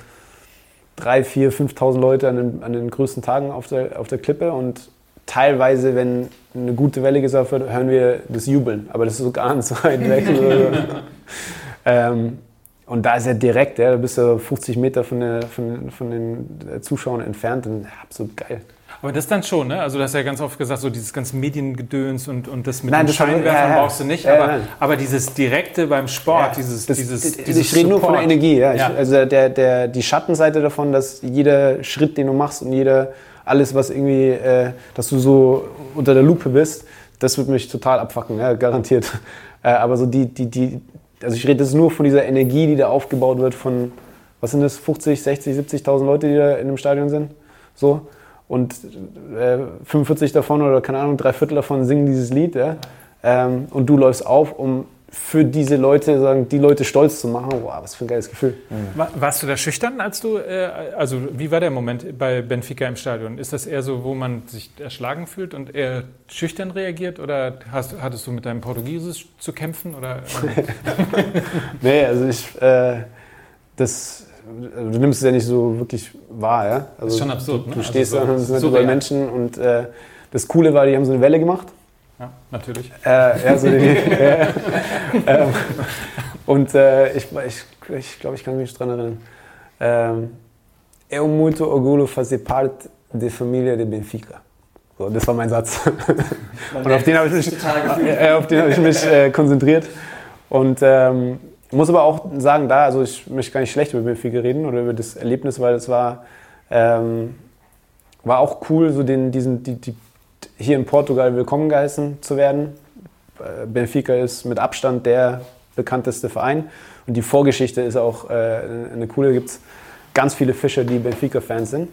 C: 3.000, 4.000, 5.000 Leute an den, an den größten Tagen auf der, auf der Klippe und teilweise, wenn eine gute Welle gesurft wird, hören wir das Jubeln. Aber das ist so ganz weit weg. <laughs> ähm, und da ist er direkt, ja, da bist du 50 Meter von, der, von, von den Zuschauern entfernt. Und absolut geil.
A: Aber das dann schon, ne? Also du hast ja ganz oft gesagt, so dieses ganze Mediengedöns und, und das mit nein, den das Scheinwerfern ja, ja. brauchst du nicht. Ja, aber, aber dieses Direkte beim Sport, dieses, das, dieses,
C: dieses Ich rede nur von der Energie, ja. Ich, also der, der, die Schattenseite davon, dass jeder Schritt, den du machst und jeder, alles, was irgendwie, äh, dass du so unter der Lupe bist, das wird mich total abfacken, ja, garantiert. <laughs> Äh, aber so die, die, die, also ich rede jetzt nur von dieser Energie, die da aufgebaut wird von, was sind das, 50, 60, 70.000 Leute, die da in dem Stadion sind. So. Und äh, 45 davon oder keine Ahnung, drei Viertel davon singen dieses Lied. Ja? Ähm, und du läufst auf, um für diese Leute, sagen, die Leute stolz zu machen. Wow, was für ein geiles Gefühl.
A: Mhm. Warst du da schüchtern, als du, äh, also wie war der Moment bei Benfica im Stadion? Ist das eher so, wo man sich erschlagen fühlt und eher schüchtern reagiert oder hast, hattest du mit deinem Portugiesisch zu kämpfen? Oder, <laughs>
C: nee, also ich, äh, das, du nimmst es ja nicht so wirklich wahr. Ja? Also
A: das ist schon absurd.
C: Du, du ne? stehst also so, da und sind so Menschen und äh, das Coole war, die haben so eine Welle gemacht
A: ja, natürlich.
C: Äh, ja, so die, <laughs> <laughs> äh, äh, und ich, ich, ich glaube, ich kann mich daran erinnern. Ähm, Eu muito orgulho fazer parte da família de Benfica. So, das war mein Satz. <laughs> und auf den habe ich mich, äh, auf den hab ich mich äh, konzentriert. Und ähm, muss aber auch sagen, da, also ich möchte gar nicht schlecht über Benfica reden oder über das Erlebnis, weil es war, ähm, war auch cool, so den, diesen, die, die hier in Portugal willkommen geheißen zu werden. Äh, Benfica ist mit Abstand der bekannteste Verein und die Vorgeschichte ist auch äh, eine coole. Gibt es ganz viele Fischer, die Benfica-Fans sind.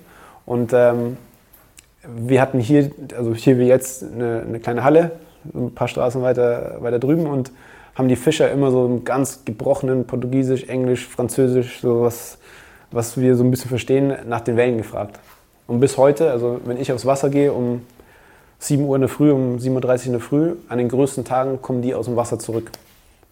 C: Und ähm, wir hatten hier, also hier wie jetzt, eine, eine, kleine Halle, ein paar Straßen weiter, weiter drüben und haben die Fischer immer so im ganz gebrochenen Portugiesisch, Englisch, Französisch, so was, was wir so ein bisschen verstehen, nach den Wellen gefragt. Und bis heute, also wenn ich aufs Wasser gehe, um 7 Uhr in der Früh, um 7.30 Uhr in der Früh, an den größten Tagen kommen die aus dem Wasser zurück.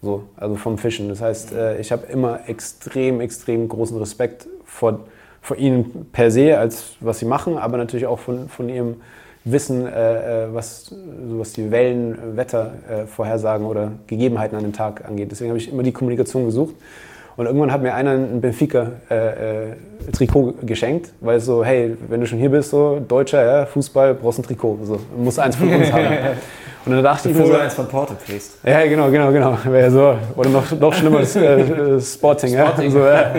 C: So, also vom Fischen. Das heißt, äh, ich habe immer extrem, extrem großen Respekt vor, vor ihnen per se, als was sie machen, aber natürlich auch von, von ihrem Wissen, äh, äh was, was die Wellen, Wettervorhersagen oder Gegebenheiten an dem Tag angeht. Deswegen habe ich immer die Kommunikation gesucht. Und irgendwann hat mir einer ein Benfica-Trikot äh, äh, geschenkt, weil so, hey, wenn du schon hier bist, so Deutscher, ja, Fußball, brauchst ein Trikot. So, musst eins von uns haben. <laughs> Und dann dachte ich mir so,
B: eins von Porto kriegst.
C: Ja, genau, genau, genau. Wäre so, oder noch, noch schlimmer, das, äh, Sporting. <laughs> Sporting. Ja? So, ja.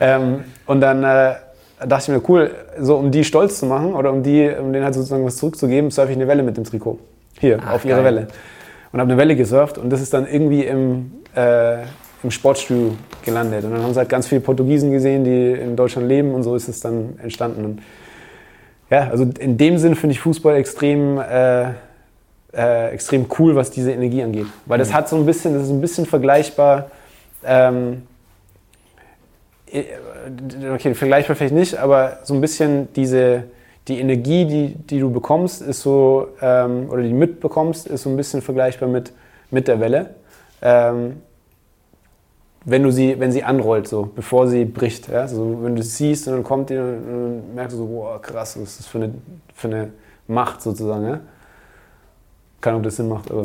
C: ähm, und dann äh, dachte ich mir, cool, so um die stolz zu machen oder um, die, um denen halt sozusagen was zurückzugeben, surfe ich eine Welle mit dem Trikot. Hier, Ach, auf ihre geil. Welle. Und habe eine Welle gesurft und das ist dann irgendwie im, äh, im Sportstudio gelandet. Und dann haben sie halt ganz viele Portugiesen gesehen, die in Deutschland leben und so ist es dann entstanden. Und ja, also in dem Sinn finde ich Fußball extrem, äh, äh, extrem cool, was diese Energie angeht. Weil das mhm. hat so ein bisschen, das ist ein bisschen vergleichbar, ähm, äh, okay, vergleichbar vielleicht nicht, aber so ein bisschen diese, die Energie, die, die du bekommst, ist so, ähm, oder die mitbekommst, ist so ein bisschen vergleichbar mit, mit der Welle. Ähm, wenn du sie, wenn sie anrollt, so, bevor sie bricht. Ja? Also, wenn du sie siehst und dann kommt die und dann merkst du so, boah, krass, was ist das für eine, für eine Macht sozusagen. Ja? Keine Ahnung, ob das Sinn macht, aber.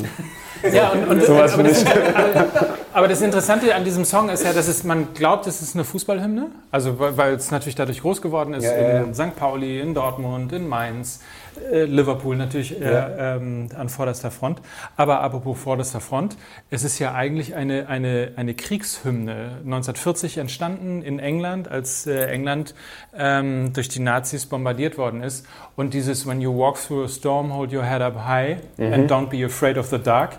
A: Ja, und, und <laughs> Sowas aber, das, aber, das, Interessante an diesem Song ist ja, dass es, man glaubt, es ist eine Fußballhymne. Also, weil es natürlich dadurch groß geworden ist. Ja, in ja. St. Pauli, in Dortmund, in Mainz, äh, Liverpool natürlich äh, ähm, an vorderster Front. Aber apropos vorderster Front, es ist ja eigentlich eine, eine, eine Kriegshymne. 1940 entstanden in England, als äh, England ähm, durch die Nazis bombardiert worden ist. Und dieses When you walk through a storm, hold your head up high mhm. and don't be afraid of the dark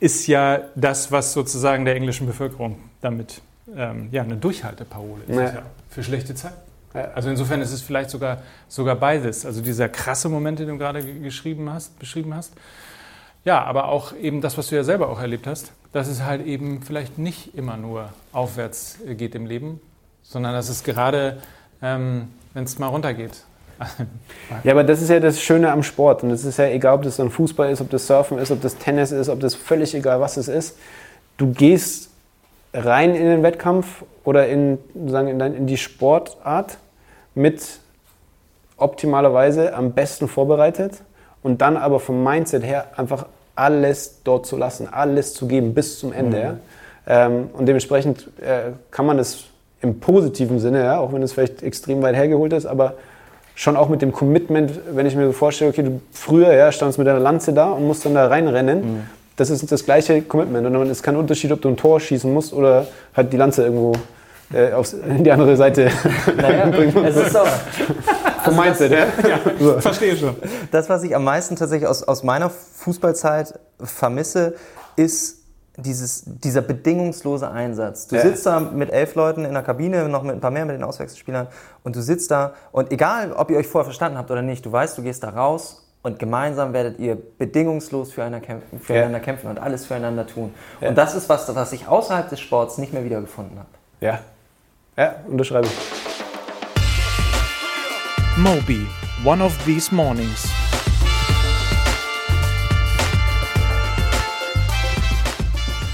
A: ist ja das, was sozusagen der englischen Bevölkerung damit ähm, ja, eine Durchhalteparole ist. Ja. Für schlechte Zeiten. Also insofern ist es vielleicht sogar, sogar beides. Also dieser krasse Moment, den du gerade geschrieben hast, beschrieben hast. Ja, aber auch eben das, was du ja selber auch erlebt hast, dass es halt eben vielleicht nicht immer nur aufwärts geht im Leben, sondern dass es gerade, ähm, wenn es mal runtergeht. <laughs>
C: ja, aber das ist ja das Schöne am Sport. Und es ist ja egal, ob das dann Fußball ist, ob das Surfen ist, ob das Tennis ist, ob das völlig egal, was es ist. Du gehst rein in den Wettkampf oder in, sagen, in, in die Sportart mit optimalerweise am besten vorbereitet und dann aber vom Mindset her einfach alles dort zu lassen, alles zu geben bis zum Ende. Mhm. Ja? Ähm, und dementsprechend äh, kann man das im positiven Sinne, ja, auch wenn es vielleicht extrem weit hergeholt ist, aber schon auch mit dem Commitment, wenn ich mir so vorstelle, okay, du früher ja, standst mit deiner Lanze da und musst dann da reinrennen. Mhm das ist das gleiche Commitment. Und es ist kein Unterschied, ob du ein Tor schießen musst oder halt die Lanze irgendwo äh, aufs, in die andere Seite <laughs> naja, <laughs> bringen Es ist so. <laughs> Vom also Mindset,
B: das, ja? ja so. Verstehe schon. Das, was ich am meisten tatsächlich aus, aus meiner Fußballzeit vermisse, ist dieses, dieser bedingungslose Einsatz. Du ja. sitzt da mit elf Leuten in der Kabine, noch mit ein paar mehr mit den Auswechselspielern und du sitzt da und egal, ob ihr euch vorher verstanden habt oder nicht, du weißt, du gehst da raus und gemeinsam werdet ihr bedingungslos füreinander kämpfen, füreinander ja. kämpfen und alles füreinander tun. Ja. Und das ist was, was ich außerhalb des Sports nicht mehr wiedergefunden habe.
C: Ja, ja, unterschreibe ich.
A: Moby, one of these mornings.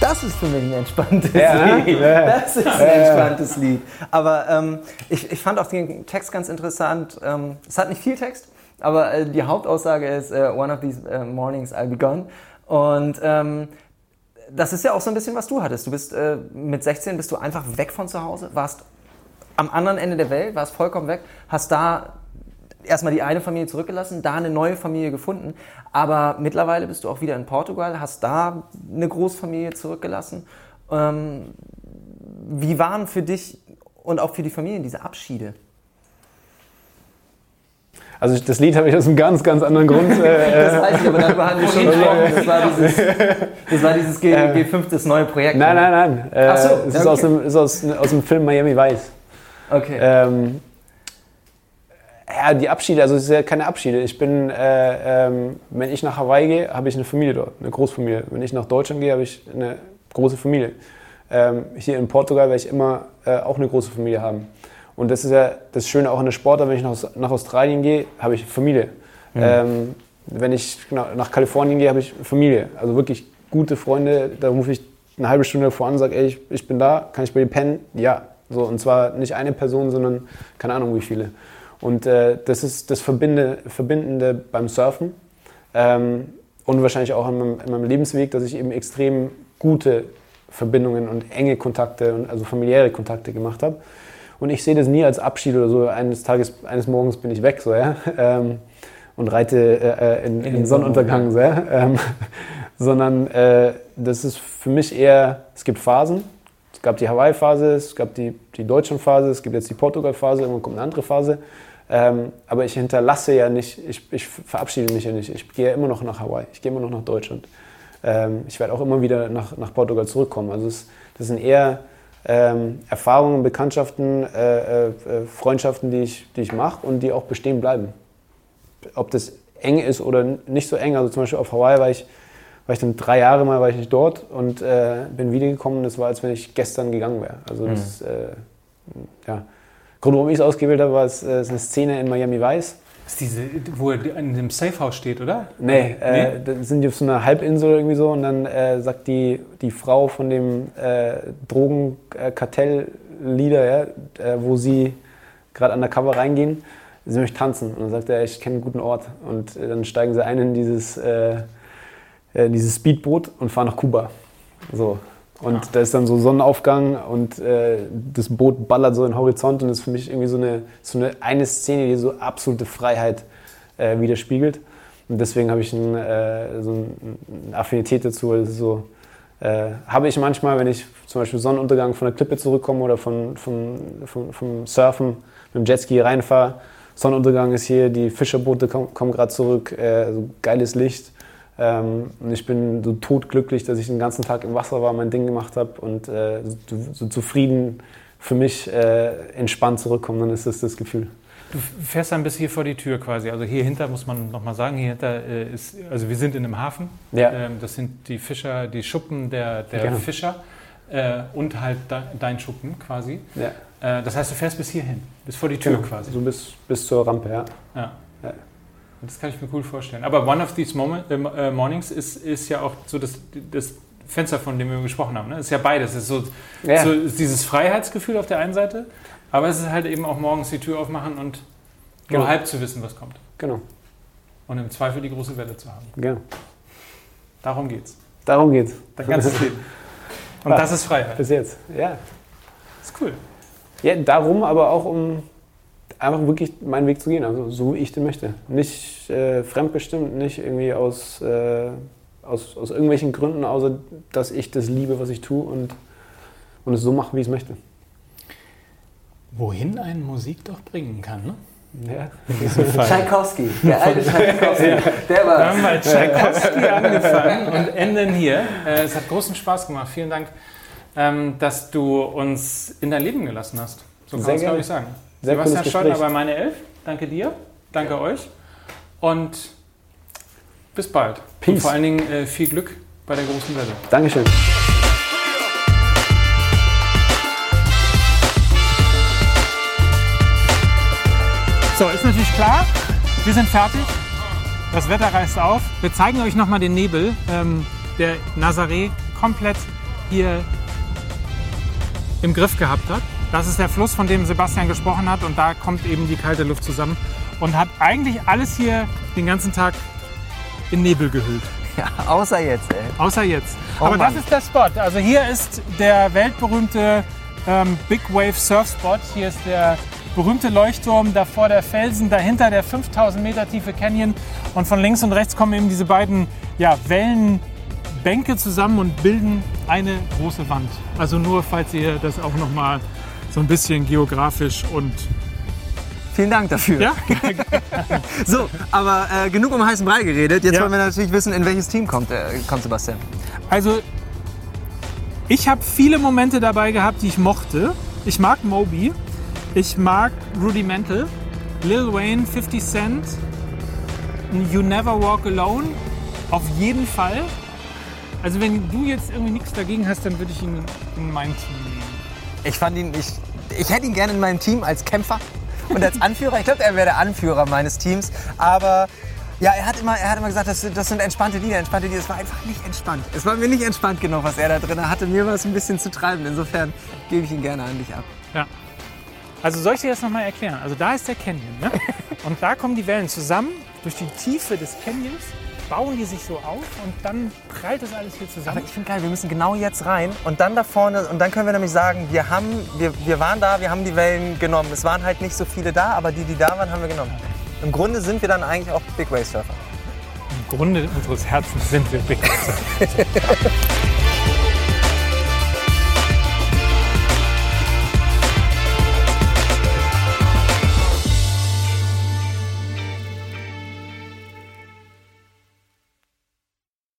B: Das ist für mich ein entspanntes ja, Lied. Ja. Das ist ein entspanntes Lied. Aber ähm, ich, ich fand auch den Text ganz interessant. Ähm, es hat nicht viel Text, aber äh, die Hauptaussage ist, äh, one of these uh, mornings I'll be gone. Und ähm, das ist ja auch so ein bisschen, was du hattest. Du bist äh, mit 16 bist du einfach weg von zu Hause, warst am anderen Ende der Welt, warst vollkommen weg, hast da erstmal die eine Familie zurückgelassen, da eine neue Familie gefunden. Aber mittlerweile bist du auch wieder in Portugal, hast da eine Großfamilie zurückgelassen. Ähm, wie waren für dich und auch für die Familie diese Abschiede?
C: Also das Lied habe ich aus einem ganz, ganz anderen Grund. <laughs> Äh,
B: das weiß ich, aber darüber haben wir schon gesprochen. Das war dieses, das war dieses G, äh, G5, das neue Projekt.
C: Nein, nein, nein. Äh, Ach so, es ist, okay. aus, dem, ist aus, aus dem Film Miami Vice.
B: Okay.
C: Ähm, ja, die Abschiede, also es ist ja keine Abschiede. Ich bin, äh, ähm, wenn ich nach Hawaii gehe, habe ich eine Familie dort, eine Großfamilie. Wenn ich nach Deutschland gehe, habe ich eine große Familie. Ähm, hier in Portugal werde ich immer äh, auch eine große Familie haben. Und das ist ja das Schöne auch in der Sportart, wenn ich nach, nach Australien gehe, habe ich Familie. Mhm. Ähm, wenn ich nach Kalifornien gehe, habe ich Familie. Also wirklich gute Freunde. Da rufe ich eine halbe Stunde vor an und sage, ey, ich, ich bin da, kann ich bei dir pennen? Ja. So, und zwar nicht eine Person, sondern keine Ahnung wie viele. Und äh, das ist das Verbinde, Verbindende beim Surfen ähm, und wahrscheinlich auch in meinem, in meinem, Lebensweg, dass ich eben extrem gute Verbindungen und enge Kontakte, und also familiäre Kontakte gemacht habe. Und ich sehe das nie als Abschied oder so. Eines Tages, eines Morgens bin ich weg, so, ja. <laughs> Ähm, und reite äh, äh in, in, in Sonnenuntergang, so, ja? <laughs> ähm, sondern äh, das ist für mich eher, es gibt Phasen. Es gab die Hawaii-Phase, es gab die, die Deutschland-Phase, es gibt jetzt die Portugal-Phase, irgendwann kommt eine andere Phase. Ähm, aber ich hinterlasse ja nicht, ich, ich, verabschiede mich ja nicht. Ich gehe ja immer noch nach Hawaii, ich gehe immer noch nach Deutschland. Ähm, ich werde auch immer wieder nach, nach Portugal zurückkommen. Also es, das sind eher ähm, Erfahrungen, Bekanntschaften, äh, äh, Freundschaften, die ich, die ich mache und die auch bestehen bleiben. Ob das eng ist oder nicht so eng. Also zum Beispiel auf Hawaii war ich, war ich dann drei Jahre mal war ich nicht dort und äh, bin wiedergekommen. Das war, als wenn ich gestern gegangen wäre. Also das, mhm. äh, ja. Grund, warum ich es ausgewählt habe, war es äh, eine Szene in Miami Vice
A: ist diese, wo er in dem Safehouse steht, oder?
C: Nee, äh, nee? da sind die auf so einer Halbinsel irgendwie so und dann äh, sagt die, die Frau von dem äh, Drogenkartell-Leader, ja, äh, wo sie gerade undercover reingehen, sie möchte tanzen. Und dann sagt er, ich kenne einen guten Ort. Und äh, dann steigen sie ein in dieses, äh, äh, dieses Speedboot und fahre nach Kuba. So. Und ja. da ist dann so Sonnenaufgang und äh, das Boot ballert so in den Horizont und das ist für mich irgendwie so eine, so eine, eine Szene, die so absolute Freiheit äh, widerspiegelt. Und deswegen habe ich ein, äh, so eine Affinität dazu. Also so, äh, habe ich manchmal, wenn ich zum Beispiel Sonnenuntergang von der Klippe zurückkomme oder von, von, von, vom Surfen mit dem Jetski reinfahre. Sonnenuntergang ist hier, die Fischerboote kommen, kommen gerade zurück, äh, so geiles Licht. Ähm, und ich bin so todglücklich, dass ich den ganzen Tag im Wasser war, mein Ding gemacht habe und äh, so, so, zufrieden für mich äh, entspannt zurückkommen. Dann ist das das Gefühl.
A: Du fährst dann bis hier vor die Tür quasi. Also hier hinter muss man nochmal sagen, hier hinter äh, ist, also wir sind in einem Hafen. Ja. Ähm, das sind die Fischer, die Schuppen der, der genau. Fischer äh, und halt de, dein Schuppen quasi. Ja. Äh, das heißt, du fährst bis hierhin, bis vor die Tür genau. quasi.
C: So bis, bis zur Rampe, ja. ja.
A: ja. Das kann ich mir cool vorstellen. Aber One of These moment, äh, äh, Mornings ist, ist ja auch so das, das Fenster, von dem wir gesprochen haben. Ne? Ist ja beides. Es ist so, ja. so ist dieses Freiheitsgefühl auf der einen Seite, aber es ist halt eben auch morgens die Tür aufmachen und genau. nur halb zu wissen, was kommt.
C: Genau.
A: Und im Zweifel die große Welle zu haben.
C: Genau.
A: Darum geht's.
C: Darum geht's.
A: Dein ganzes Leben. <laughs> Und ja, das ist Freiheit.
C: Bis jetzt, ja.
A: ist cool.
C: Ja, darum aber auch, um einfach wirklich meinen Weg zu gehen, also so wie ich den möchte. Nicht äh, fremdbestimmt, nicht irgendwie aus, äh, aus, aus irgendwelchen Gründen, außer dass ich das liebe, was ich tue und, und es so mache, wie ich es möchte.
A: Wohin eine Musik doch bringen kann, ne?
B: Ja, Tchaikovsky, der alte Tchaikovsky, ja. der
A: war. Wir haben bei Tchaikovsky angefangen und enden hier. Äh, es hat großen Spaß gemacht. Vielen Dank, ähm, dass du uns in dein Leben gelassen hast. So kann man es, glaube ich, sagen. Sehr Sebastian Stoltner bei meine Elf. Danke dir, danke ja. euch und bis bald. Peace. Und vor allen Dingen äh, viel Glück bei der großen Welle.
C: Dankeschön.
A: So, ist natürlich klar, wir sind fertig. Das Wetter reißt auf. Wir zeigen euch nochmal den Nebel, ähm, der Nazaré komplett hier im Griff gehabt hat. Das ist der Fluss, von dem Sebastian gesprochen hat und da kommt eben die kalte Luft zusammen und hat eigentlich alles hier den ganzen Tag in Nebel gehüllt.
B: Ja, außer jetzt, ey.
A: Außer jetzt. Oh Aber Mann. das ist der Spot. Also hier ist der weltberühmte ähm, Big Wave Surf Spot. Hier ist der berühmte Leuchtturm, davor der Felsen, dahinter der 5000 Meter tiefe Canyon und von links und rechts kommen eben diese beiden ja, Wellenbänke zusammen und bilden eine große Wand. Also nur, falls ihr das auch noch mal so ein bisschen geografisch und
B: Vielen Dank dafür. Ja? <laughs> so, aber äh, genug um heißen Brei geredet. Jetzt ja. wollen wir natürlich wissen, in welches Team kommt, äh, kommt Sebastian.
A: Also, ich habe viele Momente dabei gehabt, die ich mochte. Ich mag Moby. Ich mag Rudimental, Lil Wayne, 50 Cent, You Never Walk Alone. Auf jeden Fall. Also wenn du jetzt irgendwie nichts dagegen hast, dann würde ich ihn in mein Team.
B: Ich fand ihn, ich, ich hätte ihn gerne in meinem Team als Kämpfer und als Anführer. Ich glaube, er wäre der Anführer meines Teams. Aber ja, er hat immer, er hat immer gesagt, das, das sind entspannte Lieder, entspannte Lieder. Es war einfach nicht entspannt. Es war mir nicht entspannt genug, was er da drin hatte. Mir war es ein bisschen zu treiben. Insofern gebe ich ihn gerne an dich ab.
A: Ja. Also soll ich dir das nochmal erklären? Also da ist der Canyon. Ne? <laughs> Und da kommen die Wellen zusammen durch die Tiefe des Canyons, bauen die sich so auf und dann prallt das alles hier zusammen.
B: Aber ich finde geil, wir müssen genau jetzt rein und dann da vorne und dann können wir nämlich sagen, wir, haben, wir, wir waren da, wir haben die Wellen genommen. Es waren halt nicht so viele da, aber die, die da waren, haben wir genommen. Im Grunde sind wir dann eigentlich auch Big Wave Surfer.
A: Im Grunde unseres Herzens sind wir Big Wave Surfer. <laughs>